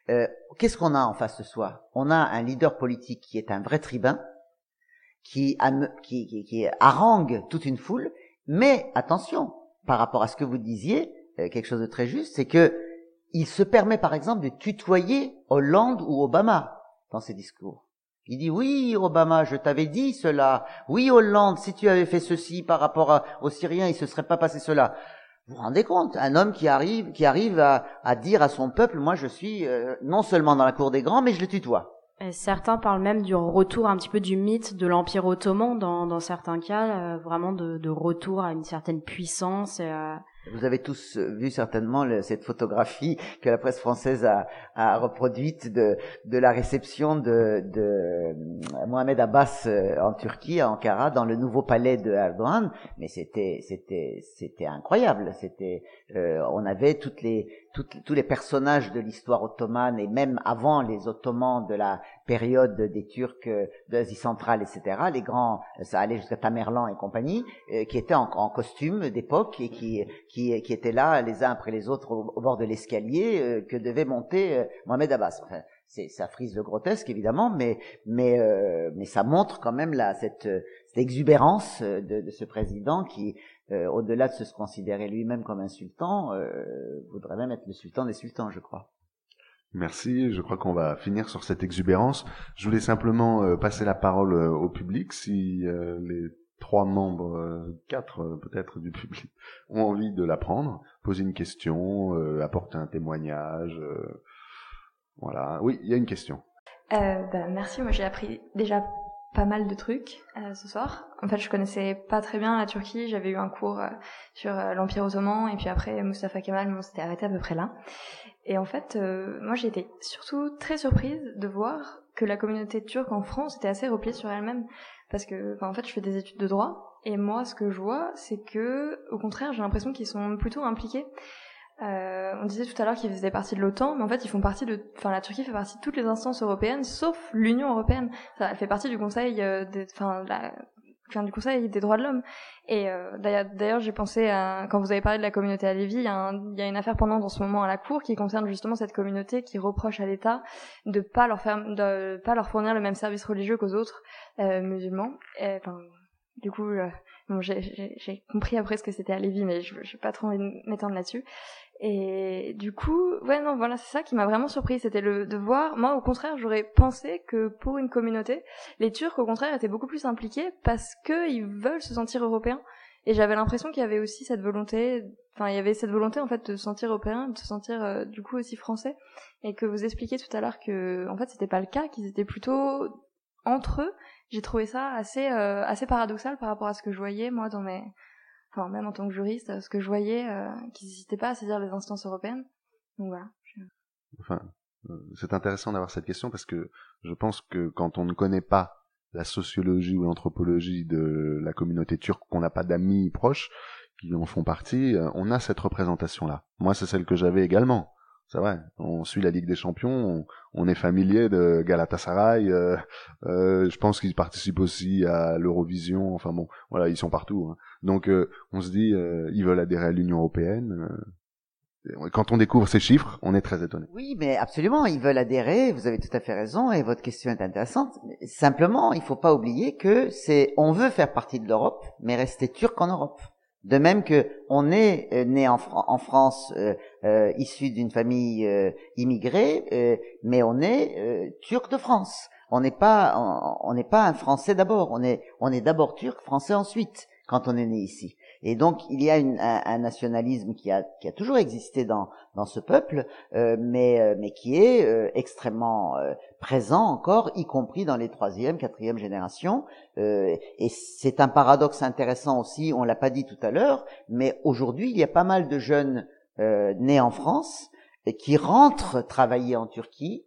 euh, qu'est-ce qu'on a en face de soi? On a un leader politique qui est un vrai tribun, qui, qui, qui, qui harangue toute une foule, mais attention, par rapport à ce que vous disiez, euh, quelque chose de très juste, c'est que il se permet par exemple de tutoyer Hollande ou Obama dans ses discours. Il dit oui Obama, je t'avais dit cela. Oui Hollande, si tu avais fait ceci par rapport à- aux Syriens, il se serait pas passé cela. Vous vous rendez compte, un homme qui arrive, qui arrive à, à dire à son peuple, moi je suis euh, non seulement dans la cour des grands, mais je le tutoie. Et certains parlent même du retour un petit peu du mythe de l'Empire ottoman dans, dans certains cas, euh, vraiment de, de retour à une certaine puissance. Et, euh, Vous avez tous euh, vu certainement le- cette photographie que la presse française a, a reproduite de, de la réception de, de euh, Mohamed Abbas euh, en Turquie, à Ankara, dans le nouveau palais de Erdogan. Mais c'était c'était c'était incroyable. C'était euh, on avait toutes les tous les personnages de l'histoire ottomane et même avant les Ottomans de la période des Turcs euh, d'Asie centrale, etc. Les grands, ça allait jusqu'à Tamerlan et compagnie, euh, qui étaient en, en costume d'époque et qui, qui, qui étaient là les uns après les autres au, bord de l'escalier euh, que devait monter euh, Mohamed Abbas. Enfin, c'est, ça frise le grotesque évidemment, mais mais euh, mais ça montre quand même la cette, euh, cette exubérance euh, de, de ce président qui, euh, au-delà de se considérer lui-même comme un sultan, euh, voudrait même être le sultan des sultans, je crois. Merci, je crois qu'on va finir sur cette exubérance. Je voulais simplement euh, passer la parole euh, au public si euh, les trois membres, euh, quatre peut-être du public ont envie de la prendre, poser une question, euh, apporter un témoignage. euh, voilà. Oui, il y a une question. Euh, bah, merci, moi j'ai appris déjà pas mal de trucs euh, ce soir. En fait, je connaissais pas très bien la Turquie, j'avais eu un cours euh, sur euh, l'Empire ottoman et puis après Mustafa Kemal, on s'était arrêté à peu près là. Et en fait, euh, moi j'ai été surtout très surprise de voir que la communauté turque en France était assez repliée sur elle-même parce que en fait, je fais des études de droit et moi ce que je vois, c'est que au contraire, j'ai l'impression qu'ils sont plutôt impliqués euh, on disait tout à l'heure qu'ils faisaient partie de l'OTAN, mais en fait ils font partie de, enfin la Turquie fait partie de toutes les instances européennes, sauf l'Union européenne. Ça, elle fait partie du Conseil, euh, des, enfin, du Conseil des droits de l'homme. Et euh, d'ailleurs, j'ai pensé à, quand vous avez parlé de la communauté à Lévis, il y, a une affaire pendant en ce moment à la Cour qui concerne justement cette communauté qui reproche à l'État de pas leur faire, de pas leur fournir le même service religieux qu'aux autres euh, musulmans. Et, enfin, du coup, euh, bon, j'ai compris après ce que c'était à Lévis, mais je n'ai pas trop envie de m'étendre là-dessus. Et du coup, ouais, non, voilà, c'est ça qui m'a vraiment surpris, c'était le de voir. Moi, au contraire, j'aurais pensé que pour une communauté, les Turcs, au contraire, étaient beaucoup plus impliqués parce que ils veulent se sentir européens. Et j'avais l'impression qu'il y avait aussi cette volonté, enfin, il y avait cette volonté en fait de se sentir européen, de se sentir euh, du coup aussi français, et que vous expliquiez tout à l'heure que, en fait, c'était pas le cas, qu'ils étaient plutôt entre eux. J'ai trouvé ça assez euh, assez paradoxal par rapport à ce que je voyais moi dans mes enfin même en tant que juriste, ce que je voyais, euh, qu'ils n'hésitaient pas à saisir les instances européennes. Donc voilà. Enfin, euh, c'est intéressant d'avoir cette question parce que je pense que quand on ne connaît pas la sociologie ou l'anthropologie de la communauté turque, qu'on n'a pas d'amis proches qui en font partie, euh, on a cette représentation-là. Moi, c'est celle que j'avais également. C'est vrai. On suit la Ligue des Champions, on, est familier de Galatasaray. euh, euh, je pense qu'ils participent aussi à l'Eurovision. Enfin bon, voilà, ils sont partout. hein. Donc, euh, on se dit, euh, ils veulent adhérer à l'Union européenne. euh, quand on découvre ces chiffres, on est très étonné. Oui, mais absolument, ils veulent adhérer, vous avez tout à fait raison, et votre question est intéressante. Simplement, il faut pas oublier que c'est, on veut faire partie de l'Europe, mais rester turc en Europe. De même que on est né en, Fran- en France, euh, issu d'une famille immigrée, mais on est turc de France. On n'est pas, on n'est pas un Français d'abord. On est, on est d'abord turc, français ensuite quand on est né ici. Et donc il y a une, un, un, nationalisme qui a, qui a toujours existé dans, dans ce peuple, euh, mais, euh, mais qui est euh, extrêmement euh, présent encore, y compris dans les troisième, quatrième générations. et c'est un paradoxe intéressant aussi, on l'a pas dit tout à l'heure, mais aujourd'hui il y a pas mal de jeunes nés en France qui rentrent travailler en Turquie.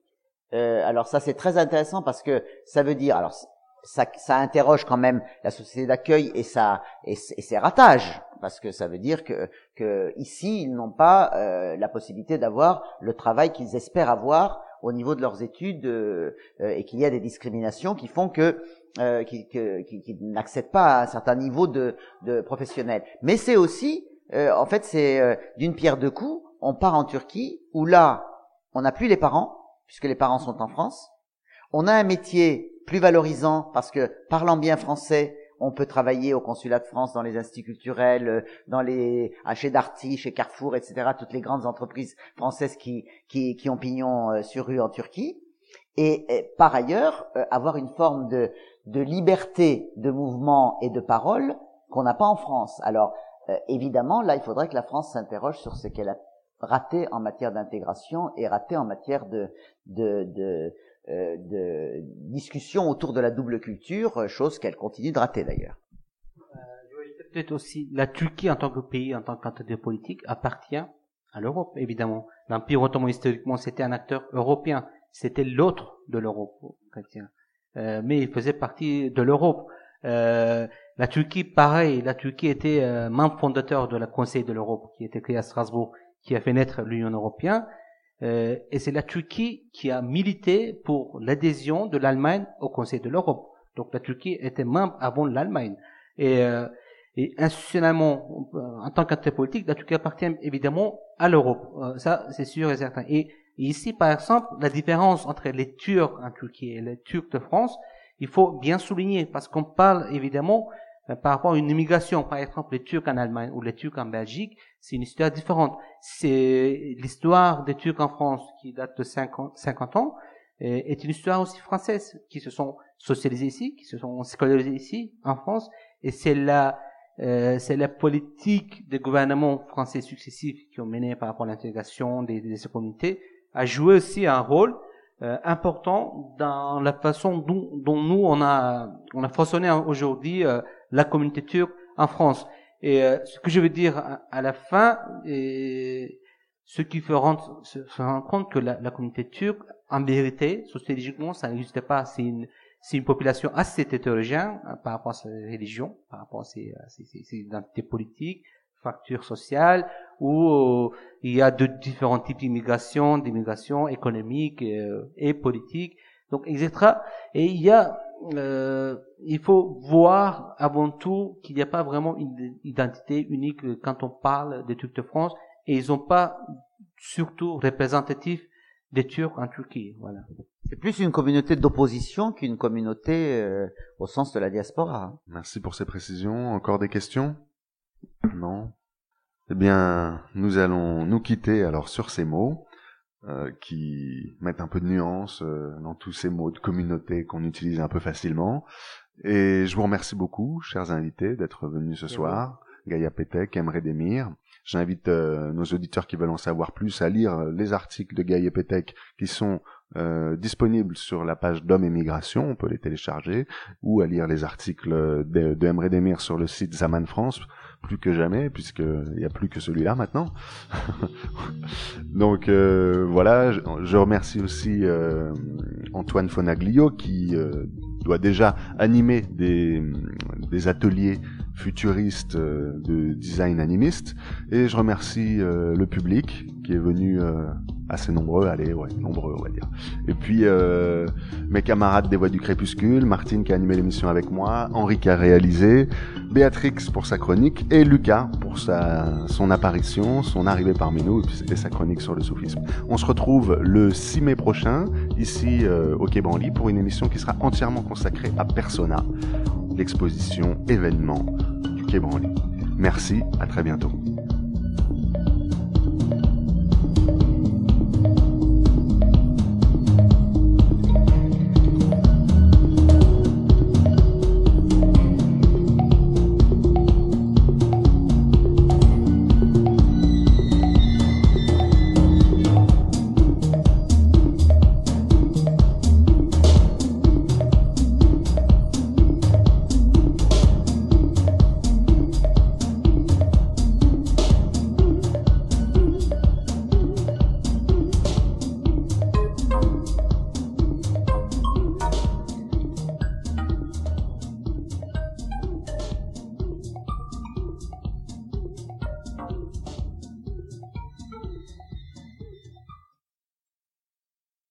alors ça c'est très intéressant parce que ça veut dire, alors ça, ça, interroge quand même la société d'accueil et, et, ses ratages, parce que ça veut dire que, que ici ils n'ont pas euh, la possibilité d'avoir le travail qu'ils espèrent avoir au niveau de leurs études euh, euh, et qu'il y a des discriminations qui font que euh, qui, n'accèdent pas à un certain niveau de, de professionnel. Mais c'est aussi, en fait, c'est d'une pierre deux coups. On part en Turquie où là, on n'a plus les parents puisque les parents sont en France. On a un métier plus valorisant parce que parlant bien français, on peut travailler au consulat de France, dans les instituts culturels, euh, dans les chez Darty, chez Carrefour, etc. Toutes les grandes entreprises françaises qui qui, qui ont pignon euh, sur rue en Turquie. Et, par ailleurs, euh, avoir une forme de de liberté de mouvement et de parole qu'on n'a pas en France. Alors évidemment, là, il faudrait que la France s'interroge sur ce qu'elle a raté en matière d'intégration et raté en matière de, de, de euh, de discussion autour de la double culture, euh, chose qu'elle continue de rater d'ailleurs. Euh, peut-être aussi la Turquie en tant que pays, en tant qu'entité politique, appartient à l'Europe, évidemment. L'Empire ottoman historiquement c'était un acteur européen, c'était l'autre de l'Europe chrétien, euh, mais il faisait partie de l'Europe. Euh, la Turquie, pareil, la Turquie était membre fondateur de la Conseil de l'Europe qui était créé à Strasbourg, qui a fait naître l'Union européenne. Euh, et c'est la Turquie qui a milité pour l'adhésion de l'Allemagne au Conseil de l'Europe. Donc la Turquie était membre avant l'Allemagne. Et, euh, et institutionnellement, en tant qu'acteur politique, la Turquie appartient évidemment à l'Europe. Euh, ça, c'est sûr et certain. Et, ici, par exemple, la différence entre les Turcs en Turquie et les Turcs de France, il faut bien souligner, parce qu'on parle évidemment euh, par rapport à une immigration, par exemple les Turcs en Allemagne ou les Turcs en Belgique, c'est une histoire différente. C'est l'histoire des Turcs en France qui date de 50, 50 ans, est une histoire aussi française, qui se sont socialisés ici, qui se sont scolarisés ici, en France, et c'est la, euh, c'est la politique des gouvernements français successifs qui ont mené par rapport à l'intégration des, des communautés, a joué aussi un rôle euh, important dans la façon dont, dont, nous on a on a façonné aujourd'hui euh, la communauté turque en France. Et euh, ce que je veux dire à, la fin, et ce qui fait se, rendre compte que la, la, communauté turque, en vérité, sociologiquement, ça n'existe pas. C'est une, c'est une population assez hétérogène par rapport à sa religion, par rapport à ses, ses, ses identités politiques, fracture sociale, où euh, il y a de différents types d'immigration, d'immigration économique euh, et politique, donc etc. Et il y a, euh, il faut voir avant tout qu'il n'y a pas vraiment une identité unique quand on parle des Turcs de France, et ils n'ont pas surtout représentatif des Turcs en Turquie. Voilà. C'est plus une communauté d'opposition qu'une communauté au sens de la diaspora. Hein. Merci pour ces précisions. Encore des questions? Non? Eh bien, nous allons nous quitter alors sur ces mots euh, qui mettent un peu de nuance euh, dans tous ces mots de communauté qu'on utilise un peu facilement. Et je vous remercie beaucoup, chers invités, d'être venus ce soir. Gaïa Petek, Emre Demir. J'invite euh, nos auditeurs qui veulent en savoir plus à lire les articles de Gaïa Petek qui sont euh, disponibles sur la page d'Homme et Migration, on peut les télécharger, ou à lire les articles de, de Emre Demir sur le site Zaman France plus que jamais, puisqu'il n'y a plus que celui-là maintenant. Donc euh, voilà, je, remercie aussi euh, Antoine Fonaglio qui euh, doit déjà animer des, des ateliers futuristes de design animiste. Et je remercie le public qui est venu assez nombreux, allez, ouais, nombreux, on va dire. Et puis, euh, mes camarades des Voix du Crépuscule, Martine qui a animé l'émission avec moi, Henri qui a réalisé, Béatrix pour sa chronique, et Lucas pour sa, son apparition, son arrivée parmi nous, et, sa chronique sur le soufisme. On se retrouve le 6 mai prochain, ici euh, au Quai Branly, pour une émission qui sera entièrement consacrée à Persona, l'exposition événement du Quai Branly. Merci, à très bientôt.